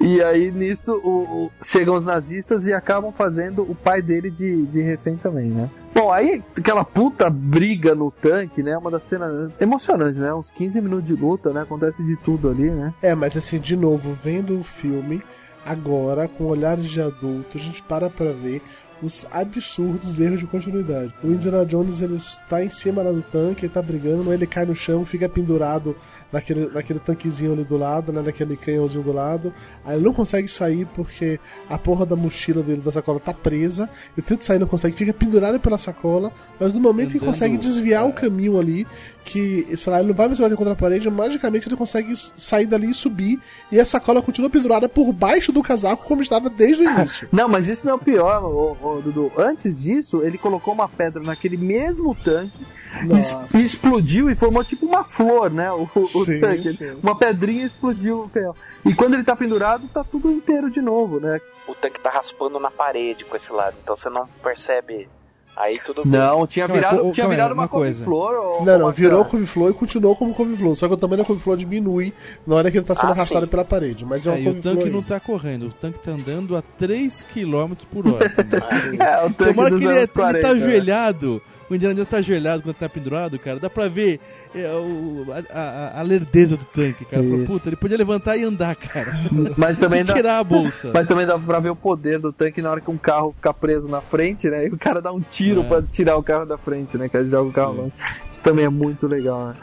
E aí nisso o- o- chegam os nazistas e acabam fazendo o pai dele de, de refém também, né? Bom, aí aquela puta briga no tanque, né? Uma das cenas emocionantes, né? Uns 15 minutos de luta, né? Acontece de tudo ali, né? É, mas assim, de novo, vendo o filme, agora, com olhares de adulto, a gente para pra ver os absurdos erros de continuidade. O Indiana Jones, ele está em cima lá do tanque, ele tá brigando, ele cai no chão, fica pendurado naquele, naquele tanquezinho ali do lado, né, naquele canhãozinho do lado. Aí ele não consegue sair porque a porra da mochila dele, da sacola, tá presa. Ele tenta sair, não consegue, fica pendurado pela sacola, mas no momento que ele Andando, consegue desviar o caminho ali, que, sei lá, ele não vai mais bater contra a parede, magicamente ele consegue sair dali e subir, e a sacola continua pendurada por baixo do casaco, como estava desde o início. Não, mas isso não é o pior, ô, ô, Dudu. Antes disso, ele colocou uma pedra naquele mesmo tanque Nossa. e explodiu e formou tipo uma flor, né? O, o Sim, tanque. sim. Uma pedrinha explodiu o canhão. E quando ele tá pendurado, tá tudo inteiro de novo, né? O tanque tá raspando na parede com esse lado, então você não percebe. Aí tudo bem. Não, tinha virado, co- tinha calma aí, virado uma uma coisa. couve-flor. Não, não, virou couve-flor e continuou como couve-flor, só que o tamanho da couve-flor diminui na hora que ele tá sendo Ah, arrastado sim. pela parede. Mas é uma É, e o tanque aí. não tá correndo, o tanque tá andando a 3 km por hora. É, o tanque dos que ele, anos é- ele 40, tá né? ajoelhado, o Indiana Jones tá ajoelhado quando tá pendurado, cara. Dá pra ver é, o- a, a- a lerdeza do tanque, cara. Falou, puta, ele podia levantar e andar, cara. Mas também E dá, tirar a bolsa. mas também dá pra ver o poder do tanque na hora que um carro fica preso na frente, né? E o cara dá um tiro É. pra tirar o carro da frente, né? Que ele joga o carro longe. Isso também é muito legal, né?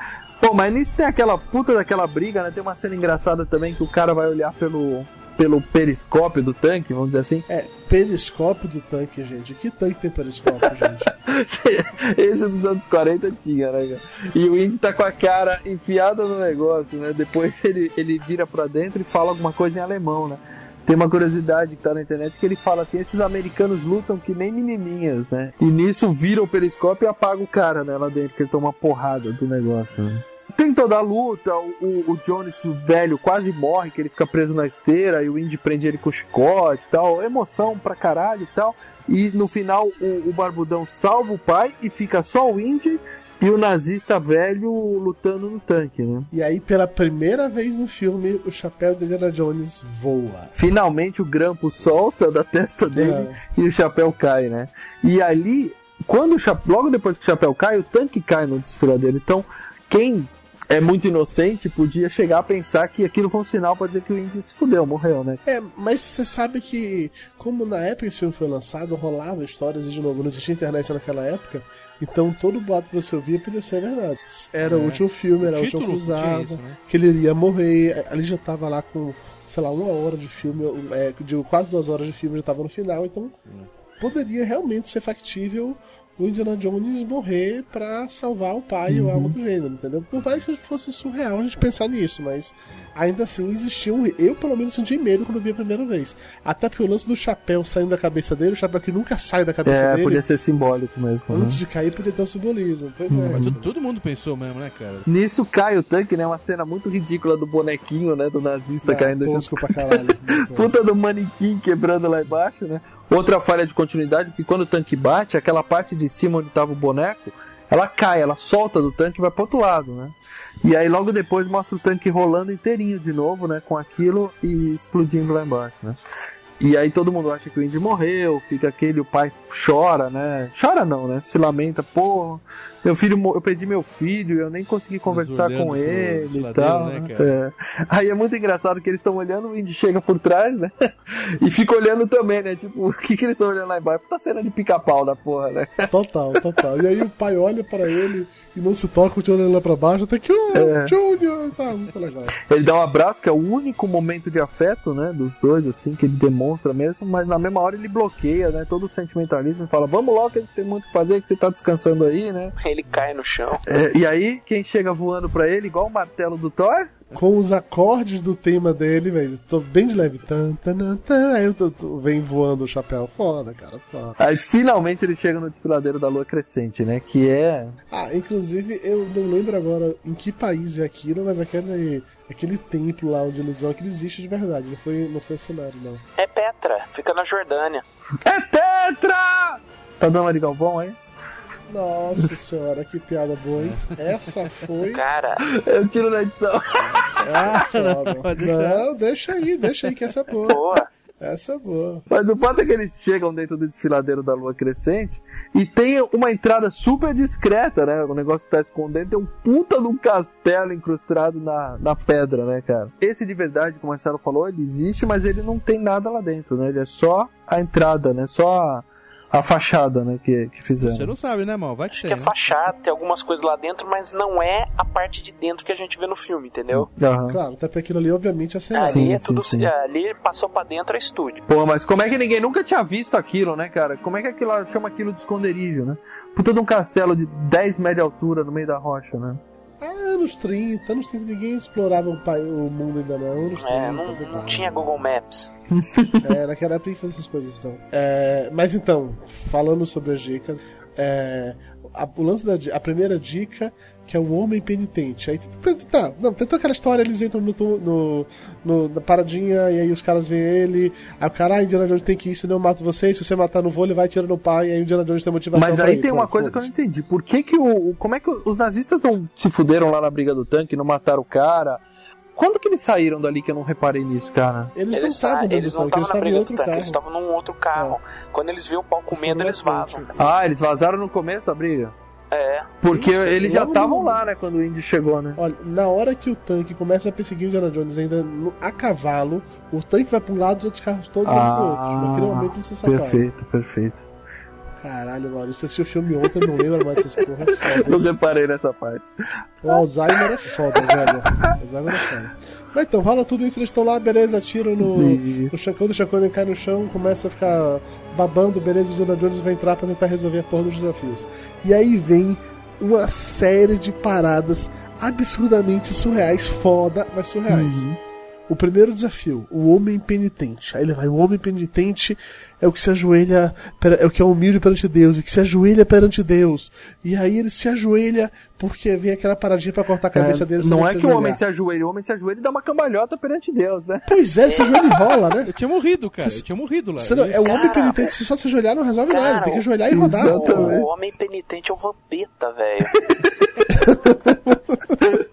Bom, mas nisso tem aquela puta daquela briga, né? Tem uma cena engraçada também que o cara vai olhar pelo, pelo periscópio do tanque, vamos dizer assim. É, periscópio do tanque, gente. Que tanque tem periscópio, gente? Esse dos anos 40 tinha, né, cara? E o Indy tá com a cara enfiada no negócio, né? Depois ele, ele vira pra dentro e fala alguma coisa em alemão, né? Tem uma curiosidade que tá na internet que ele fala assim: esses americanos lutam que nem menininhas, né? E nisso vira o periscópio e apaga o cara, né? Lá dentro, que ele toma uma porrada do negócio, né? Tem toda a luta, o, o, o Jones, o velho, quase morre, que ele fica preso na esteira e o Indy prende ele com chicote e tal. Emoção pra caralho e tal. E no final o, o Barbudão salva o pai e fica só o Indy e o nazista velho lutando no tanque, né? E aí, pela primeira vez no filme, o chapéu de Indiana Jones voa. Finalmente o grampo solta da testa dele e o chapéu cai, né? E ali, quando o chapéu, logo depois que o chapéu cai, o tanque cai no desfiladeiro. Então, quem é muito inocente podia chegar a pensar que aquilo foi um sinal pra dizer que o Indy se fudeu, morreu, né? É, mas você sabe que, como na época esse filme foi lançado, rolava histórias e de novo, não existia internet naquela época, então todo boato que você ouvia podia ser verdade. Era o É. último filme, era O a última título tinha cruzada, isso, né? que ele iria morrer, ali já tava lá com, sei lá, uma hora de filme, é, de quase duas horas de filme já tava no final, então poderia realmente ser factível o Indiana Jones morrer pra salvar o pai ou algo do gênero, entendeu? Por mais que fosse surreal a gente pensar nisso, mas ainda assim existia um. Eu, pelo menos, senti medo quando vi a primeira vez. Até porque o lance do chapéu saindo da cabeça dele, o chapéu que nunca sai da cabeça É, dele. podia ser simbólico mesmo. né? Antes de cair, podia ter um simbolismo. Pois é. Mas todo, todo mundo pensou mesmo, né, cara? Nisso cai o tanque, né? Uma cena muito ridícula do bonequinho, né? Do nazista Ah, caindo. tosco pra caralho. Puta do manequim quebrando lá embaixo, né? Outra falha de continuidade, porque quando o tanque bate, aquela parte de cima onde tava o boneco, ela cai, ela solta do tanque e vai pro outro lado, né? E aí logo depois mostra o tanque rolando inteirinho de novo, né? Com aquilo e explodindo lá embaixo, né? E aí todo mundo acha que o Indy morreu, fica aquele, o pai chora, né? Chora não, né? Se lamenta, pô, meu filho, eu perdi meu filho, eu nem consegui conversar com ele e tal. Né, é. Aí é muito engraçado que eles estão olhando, o Indy chega por trás, né? E fica olhando também, né? Tipo, o que, que eles estão olhando lá embaixo? Tá cena de pica-pau da porra, né? Total, total. E aí o pai olha para ele e não se toca, continua olhando lá pra baixo, até que, oh, é. Junior, tá muito legal. Ele dá um abraço, que é o único momento de afeto, né, dos dois, assim, que ele demonstra mesmo, mas na mesma hora ele bloqueia, né, todo o sentimentalismo e fala, vamos logo que a gente tem muito o que fazer, que você tá descansando aí, né. Ele cai no chão. É, e aí, quem chega voando pra ele, igual o martelo do Thor, com os acordes do tema dele, velho. Tô bem de leve. Tan, tan, tan, aí eu tô, tô, vem voando o chapéu. Foda, cara, foda. Aí finalmente ele chega no desfiladeiro da lua crescente, né? Que é. Ah, inclusive eu não lembro agora em que país é aquilo, mas aquele, aquele templo lá onde eles vão, aquele existe de verdade. Não foi, não foi cenário, não. É Petra, fica na Jordânia. É Petra! Tá dando uma de Galvão aí? Nossa senhora, que piada boa, hein? Essa foi. Cara, eu tiro na edição. Ah, não, não, deixa aí, deixa aí que essa é boa. Boa. Essa é boa. Mas o fato é que eles chegam dentro do desfiladeiro da lua crescente e tem uma entrada super discreta, né? O negócio que tá escondendo tem um puta de um castelo incrustado na, na pedra, né, cara? Esse de verdade, como o Marcelo falou, ele existe, mas ele não tem nada lá dentro, né? Ele é só a entrada, né? Só a a fachada, né, que, que fizeram. Você não sabe, né, mal? Vai que Acho tem, que é né? fachada, tem algumas coisas lá dentro, mas não é a parte de dentro que a gente vê no filme, entendeu? Uhum. Claro, até porque aquilo ali, obviamente, é cenário. Ali é sim, tudo. sim. Ali passou pra dentro é estúdio. Pô, mas como é que ninguém nunca tinha visto aquilo, né, cara? Como é que aquilo chama aquilo de esconderijo, né? Puta de um castelo de 10 metros de altura no meio da rocha, né? Anos 30, anos 30, ninguém explorava o, mundo ainda não. Anos 30, É, não, não tinha Google Maps. É, naquela época fazer essas coisas. Então. É, mas então, falando sobre as dicas, é, a, o lance da a primeira dica que é o homem penitente. Aí tá, não, tem toda aquela história, eles entram no, no, no- na paradinha e aí os caras veem ele, aí o cara, ah, Indiana Jones tem que ir, senão eu mato você, se você matar no voo, ele vai tirar no pai, e aí o Indiana Jones tem motivação Mas pra aí ir. tem uma Pronto, coisa que eu não entendi. Por que que o... o- Como é que os nazistas não se fuderam lá na briga do tanque, não mataram o cara? Quando que eles saíram dali que eu não reparei nisso, cara? Eles, não Eles, estavam sa- dentro eles não estavam eles na briga do outro tanque, carro. eles estavam num outro carro. Quando eles veem o pau comendo, eles vazam. Ah, eles vazaram no começo da briga? É. Porque Isso, eles já estavam lá, né, quando o Indy chegou, né? Olha, na hora que o tanque começa a perseguir o Indiana Jones ainda no- a cavalo, o tanque vai pra um lado e os outros carros todos vão pro outro. Mas finalmente eles se separam. Ah, perfeito, perfeito. Caralho, mano, você assistiu o filme ontem, não lembro mais dessas porra. É foda, Não reparei nessa parte. O Alzheimer é foda, velho. O Alzheimer é foda. Mas então, rola tudo isso, eles estão lá, beleza, atiram no, no chão. Quando o Chacone cai no chão, começa a ficar babando, beleza, o Indiana Jones vai entrar pra tentar resolver a porra dos desafios. E aí vem uma série de paradas absurdamente surreais, foda, mas surreais. O primeiro desafio, o homem penitente. Aí ele vai, o homem penitente é o que se ajoelha, é o que é humilde perante Deus, e que se ajoelha perante Deus. E aí ele se ajoelha porque vem aquela paradinha pra cortar a cabeça É, dele. não é que o homem se ajoelha, o homem se ajoelha e dá uma cambalhota perante Deus, né? Pois é, se ajoelha e rola, né? Eu tinha morrido, cara. Eu tinha morrido lá. Não- é o homem Cara, penitente, se só se ajoelhar não resolve cara, nada, tem que ajoelhar e rodar. O, o homem penitente é o Vampeta, velho.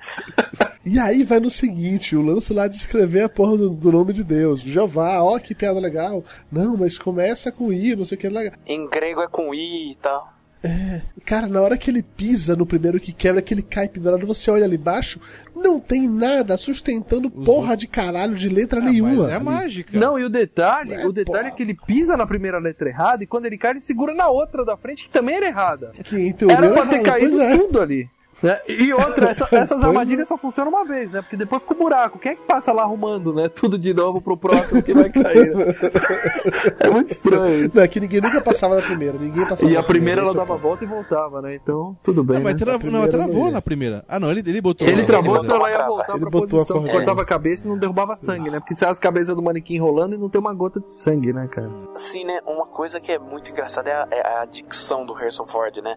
E aí vai no seguinte, o lance lá de escrever a porra do, do nome de Deus. Jeová, ó que piada legal. Não, mas começa com I, não sei o que legal. em grego é com I e tal. É, cara, na hora que ele pisa no primeiro que quebra, que ele cai pendurado, você olha ali embaixo, não tem nada sustentando porra de caralho de letra nenhuma. Mas é mágica. Não, e o detalhe, É, o detalhe pô. é que ele pisa na primeira letra errada e quando ele cai, ele segura na outra da frente, que também era errada. Que em teoria Era pra ter errado, caído é. tudo ali. Né? E outra, essa- essas é. armadilhas só funcionam uma vez, né? Porque depois fica um buraco. Quem é que passa lá arrumando, né? Tudo de novo pro próximo que vai cair. né? É muito estranho isso. Não, é que ninguém nunca passava na primeira, ninguém passava E a primeira ela esse é o dava a volta e voltava, né? Então, tudo bem. Não, mas né? tra... não, primeira travou na primeira. Ah, não, ele, ele botou. Ele lá. travou, senão ela ia voltar Ele pra botou a posição, corda. cortava a cabeça e não derrubava sangue, né? Porque se as cabeças do manequim rolando e não tem uma gota de sangue, né, cara? Assim, né? Uma coisa que é muito engraçada é a, é a dicção do Harrison Ford, né?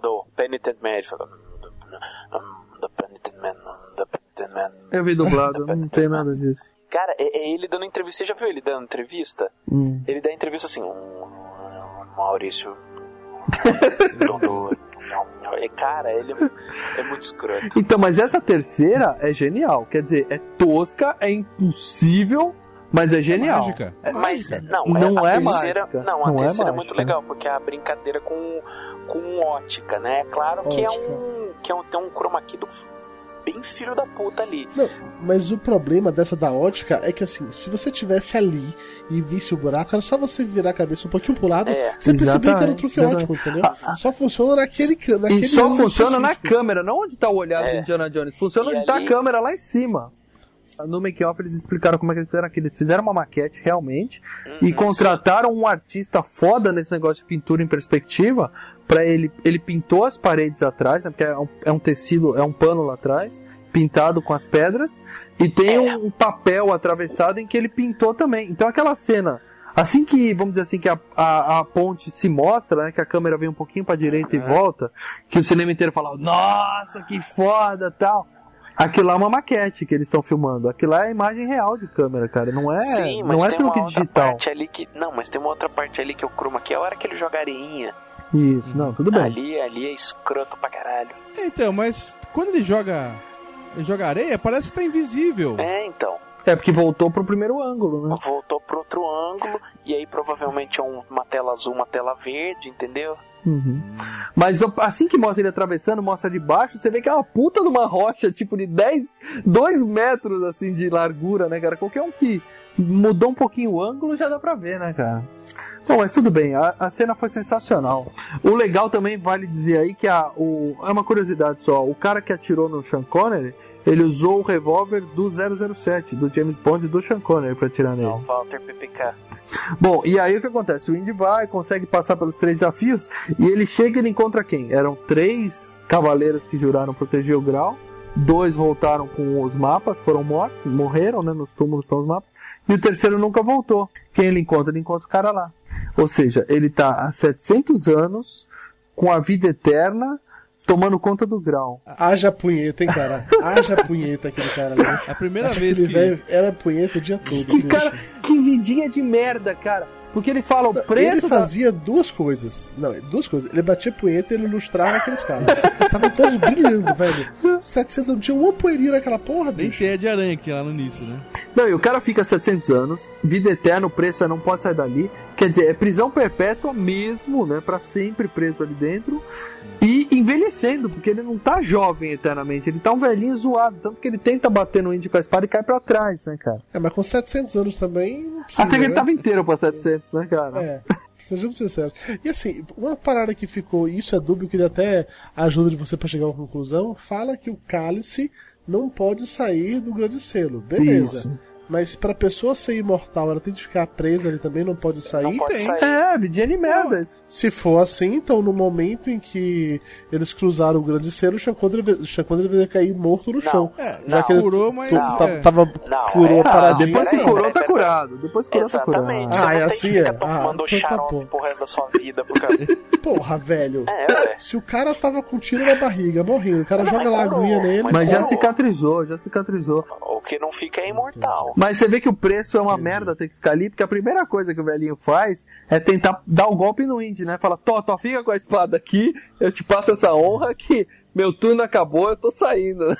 Do Penitent Man. Ele fala. "Um, The Penitent Man, um, The Penitent Man. Eu vi dublado, não tem nada disso. Cara, é, é ele dando entrevista. Você já viu ele dando entrevista? Hum. Ele dá entrevista assim. Um, Maurício. É, Cara, ele é, é muito escroto. Então, mas essa terceira é genial. Quer dizer, é tosca, é impossível, mas é genial. mágica. É, Mas não, Não a é terceira, mágica. não, a Não é terceira é, mágica. muito legal porque é a brincadeira com, com ótica, né? Claro que é um que é um, tem um chroma key do bem filho da puta ali. Não, mas o problema dessa da ótica é que assim, se você tivesse ali e visse o buraco, era só você virar a cabeça um pouquinho pro lado, É. você percebia que era um Exatamente, truque ótico, entendeu? Só funciona naquele naquele E só funciona na câmera, não onde tá o olhar É. do Indiana Jones. Funciona E onde tá ali- a câmera lá em cima. No make-off eles explicaram como é que eles fizeram aqui. Eles fizeram uma maquete realmente Uhum, e contrataram um artista foda nesse negócio de pintura em perspectiva para ele. Ele pintou as paredes atrás, né, porque é um, é um tecido, é um pano lá atrás, pintado com as pedras, e tem É. um, um papel atravessado em que ele pintou também. Então aquela cena. Assim que, vamos dizer assim, que a, a, a ponte se mostra, né? Que a câmera vem um pouquinho pra direita e volta, que o cinema inteiro fala, nossa, que foda tal. Aquilo lá é uma maquete que eles estão filmando. Aquilo lá é imagem real de câmera, cara. Não é, Sim, não mas é tem uma truque outra digital. parte ali que não, mas tem uma outra parte ali que é o chroma key, é a hora que ele joga areinha. Isso, não, tudo bem. Ali, ali é escroto pra caralho. É, Então, mas quando ele joga. Ele joga areia, parece que tá invisível. É, então. É porque voltou pro primeiro ângulo, né? Voltou pro outro ângulo e aí provavelmente é um- uma tela azul, uma tela verde, entendeu? Uhum. Mas assim que mostra ele atravessando, mostra de baixo, você vê que é uma puta de uma rocha, tipo de 10, 2 metros assim de largura, né, cara? Qualquer um que mudou um pouquinho o ângulo já dá pra ver, né, cara? Bom, mas tudo bem, a, a cena foi sensacional. O legal também vale dizer aí que a, o, é uma curiosidade só: o cara que atirou no Sean Connery, ele usou o revólver do 007, do James Bond e do Sean Connery pra atirar nele. Não, Walter PPK. Bom, e aí o que acontece? O Indy vai, consegue passar pelos três desafios e ele chega e ele encontra quem? Eram três cavaleiros que juraram proteger o grau, dois voltaram com os mapas, foram mortos, morreram, né? Nos túmulos estão os mapas, e o terceiro nunca voltou. Quem ele encontra? Ele encontra o cara lá. Ou seja, ele tá há 700 anos com a vida eterna tomando conta do grau. Haja punheta, hein, cara? Haja punheta aquele cara ali. A primeira Acho vez que- velho era punheta o dia todo. Que cara, que vidinha de merda, cara. Porque ele fala o Ele preço da- fazia duas coisas. Não, duas coisas. Ele batia punheta e ele ilustrava aqueles caras. Estavam todos brilhando, velho. 700 não tinha uma poeirinha naquela porra, Nem bicho. teia de aranha que tinha lá no início, né? Não, e o cara fica 700 anos, vida eterna, o preço é não pode sair dali. Quer dizer, é prisão perpétua mesmo, né? Pra sempre preso ali dentro. E envelhecendo, porque ele não tá jovem eternamente, ele tá um velhinho zoado. Tanto que ele tenta bater no índio com a espada e cai pra trás, né, cara? É, mas com 700 anos também não precisa, Até que ele né? tava inteiro pra 700, né, cara? É, sejamos sinceros. E assim, uma parada que ficou, e isso é dúbio, eu queria até a ajuda de você pra chegar a uma conclusão, fala que o cálice não pode sair do grande selo. Beleza. Isso. Mas pra pessoa ser imortal, ela tem que ficar presa, ele também não pode sair. Não pode Tem. sair. É, de merda. Se for assim, então no momento em que eles cruzaram o grande selo, o Connery deveria cair morto no chão. É, Já não, que ele curou, mas. tu- é. tava, tava- Não, curou é. Depois que peraí, curou, tá peraí. curado. Depois que curou, tá Exatamente. curado. Você Ah, não é assim, que ficar é? Ah, tomando então tá xarope bom. pro resto da sua vida. Por causa... Porra, velho. É, ué. Se o cara tava com tiro na barriga, morrendo, o cara Não, joga aguinha nele. mas Mas já cicatrizou, já cicatrizou. O que não fica é imortal. Mas você vê que o preço é uma merda ter que ficar ali, porque a primeira coisa que o velhinho faz é tentar dar o golpe no Indy, né? Fala, Tó, Tó, fica com a espada aqui, eu te passo essa honra que meu turno acabou, eu tô saindo.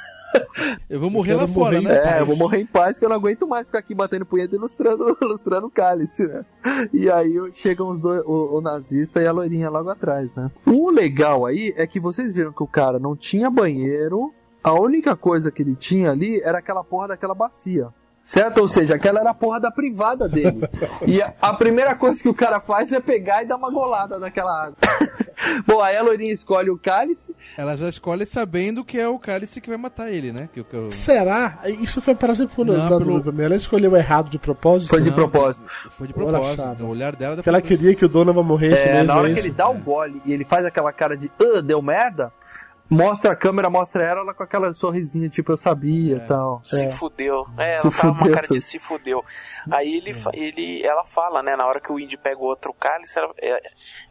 Eu vou morrer Eu lá quero fora, morrer né? É, eu vou morrer em paz que eu não aguento mais ficar aqui batendo punheta e ilustrando, ilustrando o cálice, né? E aí chegam os dois, o, o nazista e a loirinha logo atrás, né? O legal aí é que vocês viram que o cara não tinha banheiro, a única coisa que ele tinha ali era aquela porra daquela bacia. Certo? Ou seja, aquela era a porra da privada dele. E a, a primeira coisa que o cara faz é pegar e dar uma golada naquela água. Bom, aí a loirinha escolhe o cálice. Ela já escolhe sabendo que é o cálice que vai matar ele, né? Que, que eu... Será? Isso foi para sempre Não, pelo- pra mim. Ela escolheu errado de propósito. Foi de Não, propósito. Foi de propósito. O olhar dela Porque ela queria que o Donovan morresse É, mesmo. na hora é que ele dá o gole e ele faz aquela cara de ah, deu merda, mostra a câmera, mostra ela, ela com aquela sorrisinha, tipo, eu sabia e tal. Se É. fudeu. É, Se ela tava com uma fudeu, cara de se fudeu. Aí ele, ele, ela fala, né, na hora que o Indy pega o outro cálice, ela, é,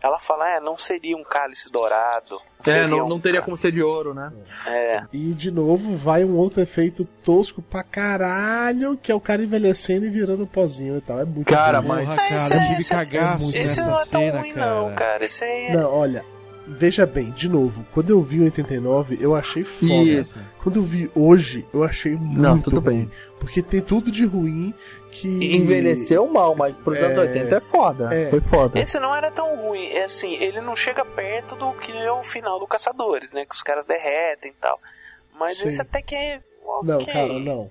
ela fala, é, não seria um cálice dourado. É, seria não, um- não teria como ser de ouro, né? É, E de novo vai um outro efeito tosco pra caralho, que é o cara envelhecendo e virando pozinho e tal. É muito Cara, bom. mas- Porra, Esse cara, eu é- tive esse é- cagaço esse nessa não é tão cena, ruim cara. não, cara. Esse aí é... Não, olha. Veja bem, de novo, quando eu vi em 89, eu achei foda. Isso. Quando eu vi hoje, eu achei muito Não, tudo ruim. bem. Porque tem tudo de ruim que. Envelheceu mal, mas pros anos É, 80 é foda. é. Foi foda. Esse não era tão ruim, é assim, ele não chega perto do que é o final do Caçadores, né? Que os caras derretem e tal. Mas Sim. esse até que é. Não, ok. cara, não.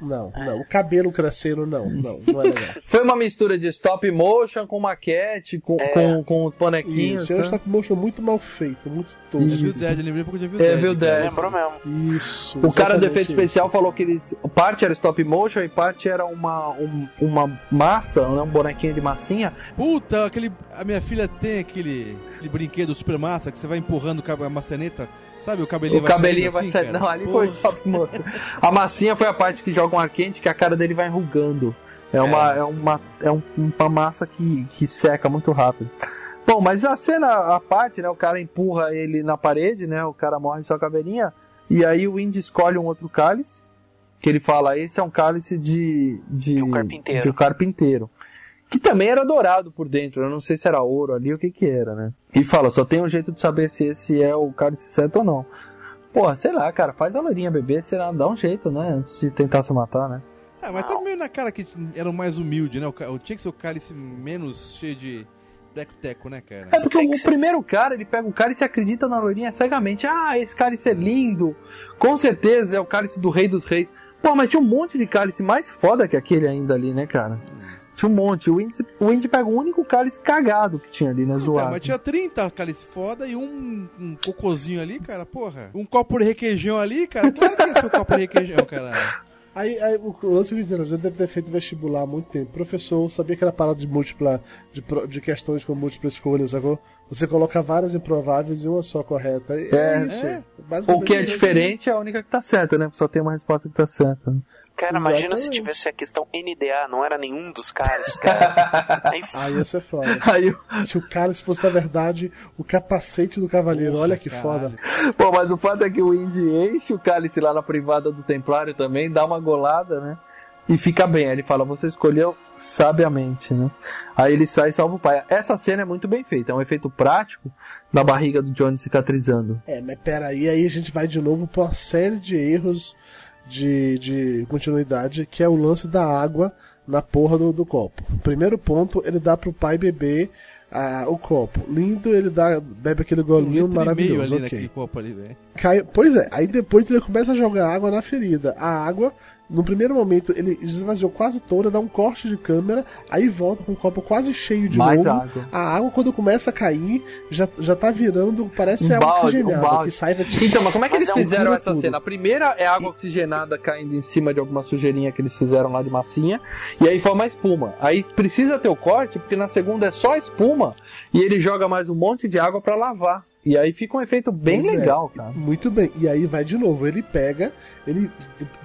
Não, não. O cabelo crescendo, não. Não, não é legal. Foi uma mistura de stop motion com maquete, com, É. com, com os bonequinhos. Isso, é um né? stop motion muito mal feito, muito Eu tosco. vi o Dead, eu lembrei porque eu já vi o É, Dead. cara. Dead. Lembrou mesmo. Isso. O cara do efeito isso. especial falou que eles. Parte era stop motion e parte era uma, um- uma massa, né, um bonequinho de massinha. Puta, aquele. A minha filha tem aquele, aquele brinquedo super massa que você vai empurrando com a maçaneta. Sabe, o cabelinho o vai cabelinho vai assim, sair. Não, ali Porra. foi stop motion. A massinha foi a parte que joga um ar quente que a cara dele vai enrugando. É uma, é uma, é um- uma massa que, que seca muito rápido. Bom, mas a cena, a parte, né? O cara empurra ele na parede, né? O cara morre só a caveirinha. E aí o Indy escolhe um outro cálice. Que ele fala, esse é um cálice de. De, De um carpinteiro. de um carpinteiro. Que também era dourado por dentro. Eu não sei se era ouro ali, o que que era, né? E fala, só tem um jeito de saber se esse é o cálice certo ou não. Porra, sei lá, cara, faz a loirinha beber, sei lá, dá um jeito, né? Antes de tentar se matar, né? Ah, mas tá meio na cara que eram mais humilde, né? O, o- tinha que ser o cálice menos cheio de teco-teco, né, cara? É porque o, primeiro cara, ele pega o cálice e acredita na loirinha cegamente. Ah, esse cálice é lindo. Com certeza é o cálice do rei dos reis. Pô, mas tinha um monte de cálice mais foda que aquele ainda ali, né, cara? Tinha um monte. O Indy, o Indy pega o único cálice cagado que tinha ali, né, Então, zoado. mas tinha 30 cálice foda e um, um cocôzinho ali, cara, porra. Um copo de requeijão ali, cara. Claro que ia ser o copo de requeijão, cara. Aí, aí o lance que eu dizendo, eu já deve ter feito vestibular há muito tempo. Professor, sabia que era parada de múltipla, de, de questões com múltipla escolha, sacou? Você coloca várias improváveis e uma só correta. É, É, isso. é. O que é isso. diferente é a única que tá certa, né? Só tem uma resposta que tá certa. Cara, imagina se tivesse a questão NDA, não era nenhum dos caras, cara. Aí, Aí ia ser foda. Aí, Se o cálice fosse, na verdade, o capacete do cavaleiro. Olha que foda. Bom, mas o fato é que o Indy enche o cálice lá na privada do Templário também, dá uma golada, né? E fica bem. Aí ele fala, você escolheu sabiamente, né? Aí ele sai e salva o pai. Essa cena é muito bem feita, é um efeito prático da barriga do Johnny cicatrizando. É, mas peraí, aí a gente vai de novo pra uma série de erros de, de continuidade, que é o lance da água na porra do, do copo. Primeiro ponto, ele dá pro pai beber ah, o copo. Lindo, ele dá, bebe aquele Um golinho meio maravilhoso. ali ok. naquele copo ali. Cai, pois é, aí depois ele começa a jogar água na ferida. A água, no primeiro momento, ele esvaziou quase toda, dá um corte de câmera, aí volta com o copo quase cheio de Mais novo. água. A água, quando começa a cair, já, já tá virando, parece Um água balde, um oxigenada, balde. que sai... Então, mas como é que Mas eles é um fizeram essa tudo. cena? A primeira é água oxigenada caindo em cima de alguma sujeirinha que eles fizeram lá de massinha, e aí forma espuma. Aí precisa ter o corte, porque na segunda é só espuma, e ele joga mais um monte de água pra lavar. E aí fica um efeito bem Pois é. legal, cara. Muito bem, e aí vai de novo, ele pega, ele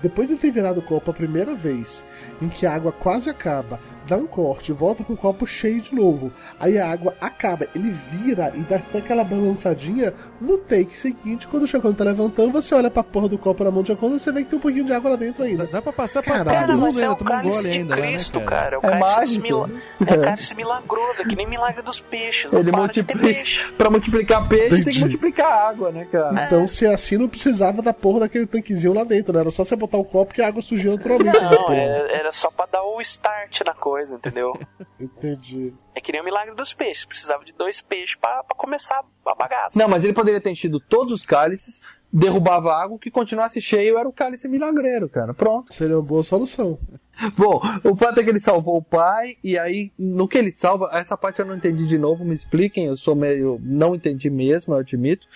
depois de ter virado o copo a primeira vez, em que a água quase acaba, dá um corte, volta com o copo cheio de novo. Aí a água acaba, ele vira e dá até aquela balançadinha no take seguinte, quando o Chacon tá levantando, você olha pra porra do copo na mão de Chacon, você vê que tem um pouquinho de água lá dentro Dá, ainda. dá pra passar pra Caralho. todo Cara, mundo mas é ainda, o um cálice gole de ainda, Cristo, lá, né, cara. O É cálice, dos mágico. mila... é o cálice milagroso, é que nem milagre dos peixes. Não Ele para de ter multiplica. peixe. Pra multiplicar peixe, tem que Entendi. multiplicar água, né, cara? Então, se é assim, não precisava da porra daquele tanquezinho lá dentro, né? Era só você botar o copo que a água surgia naturalmente. Não, era, era só pra dar o start na coisa, entendeu? Entendi. É que nem o milagre dos peixes. Precisava de dois peixes pra, pra começar a bagaça. Não, mas ele poderia ter enchido todos os cálices, derrubava a água, o que continuasse cheio era o cálice milagreiro, cara. Pronto. Seria uma boa solução. Bom, o fato é que ele salvou o pai, e aí, no que ele salva, essa parte eu não entendi de novo, me expliquem, eu sou meio. não entendi mesmo, eu admito.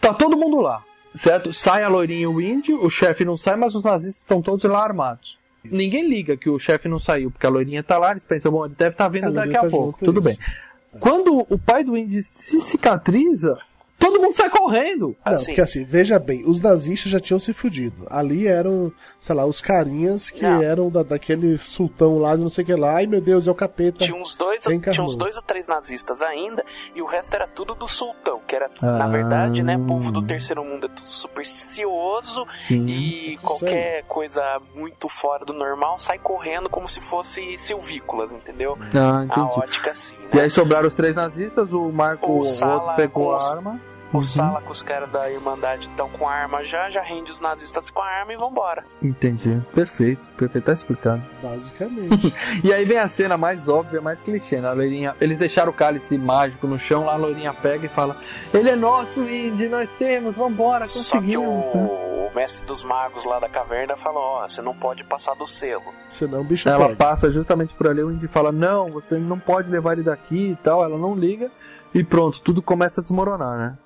Tá todo mundo lá, certo? Sai a loirinha e o índio, o chefe não sai, mas os nazistas estão todos lá armados. Ninguém liga que o chefe não saiu, porque a loirinha tá lá, eles pensam, bom, ele deve estar tá vindo A daqui a tá pouco, tudo isso. bem. Quando o pai do índio se cicatriza, todo mundo sai correndo. Não, Assim. porque assim, veja bem, os nazistas já tinham se fudido. Ali eram, sei lá, os carinhas que Não. eram da, daquele sultão lá de não sei o que lá. Ai meu Deus, é o capeta. Tinha uns dois tinha uns dois ou três nazistas ainda, e o resto era tudo do sultão, que era, Ah. na verdade, né, povo do terceiro mundo é tudo supersticioso Sim. e qualquer coisa muito fora do normal sai correndo como se fosse silvícolas, entendeu? Ah, A entendi. ótica assim, né? E aí sobraram os três nazistas, o Marco, O Sala outro pegou a os- arma. O Uhum. Sala com os caras da Irmandade estão com a arma já, já rende os nazistas com a arma e vambora. Entendi. Perfeito, perfeito, tá explicado. Basicamente. E aí vem a cena mais óbvia, mais clichê, né? A loirinha, eles deixaram o cálice mágico no chão, lá a loirinha pega e fala: Ele é nosso, Indy, nós temos, vambora, Só que o, conseguimos. né? o mestre dos magos lá da caverna falou, ó, você não pode passar do selo. Senão o bicho Ela pega. passa justamente por ali, o Indy fala: Não, você não pode levar ele daqui e tal. Ela não liga e pronto, tudo começa a desmoronar, né?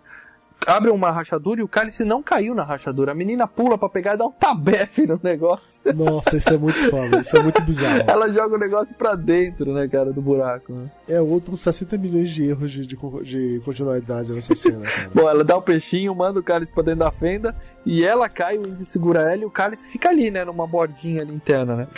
Abre uma rachadura e o cálice não caiu na rachadura. A menina pula pra pegar e dá um tabefe no negócio. Nossa, isso é muito foda, isso é muito bizarro. Ela joga o negócio pra dentro, né, cara, do buraco. Né? É outro com 60 milhões de erros de, de, de continuidade nessa cena, cara. Bom, ela dá o peixinho, manda o cálice pra dentro da fenda e ela cai, o Indy segura ela e o cálice fica ali, né, numa bordinha ali interna, né?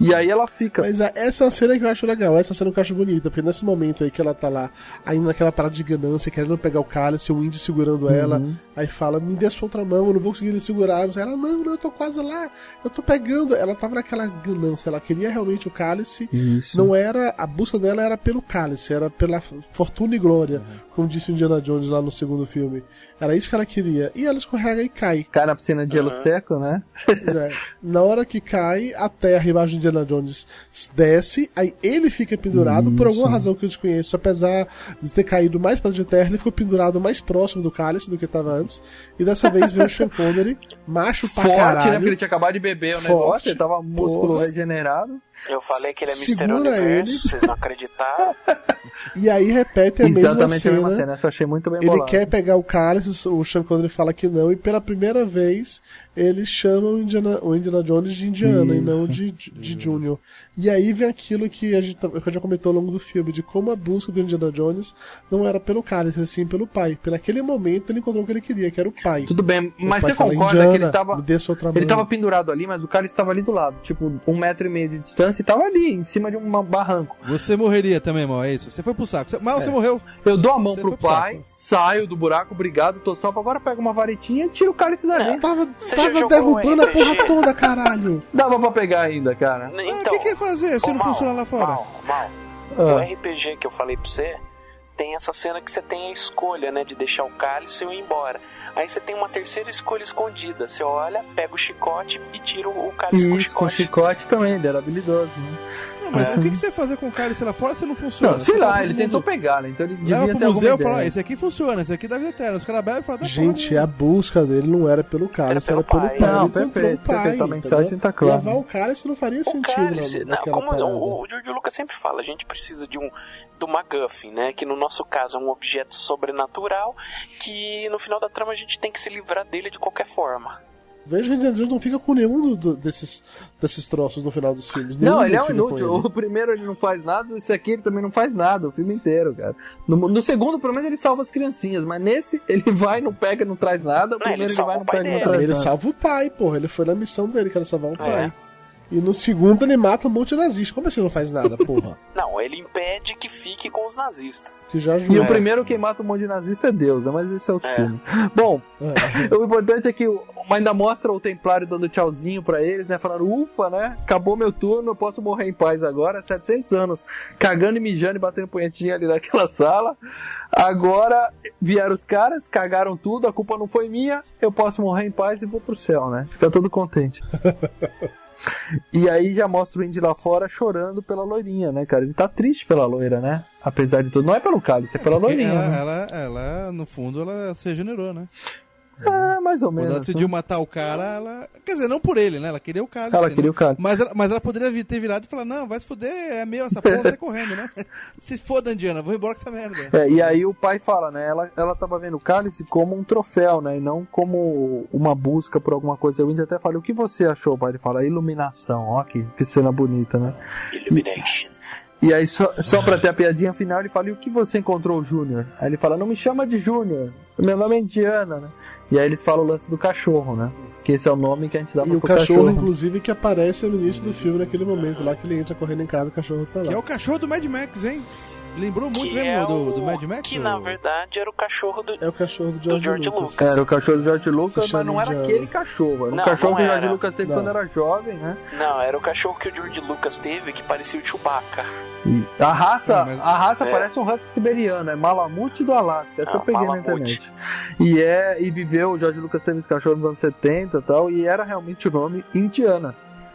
E aí ela fica. Mas ah, essa é uma cena que eu acho legal, essa é cena que eu acho bonita, porque nesse momento aí que ela tá lá, ainda naquela parada de ganância, querendo pegar o cálice, o índio segurando ela, Uhum. aí fala, me dê sua outra mão, eu não vou conseguir ele segurar. Ela, não, não, eu tô quase lá, eu tô pegando. Ela tava naquela ganância, ela queria realmente o cálice, Isso. não era, a busca dela era pelo cálice, era pela fortuna e glória, como disse o Indiana Jones lá no segundo filme. Era isso que ela queria. E ela escorrega e cai. Cai na piscina de gelo Uhum. seco, né? Pois é. Na hora que cai, a terra embaixo Indiana Jones desce, aí ele fica pendurado, por alguma razão que eu desconheço, apesar de ter caído mais para de terra, ele ficou pendurado mais próximo do cálice do que estava antes. E dessa vez veio o Sean Connery, macho pra Forte, caralho. né? Porque ele tinha acabado de beber o Forte. negócio, ele tava músculo Porra. regenerado. Eu falei que ele é Segura Mr. Universo, ele. vocês não acreditaram. E aí repete a Exatamente mesma a cena. mesma cena, essa eu achei muito bem Ele bolado. quer pegar o cálice, o Sean Connery fala que não, e pela primeira vez eles chamam o Indiana, o Indiana Jones de Indiana e Isso. não de, de, de Junior. E aí vem aquilo que a gente, tá- que a gente já comentou ao longo do filme, de como a busca do Indiana Jones não era pelo cálice, assim pelo pai. Por aquele momento ele encontrou o que ele queria, que era o pai. Tudo bem, mas você fala, concorda "Indiana, que ele tava. Ele mão." tava pendurado ali, mas o cálice tava ali do lado, tipo, um metro e meio de distância e tava ali, em cima de um barranco. Você morreria também, mal, é isso? Você foi pro saco. Você- Mas você É. morreu. Eu dou a mão Você pro pai, saco. saio do buraco, obrigado, tô salvo. Agora pega uma varetinha e tira o cálice dali. Tava, Você tava já jogou derrubando a RPG? porra toda, caralho. Dava pra pegar ainda, cara. Então, o que, que fazer se ô, não Mal, funciona lá fora? Mal, mal. Ah. O RPG que eu falei pra você tem essa cena que você tem a escolha, né, de deixar o cálice ou ir embora. Aí você tem uma terceira escolha escondida. Você olha, pega o chicote e tira o o cálice com o Isso, com chicote. chicote também, ele era habilidoso. Né? Mas É. o que, que você ia fazer com o cálice lá fora se não funciona? Não, sei lá, leva ele pro tentou mundo- pegar, né? Então ele Leva devia pro ter museu e fala. "Ah, esse aqui funciona, esse aqui dá vida eterna. Os caras bebem e falam, tá Gente, a busca dele não era pelo cálice, Era era pelo pelo pai. pai. Não, Ele encontrou perfeito, o pai, perfeito, a mensagem tá clara. Levar o cálice não faria O sentido cálice, não, como parada. o, o George Lucas sempre fala, a gente precisa de um do MacGuffin, né? Que no nosso caso é um objeto sobrenatural que no final da trama a gente tem que se livrar dele de qualquer forma. Veja que Indiana Jones não fica com nenhum do- do- desses, desses troços no final dos filmes. Não, Nenhum ele é um inútil. ele. O primeiro ele não faz nada, esse aqui ele também não faz nada, o filme inteiro, cara. No, no segundo, pelo menos, ele salva as criancinhas, mas nesse ele vai, não pega, não traz nada. O Não, ele primeiro ele, salva vai, o não pai pega, não traz Ele nada. salva o pai, porra. Ele foi na missão dele, que era salvar o É. pai. E no segundo ele mata um monte de nazista. Como assim não faz nada, porra? Não, ele impede que fique com os nazistas. Que já E o primeiro quem mata um monte de nazista é Deus, né? Mas esse é outro É. filme. Bom, É. o importante é que o- ainda mostra o Templário dando tchauzinho pra eles, né? Falando, ufa, né? Acabou meu turno, eu posso morrer em paz agora. 700 anos cagando e mijando e batendo punhetinha ali naquela sala. Agora vieram os caras, cagaram tudo, a culpa não foi minha, eu posso morrer em paz e vou pro céu, né? Fica todo contente. E aí já mostra o Indy lá fora chorando pela loirinha, né, cara? Ele tá triste pela loira, né? Apesar de tudo. Não é pelo cálice, é pela Porque loirinha. ela, né? ela, ela, no fundo, ela se regenerou, né? É, mais ou Quando menos. ela decidiu né? matar o cara, ela. Quer dizer, não por ele, né? Ela queria o cálice. Ela né? queria o cálice. Mas ela, mas ela poderia ter virado e falar: Não, vai se fuder, é meu essa porra, sai correndo, né? Se foda, Indiana, vou embora com essa merda. É, e aí o pai fala, né? Ela, ela tava vendo o cálice como um troféu, né? E não como uma busca por alguma coisa. O Indy até fala, o que você achou, pai? Ele fala, iluminação. Ó, que, que cena bonita, né? Illumination. E aí, só, só pra ter a piadinha final, ele fala, e o que você encontrou, Júnior? Aí ele fala, não me chama de Júnior. Meu nome é Indiana, né? E aí eles falam o lance do cachorro, né? Que esse é o nome que a gente dá E pro o cachorro, cachorro. inclusive, que aparece no início do filme naquele momento lá que ele entra correndo em casa o cachorro tá lá. Que é o cachorro do Mad Max, hein? Lembrou muito Que mesmo é do, o- do Mad Max? Que ou- na verdade era o cachorro do, É o cachorro do do George, George Lucas. Lucas. Era o cachorro do George Lucas, mas não era Indiana. aquele cachorro. Era o Não, cachorro não que o George era. Lucas teve Não. quando era jovem, né? Não, era o cachorro que o George Lucas teve que parecia o Chewbacca. A raça, Ah, mas- a raça É. parece um husky siberiano, é Malamute do Alasca. Essa Ah, eu peguei Malamute. na internet. E é e viveu, o George Lucas teve esse cachorro nos anos 70 e tal, e era realmente o nome Indiana.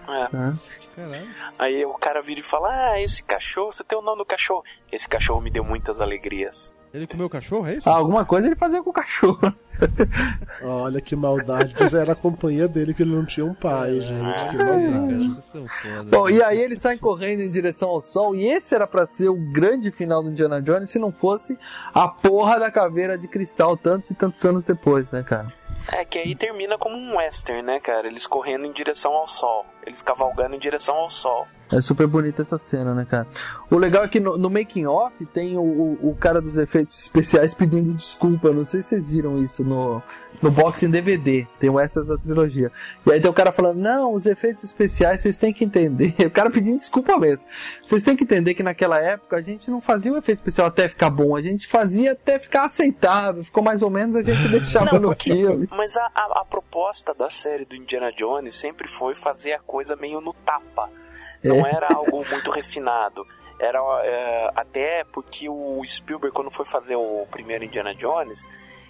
É. né? Caralho. Aí o cara vira e fala: Ah, esse cachorro, você tem o nome do cachorro. Esse cachorro me deu muitas alegrias. Ele comeu o cachorro, é isso? Ah, alguma coisa ele fazia com o cachorro. Olha que maldade, mas era a companhia dele que ele não tinha um pai, gente. Que maldade. Bom, e aí eles saem correndo em direção ao sol, e esse era pra ser o grande final do Indiana Jones se não fosse a porra da caveira de cristal tantos e tantos anos depois, né, cara? É que aí termina como um western, né, cara? Eles correndo em direção ao sol. Eles cavalgando em direção ao sol. É super bonita essa cena, né, cara? O legal é que no, no making off tem o, o, o cara dos efeitos especiais pedindo desculpa. Não sei se vocês viram isso no, no box em DVD. Tem o extras da trilogia. E aí tem o cara falando: Não, os efeitos especiais vocês têm que entender. O cara pedindo desculpa mesmo. Vocês têm que entender que naquela época a gente não fazia o efeito especial até ficar bom. A gente fazia até ficar aceitável. Ficou mais ou menos, a gente deixava Não, no porque- filme. Mas a, a, a proposta da série do Indiana Jones sempre foi fazer a coisa meio no tapa. Não É. era algo muito refinado. Era é, até porque o Spielberg, quando foi fazer o primeiro Indiana Jones,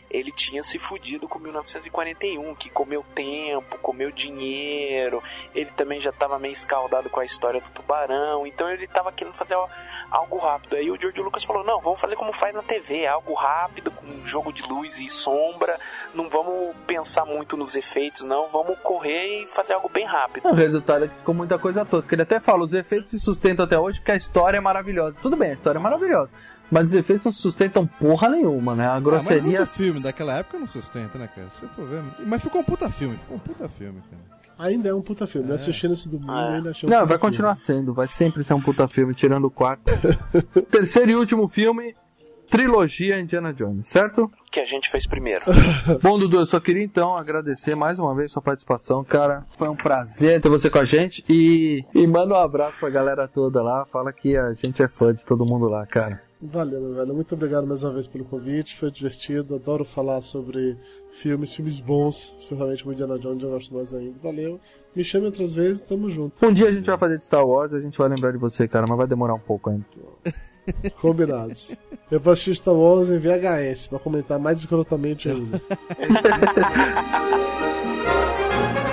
ele tinha se fudido com 1941, que comeu tempo, comeu dinheiro, ele também já estava meio escaldado com a história do tubarão, então ele estava querendo fazer al- algo rápido. Aí o George Lucas falou: não, vamos fazer como faz na TV, algo rápido, com um jogo de luz e sombra, não vamos pensar muito nos efeitos, não, vamos correr e fazer algo bem rápido. O resultado é que ficou muita coisa tosca. Ele até fala, os efeitos se sustentam até hoje porque a história é maravilhosa. Tudo bem, a história é maravilhosa. Mas os efeitos não sustentam porra nenhuma, né? A Ah, mas grosseria. muito filme daquela época não sustenta, né, cara? Se você for ver. Mas ficou um puta filme, ficou um puta filme, cara. Ainda é um puta filme. Eu assistindo esse domingo É. ainda achei um Não, puta vai filme. continuar sendo, vai sempre ser um puta filme, tirando o quarto. Terceiro e último filme, trilogia Indiana Jones, certo? Que a gente fez primeiro. Bom, Dudu, eu só queria então agradecer mais uma vez sua participação, cara. Foi um prazer ter você com a gente e, e manda um abraço pra galera toda lá. Fala que a gente é fã de todo mundo lá, cara. Valeu, meu velho. Muito obrigado mais uma vez pelo convite. Foi divertido. Adoro falar sobre filmes, filmes bons. Especialmente o Indiana Jones, eu gosto mais ainda. Valeu. Me chame outras vezes, tamo junto. Um dia a gente vai fazer de Star Wars, a gente vai lembrar de você, cara, mas vai demorar um pouco ainda. Combinados. Eu vou assistir Star Wars em VHS pra comentar mais escrotamente ainda.